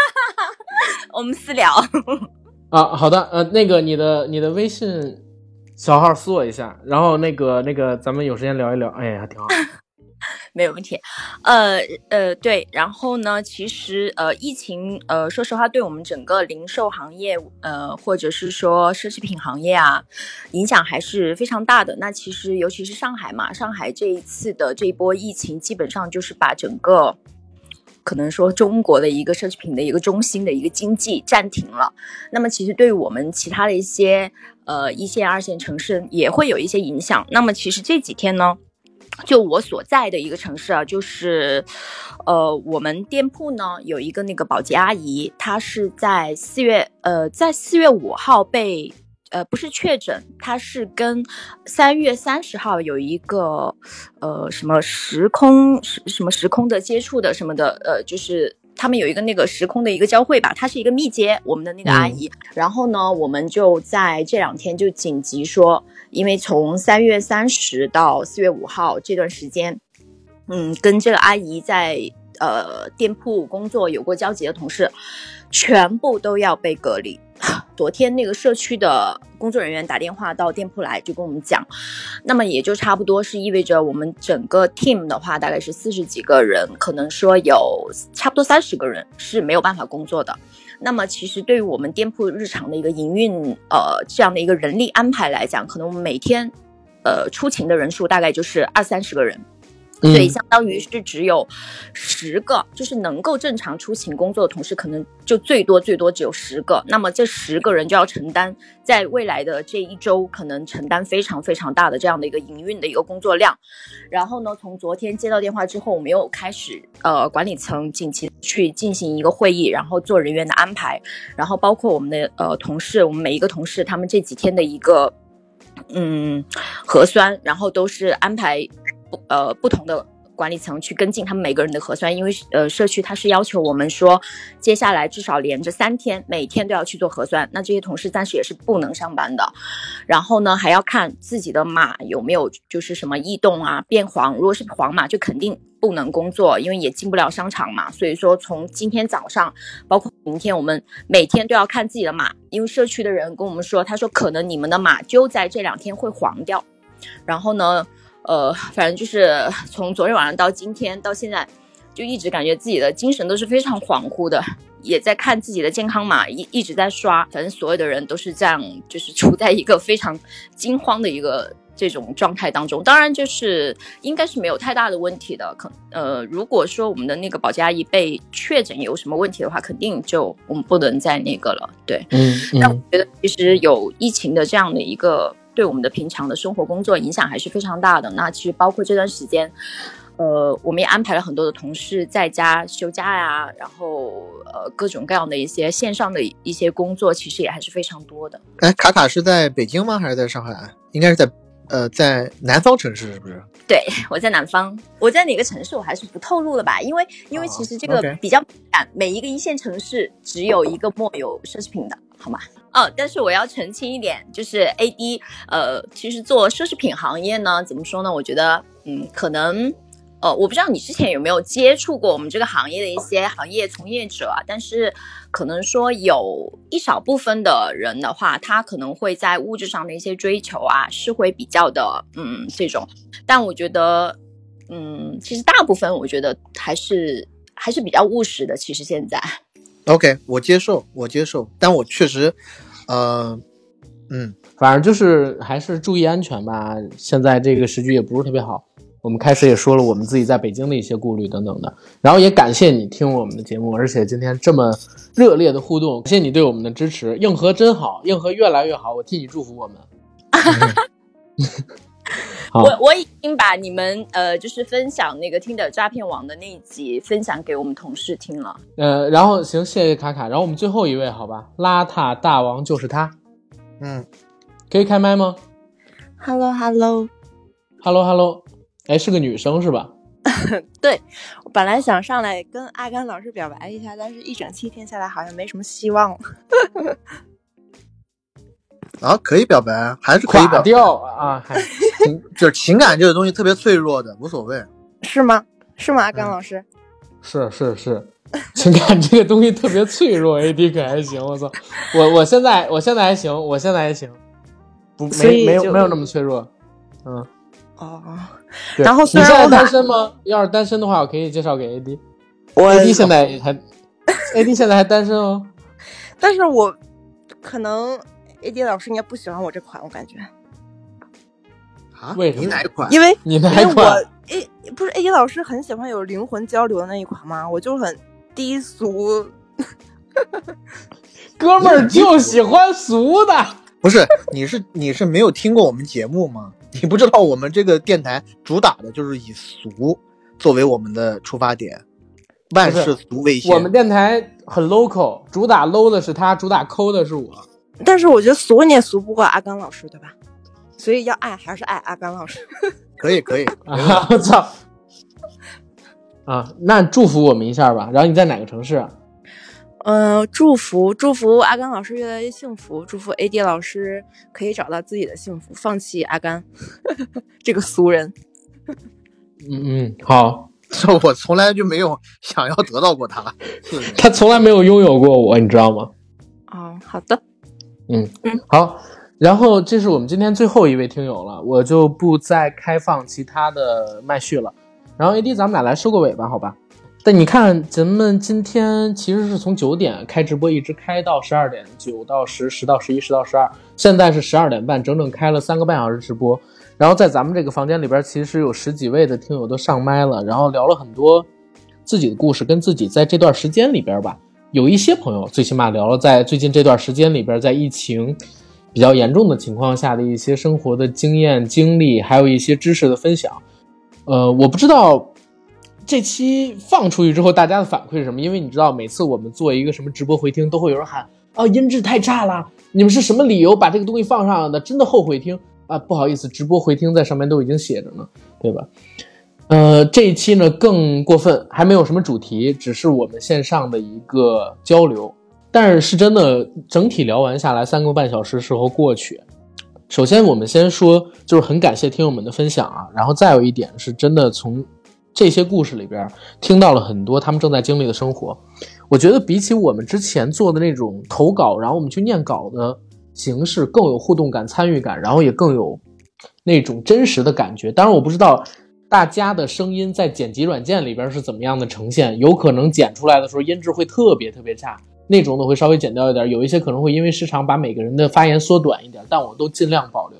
我们私聊啊，好的，呃，那个你的你的微信小号私我一下，然后那个那个咱们有时间聊一聊，哎呀，挺好。没有问题，呃呃对，然后呢，其实呃疫情呃说实话对我们整个零售行业呃或者是说奢侈品行业啊影响还是非常大的。那其实尤其是上海嘛，上海这一次的这一波疫情，基本上就是把整个可能说中国的一个奢侈品的一个中心的一个经济暂停了。那么其实对于我们其他的一些呃一线二线城市也会有一些影响。那么其实这几天呢。就我所在的一个城市啊，就是，呃，我们店铺呢有一个那个保洁阿姨，她是在四月，呃，在四月五号被，呃，不是确诊，她是跟三月三十号有一个，呃，什么时空什什么时空的接触的什么的，呃，就是他们有一个那个时空的一个交汇吧，它是一个密接，我们的那个阿姨，然后呢，我们就在这两天就紧急说。因为从三月三十到四月五号这段时间，嗯，跟这个阿姨在呃店铺工作有过交集的同事，全部都要被隔离。昨天那个社区的工作人员打电话到店铺来，就跟我们讲，那么也就差不多是意味着我们整个 team 的话，大概是四十几个人，可能说有差不多三十个人是没有办法工作的。那么，其实对于我们店铺日常的一个营运，呃，这样的一个人力安排来讲，可能我们每天，呃，出勤的人数大概就是二三十个人。所以，相当于是只有十个，就是能够正常出勤工作的同事，可能就最多最多只有十个。那么，这十个人就要承担在未来的这一周，可能承担非常非常大的这样的一个营运的一个工作量。然后呢，从昨天接到电话之后，我们又开始呃管理层紧急去进行一个会议，然后做人员的安排，然后包括我们的呃同事，我们每一个同事他们这几天的一个嗯核酸，然后都是安排。呃，不同的管理层去跟进他们每个人的核酸，因为呃社区它是要求我们说，接下来至少连着三天，每天都要去做核酸。那这些同事暂时也是不能上班的。然后呢，还要看自己的码有没有就是什么异动啊、变黄。如果是黄码，就肯定不能工作，因为也进不了商场嘛。所以说，从今天早上，包括明天，我们每天都要看自己的码，因为社区的人跟我们说，他说可能你们的码就在这两天会黄掉。然后呢？呃，反正就是从昨天晚上到今天到现在，就一直感觉自己的精神都是非常恍惚的，也在看自己的健康码，一一直在刷。反正所有的人都是这样，就是处在一个非常惊慌的一个这种状态当中。当然，就是应该是没有太大的问题的。可呃，如果说我们的那个保洁阿姨被确诊有什么问题的话，肯定就我们不能再那个了。对，嗯，但我觉得其实有疫情的这样的一个。对我们的平常的生活工作影响还是非常大的。那其实包括这段时间，呃，我们也安排了很多的同事在家休假呀，然后呃，各种各样的一些线上的一些工作，其实也还是非常多的。哎，卡卡是在北京吗？还是在上海？应该是在呃，在南方城市，是不是？对，我在南方。我在哪个城市，我还是不透露了吧，因为因为其实这个比较赶，每一个一线城市只有一个墨有奢侈品的，好吗？哦，但是我要澄清一点，就是 A D，呃，其实做奢侈品行业呢，怎么说呢？我觉得，嗯，可能，呃，我不知道你之前有没有接触过我们这个行业的一些行业从业者，但是可能说有一少部分的人的话，他可能会在物质上的一些追求啊，是会比较的，嗯，这种，但我觉得，嗯，其实大部分我觉得还是还是比较务实的，其实现在。OK，我接受，我接受，但我确实，呃，嗯，反正就是还是注意安全吧。现在这个时局也不是特别好。我们开始也说了我们自己在北京的一些顾虑等等的，然后也感谢你听我们的节目，而且今天这么热烈的互动，感谢你对我们的支持。硬核真好，硬核越来越好，我替你祝福我们。我我已经把你们呃，就是分享那个听的诈骗网的那一集分享给我们同事听了。呃，然后行，谢谢卡卡。然后我们最后一位，好吧，邋遢大王就是他。嗯，可以开麦吗？Hello，Hello，Hello，Hello。哎，是个女生是吧？对，我本来想上来跟阿甘老师表白一下，但是一整期听下来好像没什么希望了。啊，可以表白，还是可以表掉啊？还 就是情感这个东西特别脆弱的，无所谓，是吗？是吗？阿甘老师，是是是，情感这个东西特别脆弱，AD 可还行？我操，我我现在我现在还行，我现在还行，不没没有没有那么脆弱，嗯哦，然后你现在单身吗？要是单身的话，我可以介绍给 AD，我 AD 现在还 AD 现在还单身哦，但是我可能。A D 老师应该不喜欢我这款，我感觉。啊？为什么？哪一款？因为你哪一款？A 不是 A D 老师很喜欢有灵魂交流的那一款吗？我就很低俗。哥们儿就喜欢俗的。不是，你是你是没有听过我们节目吗？你不知道我们这个电台主打的就是以俗作为我们的出发点，万事俗为先。我们电台很 local，主打 low 的是他，主打抠的是我。但是我觉得俗你也俗不过阿甘老师，对吧？所以要爱还是爱阿甘老师。可以可以，我操！啊，那祝福我们一下吧。然后你在哪个城市？嗯，祝福祝福阿甘老师越来越幸福，祝福 AD 老师可以找到自己的幸福，放弃阿甘 这个俗人。嗯嗯，好。我从来就没有想要得到过他，他从来没有拥有过我，你知道吗？哦，好的。嗯嗯好，然后这是我们今天最后一位听友了，我就不再开放其他的麦序了。然后 AD，咱们俩来收个尾吧，好吧？但你看，咱们今天其实是从九点开直播，一直开到十二点，九到十，十到十一，十到十二，现在是十二点半，整整开了三个半小时直播。然后在咱们这个房间里边，其实有十几位的听友都上麦了，然后聊了很多自己的故事，跟自己在这段时间里边吧。有一些朋友最起码聊了在最近这段时间里边，在疫情比较严重的情况下的一些生活的经验经历，还有一些知识的分享。呃，我不知道这期放出去之后大家的反馈是什么，因为你知道每次我们做一个什么直播回听，都会有人喊啊音质太差了，你们是什么理由把这个东西放上的？真的后悔听啊？不好意思，直播回听在上面都已经写着呢，对吧？呃，这一期呢更过分，还没有什么主题，只是我们线上的一个交流。但是是真的，整体聊完下来，三个半小时时候过去。首先，我们先说，就是很感谢听友们的分享啊。然后再有一点，是真的从这些故事里边听到了很多他们正在经历的生活。我觉得比起我们之前做的那种投稿，然后我们去念稿的形式，更有互动感、参与感，然后也更有那种真实的感觉。当然，我不知道大家的声音在剪辑软件里边是怎么样的呈现，有可能剪出来的时候音质会特别特别差。那种的会稍微剪掉一点，有一些可能会因为时长把每个人的发言缩短一点，但我都尽量保留。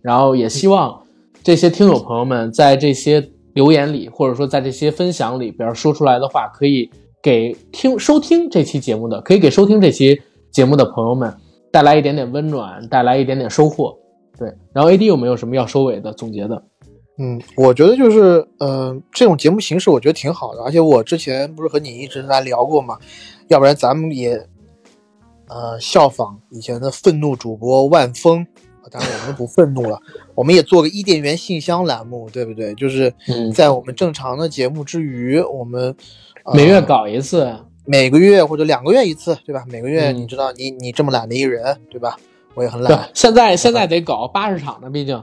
然后也希望这些听友朋友们在这些留言里，或者说在这些分享里边说出来的话，可以给听收听这期节目的，可以给收听这期节目的朋友们带来一点点温暖，带来一点点收获。对，然后 AD 有没有什么要收尾的总结的？嗯，我觉得就是，呃，这种节目形式我觉得挺好的，而且我之前不是和你一直在聊过嘛。要不然咱们也，呃，效仿以前的愤怒主播万峰，当然我们不愤怒了，我们也做个伊甸园信箱栏目，对不对？就是在我们正常的节目之余，我们每月搞一次，每个月或者两个月一次，对吧？每个月你知道，你你这么懒的一个人，对吧？我也很懒。现在现在得搞八十场呢，毕竟。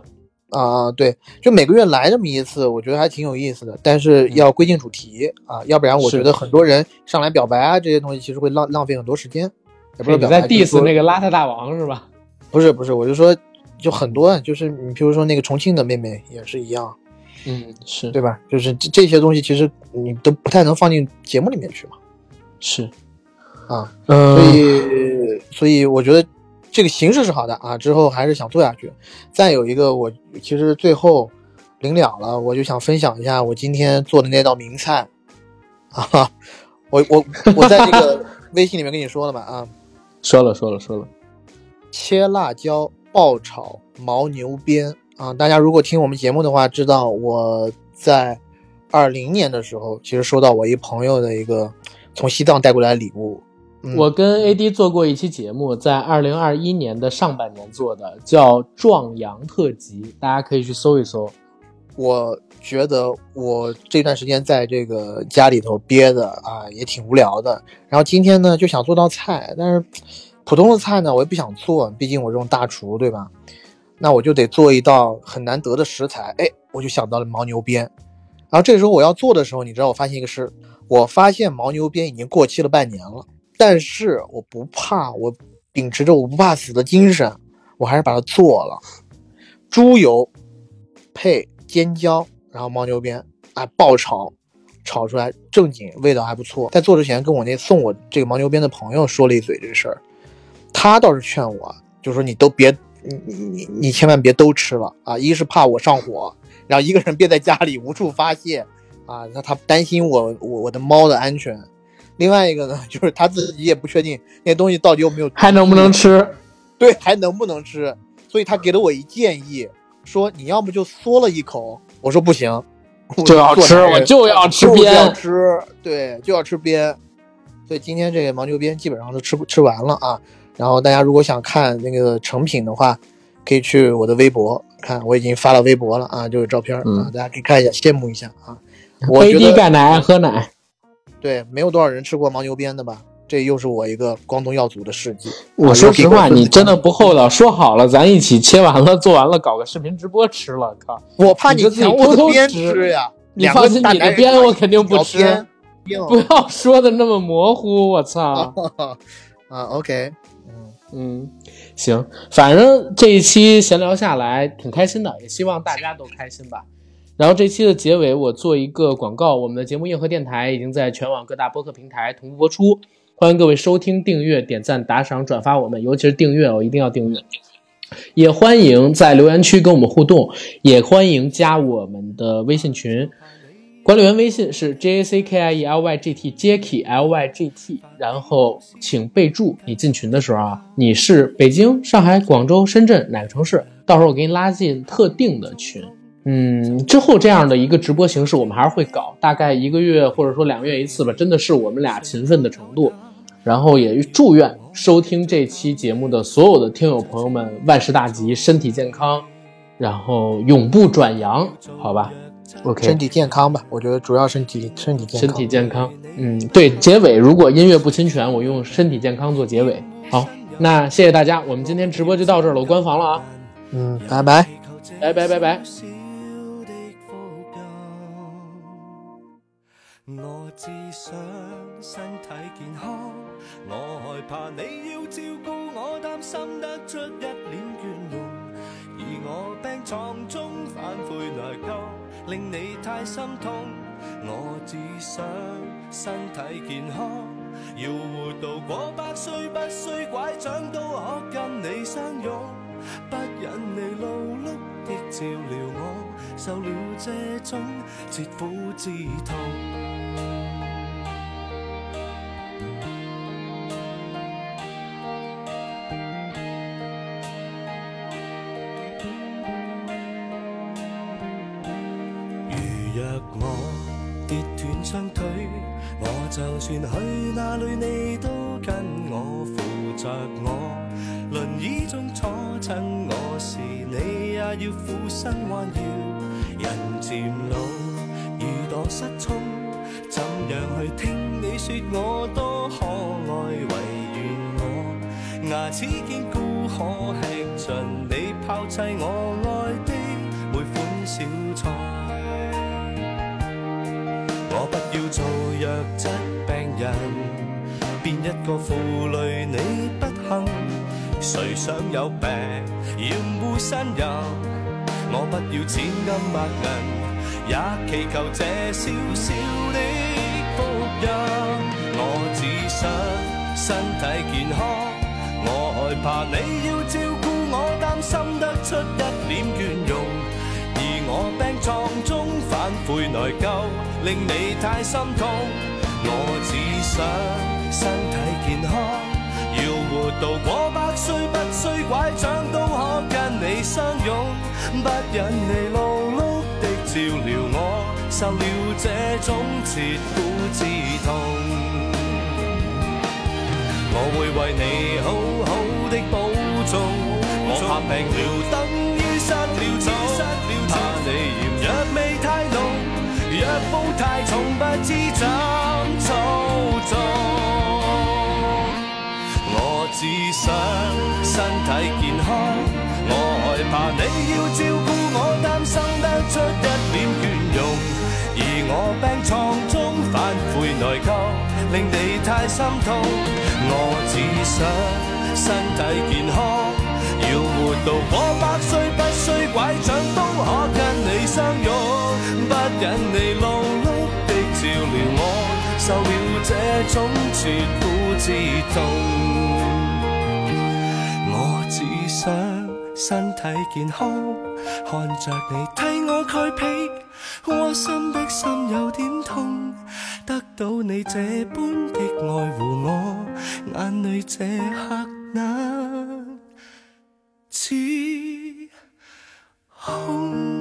啊，对，就每个月来这么一次，我觉得还挺有意思的。但是要规定主题啊，要不然我觉得很多人上来表白啊这些东西，其实会浪浪费很多时间。也不是你在 diss 那个邋遢大王是吧？不是不是，我就说就很多，就是你比如说那个重庆的妹妹也是一样，嗯，是对吧？就是这这些东西其实你都不太能放进节目里面去嘛。是啊，嗯所以所以我觉得。这个形式是好的啊，之后还是想做下去。再有一个，我其实最后临了了，我就想分享一下我今天做的那道名菜啊。我我我在这个 微信里面跟你说了吧啊，说了说了说了，切辣椒爆炒牦牛鞭啊。大家如果听我们节目的话，知道我在二零年的时候，其实收到我一朋友的一个从西藏带过来的礼物。我跟 AD 做过一期节目，在二零二一年的上半年做的，叫《壮阳特辑》，大家可以去搜一搜。我觉得我这段时间在这个家里头憋的啊，也挺无聊的。然后今天呢，就想做道菜，但是普通的菜呢，我也不想做，毕竟我这种大厨，对吧？那我就得做一道很难得的食材。哎，我就想到了牦牛鞭。然后这时候我要做的时候，你知道我发现一个事，我发现牦牛鞭已经过期了半年了。但是我不怕，我秉持着我不怕死的精神，我还是把它做了。猪油配尖椒，然后牦牛鞭，啊，爆炒，炒出来正经，味道还不错。在做之前，跟我那送我这个牦牛鞭的朋友说了一嘴这事儿，他倒是劝我，就说你都别，你你你你千万别都吃了啊！一是怕我上火，然后一个人憋在家里无处发泄啊，那他担心我我我的猫的安全。另外一个呢，就是他自己也不确定那东西到底有没有还能不能吃，对，还能不能吃？所以他给了我一建议，说你要么就嗦了一口。我说不行，就要吃，我就要吃就要，吃，对，就要吃边。所以今天这个牦牛鞭基本上都吃吃完了啊。然后大家如果想看那个成品的话，可以去我的微博看，我已经发了微博了啊，就有照片啊，大家可以看一下，羡慕一下啊。飞低钙奶喝奶。对，没有多少人吃过牦牛鞭的吧？这又是我一个光宗耀祖的事迹。我说实话，你真的不厚道。说好了，咱一起切完了，做完了，搞个视频直播吃了。靠！我怕你自己偷偷吃呀。你放心，你的鞭我肯定不吃。不要说的那么模糊，我操！啊，OK，嗯嗯，行，反正这一期闲聊下来挺开心的，也希望大家都开心吧。然后这期的结尾，我做一个广告。我们的节目硬核电台已经在全网各大播客平台同步播出，欢迎各位收听、订阅、点赞、打赏、转发我们，尤其是订阅哦，一定要订阅。也欢迎在留言区跟我们互动，也欢迎加我们的微信群。管理员微信是 j a c k i e l y g t jacky l y g t，然后请备注你进群的时候啊，你是北京、上海、广州、深圳哪个城市？到时候我给你拉进特定的群。嗯，之后这样的一个直播形式，我们还是会搞，大概一个月或者说两个月一次吧，真的是我们俩勤奋的程度。然后也祝愿收听这期节目的所有的听友朋友们万事大吉，身体健康，然后永不转阳，好吧？OK，身体健康吧，我觉得主要身体身体健康。身体健康，嗯，对，结尾如果音乐不侵权，我用身体健康做结尾。好，那谢谢大家，我们今天直播就到这儿了，我关房了啊。嗯，拜拜，拜拜拜拜。我只想身体健康，我害怕你要照顾我，担心得出一脸倦容，而我病床中反悔内疚，令你太心痛。我只想身体健康，要活到过百岁，不需拐杖都可跟你相拥，不忍你劳碌的照料我，受了这种切肤之痛。俯身弯腰。人渐老，耳朵失聪，怎样去听你说我多可爱？唯愿我牙齿坚固，可吃尽你抛弃我爱的每款小菜。我不要做弱质病人，变一个负累你不幸？谁想有病要护呻吟？我不要千金百银，也祈求这小小的福荫。我只想身体健康，我害怕你要照顾我，担心得出一脸倦容，而我病床中反悔内疚。令你太心痛，我只想身体健康，要活到过百岁，不需拐杖都可跟你相拥，不忍你劳碌的照料我，受了这种切肤之痛。我会为你好好的保重，我怕病了等于失了踪，怕你嫌若味太浓。若步太重，不知怎只想身体健康，我害怕你要照顾我，担心得出一脸倦容。而我病床中反悔内疚，令你太心痛。我只想身体健康，要活到过百岁，不需拐杖都可跟你相拥。不忍你劳碌的照料我，受了这种切肤之痛。我只想身体健康看着你替我盖被窝心的心有点痛得到你这般的爱护我眼泪这刻难似空。